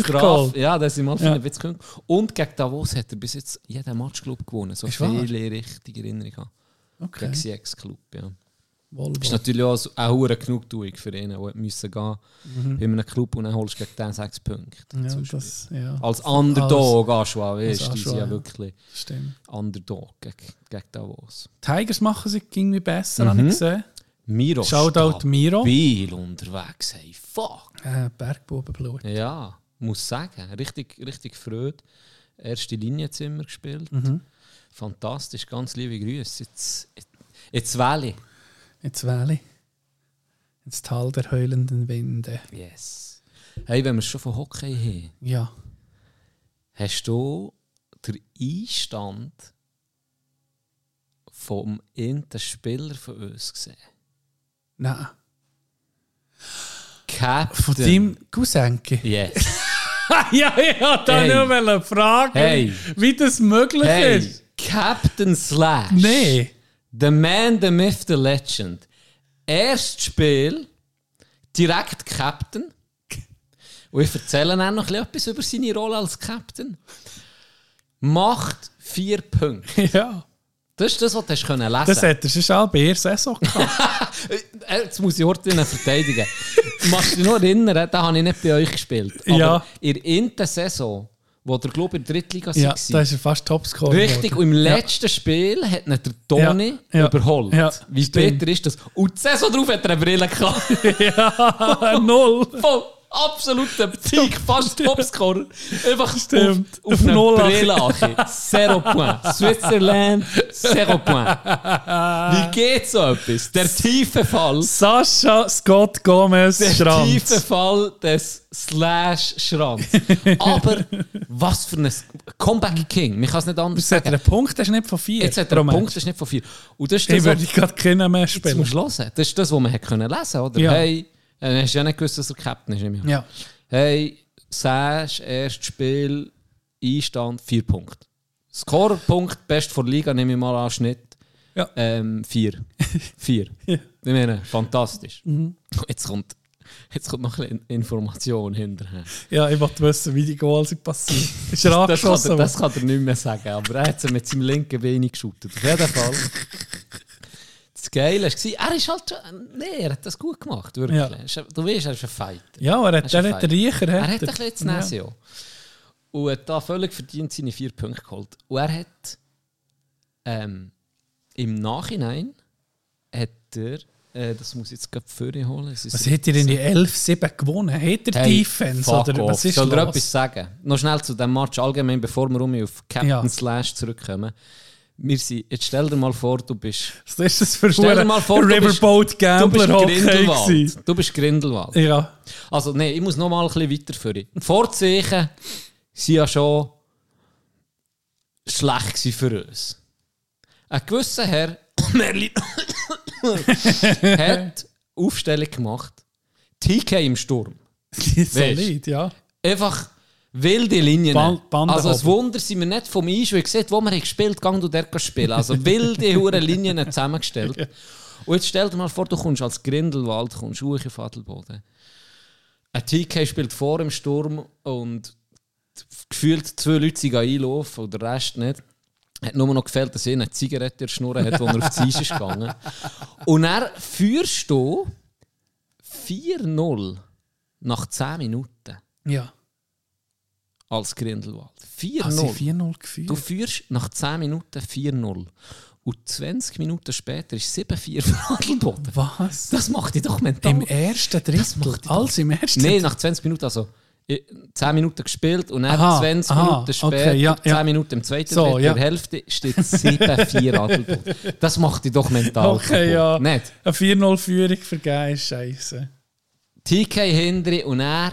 geholt. Ja, das sind mal Ja. bisschen gekündigt. Und gegen Davos hat er bis jetzt jeden Match Club gewonnen. So viele richtige Erinnerungen. Okay. Gegen CX Club, ja. Volvo. Ist natürlich auch eine Genugtuung für ihn, der müssen gehen Mhm. bei einem Club und dann holst du gegen den sechs Punkte. Ja, das- ja. Als Underdog Aschua, weißt du, die sind ja wirklich Stimmt. Underdog gegen, gegen Davos. Tigers machen sich irgendwie besser, habe Mhm. ich gesehen. Miro Shoutout Miro. Stabil unterwegs, hey, fuck. Äh, Bergbubenblut. Ja, muss sagen. Richtig, richtig Freude. Erste Linie jetzt immer gespielt. Mhm. Fantastisch, ganz liebe Grüße. Jetzt, jetzt wähle ich. Jetzt wähle Ins Tal der heulenden Winde. Yes. Hey, wenn wir schon von Hockey haben, Ja. hast du den Einstand vom irgendeinen Spieler von uns gesehen? Nein. Captain. Von deinem Cousenke? Yes. *laughs* ja, ich wollte Hey. nur wollen fragen, Hey. wie das möglich Hey, ist. Captain Slash. Nee. The Man, the Myth, the Legend. Erstes Spiel, direkt Captain. Und ich erzähle dann noch ein bisschen etwas über seine Rolle als Captain. Macht vier Punkte. *laughs* Ja. Das ist das, was du lesen Das hättest du schon bei der Saison *laughs* gehabt. Äh, Jetzt muss ich Ortin verteidigen. Du machst dich noch erinnern, da habe ich nicht bei euch gespielt. Aber Ja. in der Saison, wo der Club in der Drittliga ja, war, da ist er fast Topscorer. Richtig, und im Ja. letzten Spiel hat ihn der Toni Ja, ja, überholt. ja, Wie stimmt. bitter ist das? Und die Saison drauf hat er eine Brille gehabt. *laughs* ja, null. Voll absoluter Peak, *laughs* fast Topscorer. Einfach Stimmt. auf, auf Auf null, Brille. Zero Point. Switzerland, zero Point. Wie geht so etwas? Der tiefe Fall. Sascha Scott Gomez Der Schranz. tiefe Fall des Slash Schranz. *laughs* Aber was für ein Comeback King. Man kann es nicht anders Jetzt hat er sagen. einen Punkt, das ist nicht von vier. Jetzt hat er einen Punkt, das ist nicht von vier. Und das ist das, Ich würde gerade keinen mehr Jetzt spielen. musst du hören. Das ist das, was man hat können lesen oder? Ja. Hey, äh, hast du ja nicht gewusst, dass er Captain ist. Ja. Hey, Sash, erstes Spiel, Einstand, vier Punkte. Score-Punkt, best vor Liga, nehme ich mal an, Schnitt. Ja. Ähm, vier. *laughs* vier. Ja. Ich meine, fantastisch. Mhm. Jetzt, kommt, jetzt kommt noch ein bisschen Information hinterher. Ja, ich wollte wissen, wie die Goals sind passiert. *laughs* Ist er Das kann, angeschossen? er, das kann er nicht mehr sagen, aber er hat sie mit seinem linken Bein geschaut. Auf jeden Fall. *laughs* Das Geile war, er ist halt schon, nee, er hat das gut gemacht, wirklich. Ja. Er Du weißt, er ist ein Fighter. Ja, er hat- ein er hat den Riecher, Er hat ein er. bisschen zu Nesio. Und hat da völlig verdient seine vier Punkte geholt. Und er hat ähm, im Nachhinein hat er, äh, das muss ich jetzt gerade vorher holen. Was hat er in die 11-7 gewonnen? Hat er Hey, Defense? Oder off. was ist Soll er etwas sagen? Noch schnell zu dem Match allgemein, bevor wir um auf Captain Ja. Slash zurückkommen. Wir sind, jetzt stell dir mal vor, du bist. Was ist das für Stell dir mal vor, du bist- Riverboat Gambler du bist Grindelwald. gewesen? Du bist Grindelwald. Ja. Also, nein, ich muss noch mal ein bisschen weiterführen. Vorzeichen sind ja schon schlecht für uns. Ein gewisser Herr, *coughs* Merlin, *coughs* hat Aufstellung gemacht. TK im Sturm. *laughs* Solid, ja. Einfach wilde Linien. Band- also, oben. Wunder sind wir nicht vom Einschwung gesehen, wo wir haben gespielt gang du dort spielen. Also, wilde *laughs* hure Linien zusammengestellt. Und jetzt stell dir mal vor, du kommst als Grindelwald, kommst hoch auf Adelboden. Ein TK spielt vor im Sturm und gefühlt zwei Leute sind einlaufen und der Rest nicht. Hat nur noch gefällt, dass er eine Zigarette in der Schnur hat, als er auf die Eis ist gegangen. Und er führst du 4-0 nach 10 Minuten Ja. Als Grindelwald. 4-0. Ah, sie 4-0 geführt. Du führst nach 10 Minuten 4-0. Und 20 Minuten später ist 7-4 für Adelboden. Was? Das macht dich doch mental. Im ersten Drittel? Alles im ersten Nein, nach 20 Minuten, also eh, 10 Minuten gespielt und dann Aha, 20 aha, Minuten später, okay, ja, 10 ja. Minuten im zweiten So, Drittel, ja. der Hälfte steht 7-4 Adelboden. Das macht dich doch mental *laughs* Okay, ja. Nicht? Eine 4-0-Führung vergeben ist scheiße. TK Hindri und er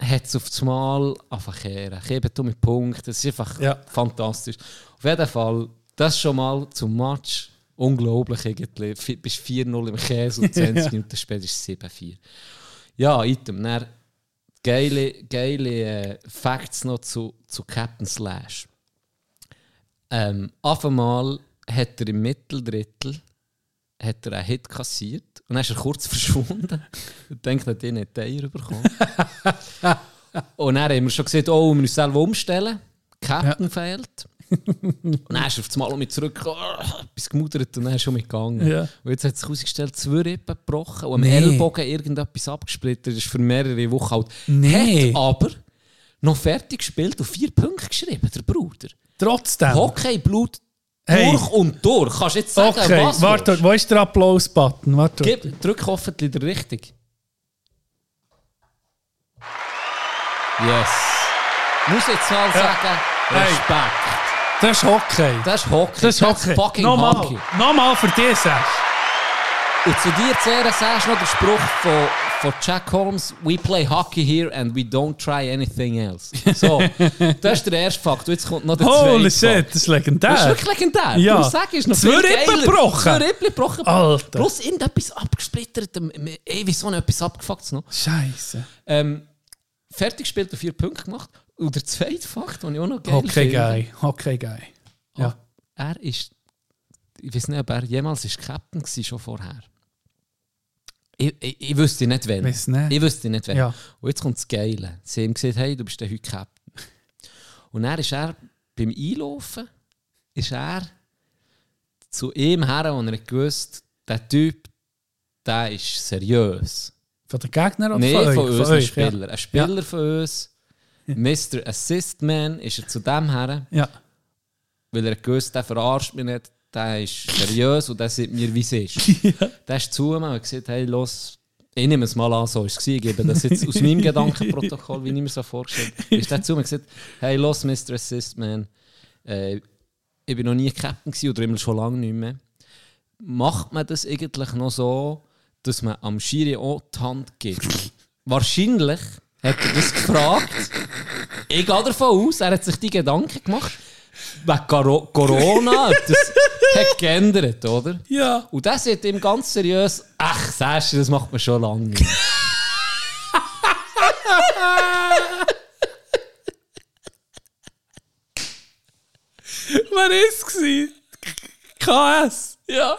hat es auf das Mal einfach kehren. Geben du mit Punkten. Das ist einfach Ja. fantastisch. Auf jeden Fall, das schon mal zum Match. Unglaublich irgendwie. Vi- Bist 4-0 im Käse und *laughs* 20 Ja. Minuten später ist es 7-4. Ja, item. Dann geile, geile äh, Facts noch zu, zu Captain Slash. Ähm, auf einmal hat er im Mitteldrittel hat er einen Hit kassiert und dann ist er kurz *laughs* verschwunden. Ich denke, er hat ihn nicht Eier bekommen. *laughs* und dann haben wir schon gesehen, oh, wir müssen selber umstellen. Captain fehlt. Und dann ist er auf das Mal mit zurückgekommen, oh, etwas gemudert und dann ist er schon mitgegangen. Ja. Und jetzt hat sich herausgestellt, zwei Rippen gebrochen und am Nee. Ellbogen irgendetwas abgesplittert. Das ist für mehrere Wochen alt. Nee. Hat aber noch fertig gespielt und vier Punkte geschrieben, der Bruder. Trotzdem. Hockey, Blut, Hey. durch und durch. Kannst du jetzt sagen, Okay, was warte, willst? wo ist der Applaus-Button? Drück hoffentlich der richtig. Yes. Muss jetzt mal sagen, Hey. Respekt. Das ist Hockey. Das ist Hockey. Das ist Hockey. fucking Nochmal, Hockey. nochmal für dich, Sash. Und zu dir du noch den Spruch von, von Jack Holmes: We play hockey here and we don't try anything else. *laughs* So, das ist der erste Fakt. Jetzt kommt noch der Holy zweite shit, Fakt. das ist legendär. Das ist wirklich legendär. Ja. Darum sag ich, ist noch Zwei Rippen gebrochen. Zwei Rippen gebrochen. Alter. Plus irgendetwas abgesplittert. Ey, wieso noch etwas abgefuckt noch? Scheiße. Ähm, fertig gespielt und vier Punkte gemacht. Und der zweite Fakt, den ich auch noch geil Hockey finde, Guy. Hockey Guy. Ja. er ist, ich weiß nicht, ob er jemals ist Captain war, schon vorher. Ich, ich, ich wüsste nicht, wann. Weiss nicht. Ich wüsste nicht, wann. Ja. Und jetzt kommt das Geile. Sie haben gesagt, hey, du bist der heute Captain. Und dann ist er beim Einlaufen, ist er zu ihm her, und er gewusst, der Typ, der ist seriös. Von den Gegnern oder Nein, von von uns, ein euch, Spieler. Ja. Ein Spieler von uns, Mr. Assist Man, ist er zu dem her, Ja. weil er gewusst, der verarscht mich nicht, der ist seriös und der sieht mir, wie es ist. *laughs* Der ist zu mir und gesagt, hey, los, ich nehme es mal an, so war es. gewesen. Gebe das jetzt aus meinem *laughs* Gedankenprotokoll, wie ich mir so vorgestellt habe. Ist der zu mir und gesagt, hey, los, Mr. Assist Man, äh, ich bin noch nie Captain gewesen oder immer schon lange nicht mehr. Macht man das eigentlich noch so, dass man am Schiri auch die Hand gibt? Wahrscheinlich hat er das gefragt. Ich gehe davon aus, er hat sich die Gedanken gemacht. Wegen Coro- Corona, das hat geändert, oder? Ja. Und das sagt ihm ganz seriös, ach, sagst du, das macht man schon lange. Wer ist es? KS. Ja.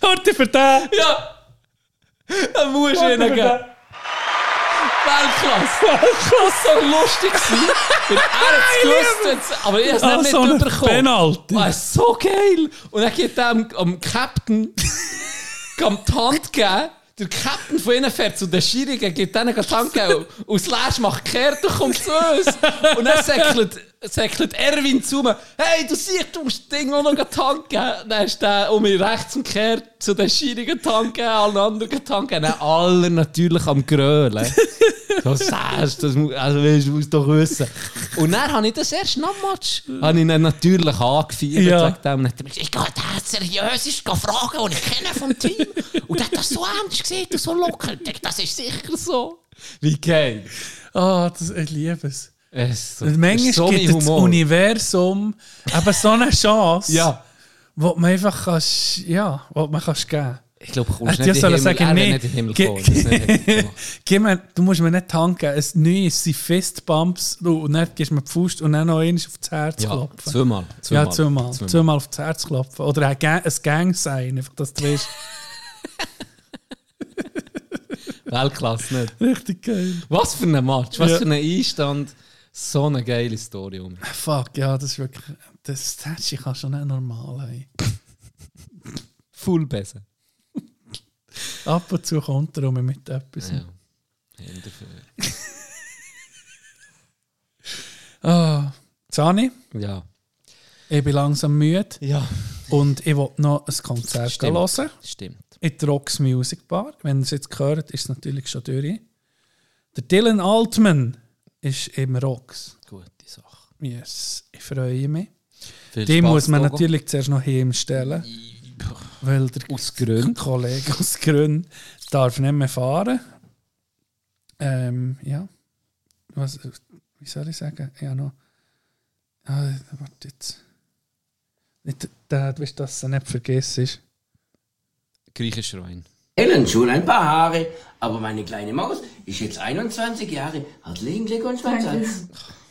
Warte für den. Ja. Da musst du ihnen geben. Weltklasse! Weltklasse! *laughs* so lustig. Weil er hat es gewusst, aber ich habe es nicht mitbekommen. Penalty. Ah, so geil! Und dann geht er am, Captain *laughs* die Hand geben. Der Captain von ihnen fährt zu den Schirigen, gibt denen die Hand geben. Und Slash macht kehrt und kommt zu uns. Und dann säckelt, säckelt Erwin zu mir, hey, du siehst, du musst Ding auch noch die Hand geben. Dann ist der um mich rechts und kehrt zu den Schirigen die Hand allen anderen geben. Dann alle natürlich am Grölen. So sagst das muss, also weißt, du musst doch wissen. Und dann habe ich das erst nach dem Match, habe ich ihn natürlich angefeiert. Ja. wegen dem. Und dann ich gehe da seriös ist fragen, und ich kenne vom Team. Und der hat das so ernst gesehen und so locker. Ich denke, das ist sicher so. Wie geil. Ah, das, ich liebe es. Es so, Manchmal so gibt das Humor. Universum eben so eine Chance, Ja. wo man einfach kannst, ja, wo man kannst geben Ich glaube, du kommst Hätte nicht ich in den sollen Himmel. sagen, er wäre nee. nicht in den Himmel Ge- gemacht. Gib mir, du musst mir nicht tanken. Ein neues sind Fistbumps und dann gibst du mir die Faust und dann noch eins auf das Herz Ja, klopfen. zweimal, Ja, zweimal, zweimal. zweimal. Zweimal, auf das Herz klopfen. Oder ein, Gang, ein Gang sein, einfach, dass du weißt. *laughs* Weltklasse nicht. Richtig geil. Was für ein Match, was Ja. für ein Einstand. So eine geile Story um. Fuck, ja, das ist wirklich. Das Statue kann schon nicht normal haben. Full besser. Ab und zu kommt er um mit etwas. Ja. Hände für- *laughs* Ah, Zani, Ja. ich bin langsam müde. Ja. Und ich will noch ein Konzert Stimmt. hören. Stimmt. In der Rocks Music Bar. Wenn ihr es jetzt gehört, ist es natürlich schon durch. Der Dylan Altman ist im Rocks. Gute Sache. Yes, ich freue mich. Viel Die Spaß, muss man Logo. natürlich zuerst noch heimstellen. Weil der Aus Gründen. *laughs* Kollege aus Gründen darf nicht mehr fahren. Ähm, ja. Was, wie soll ich sagen? Ja, noch. Ah, warte jetzt. Nicht, da, du weißt, dass du nicht vergisst. Griechischer Wein. Ellen, schon ein paar Haare, aber meine kleine Maus ist jetzt 21 Jahre. Herzlichen Glückwunsch, mein. Schatz.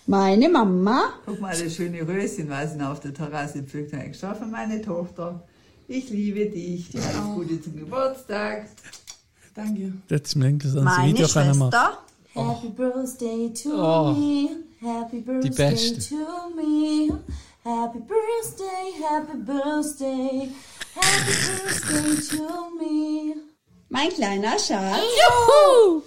Meine Mama. Guck mal, das schöne Röschen, was sie auf der Terrasse pflückt. Extra für meine Tochter. Ich liebe dich. Dir alles Gute zum Geburtstag. Danke. Jetzt irgendwie so ein Meine Video. Schwester. Happy birthday to Oh. me. Happy birthday Beste. to me. Happy birthday, happy birthday. Happy birthday to me. Mein kleiner Schatz. Juhu!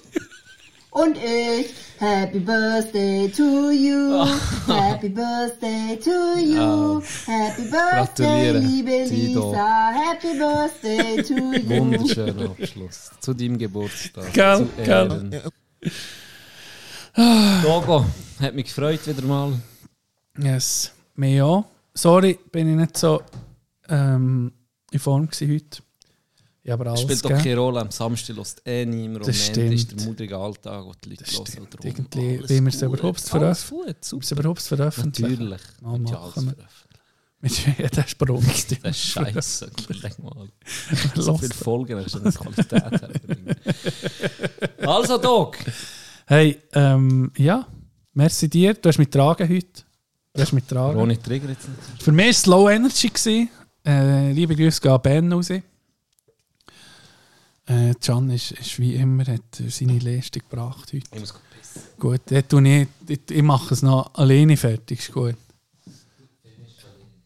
Und ich. Happy Birthday to you. Happy Birthday to you. Happy Birthday, liebe Tito. Lisa. Happy Birthday to you. *laughs* Wunderschöner Abschluss. Zu deinem Geburtstag. Gell, zu gell. Ehren. Logo, hat mich gefreut wieder mal. Yes, mir auch. Sorry, bin ich nicht so ähm, in Form gewesen heute. Habe aber alles Spielt doch keine Rolle. Am Samstag lässt eh niemand. Das Ende ist stimmt. der mutige Alltag, wo die Leute hören. und darum Irgendwie, alles wie wir es überhaupt veröffentlichen. wir überhaupt veröffentlichen. Natürlich. Mal ja machen wir. Mit jedem Sprung. Das ist scheiße. Überleg mal. So viele Folgen, hast du eine Qualität herbringen. Also, Doc. Hey, ähm, ja, merci dir. Du hast mich getragen heute. Du hast mich getragen. Ronny Trigger jetzt nicht. Für mich war es Low Energy. Äh, liebe Grüße gehen an Ben raus. Äh, Can ist, ist wie immer hat er seine Leistung gebracht heute. Ich muss gut pissen. Gut, ich, dort, ich mache es noch alleine fertig. Ist gut.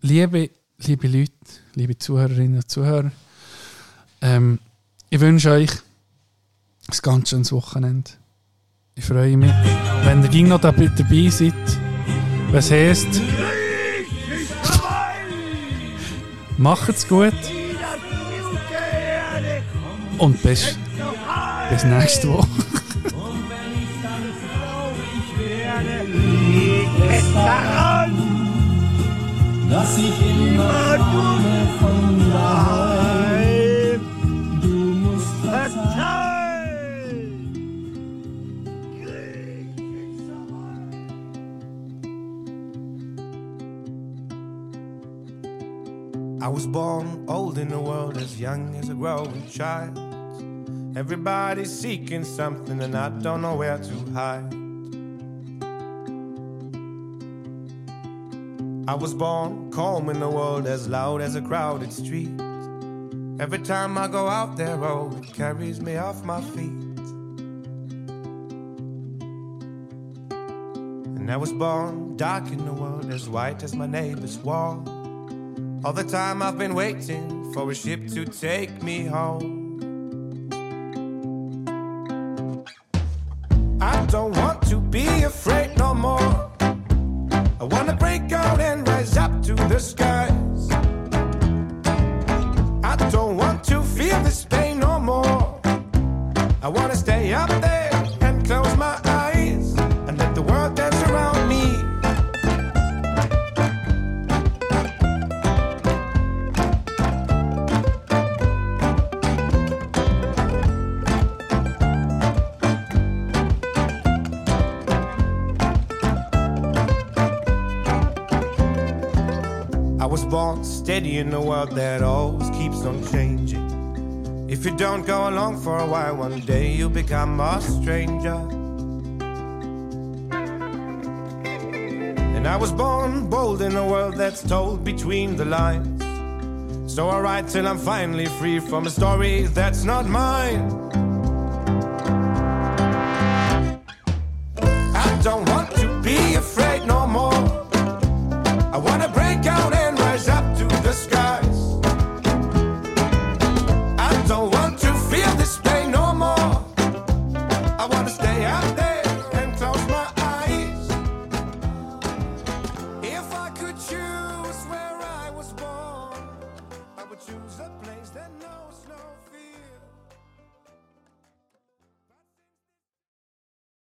Liebe, liebe Leute, liebe Zuhörerinnen und Zuhörer, ähm, ich wünsche euch ein ganz schönes Wochenende. Ich freue mich, wenn ihr noch dabei, dabei seid. Was heisst, macht's gut dass ich immer von daheim. Du musst verzeihen. I was born old in the world, as young as a growing child. Everybody's seeking something, and I don't know where to hide. I was born calm in the world, as loud as a crowded street. Every time I go out there, oh, it carries me off my feet. And I was born dark in the world, as white as my neighbor's wall. All the time I've been waiting for a ship to take me home. I don't want to be afraid no more. I wanna break out and rise up to the skies. I don't want to feel this pain no more. I wanna stay steady in a world that always keeps on changing. If you don't go along for a while, one day you'll become a stranger. And I was born bold in a world that's told between the lines. So I write till I'm finally free from a story that's not mine.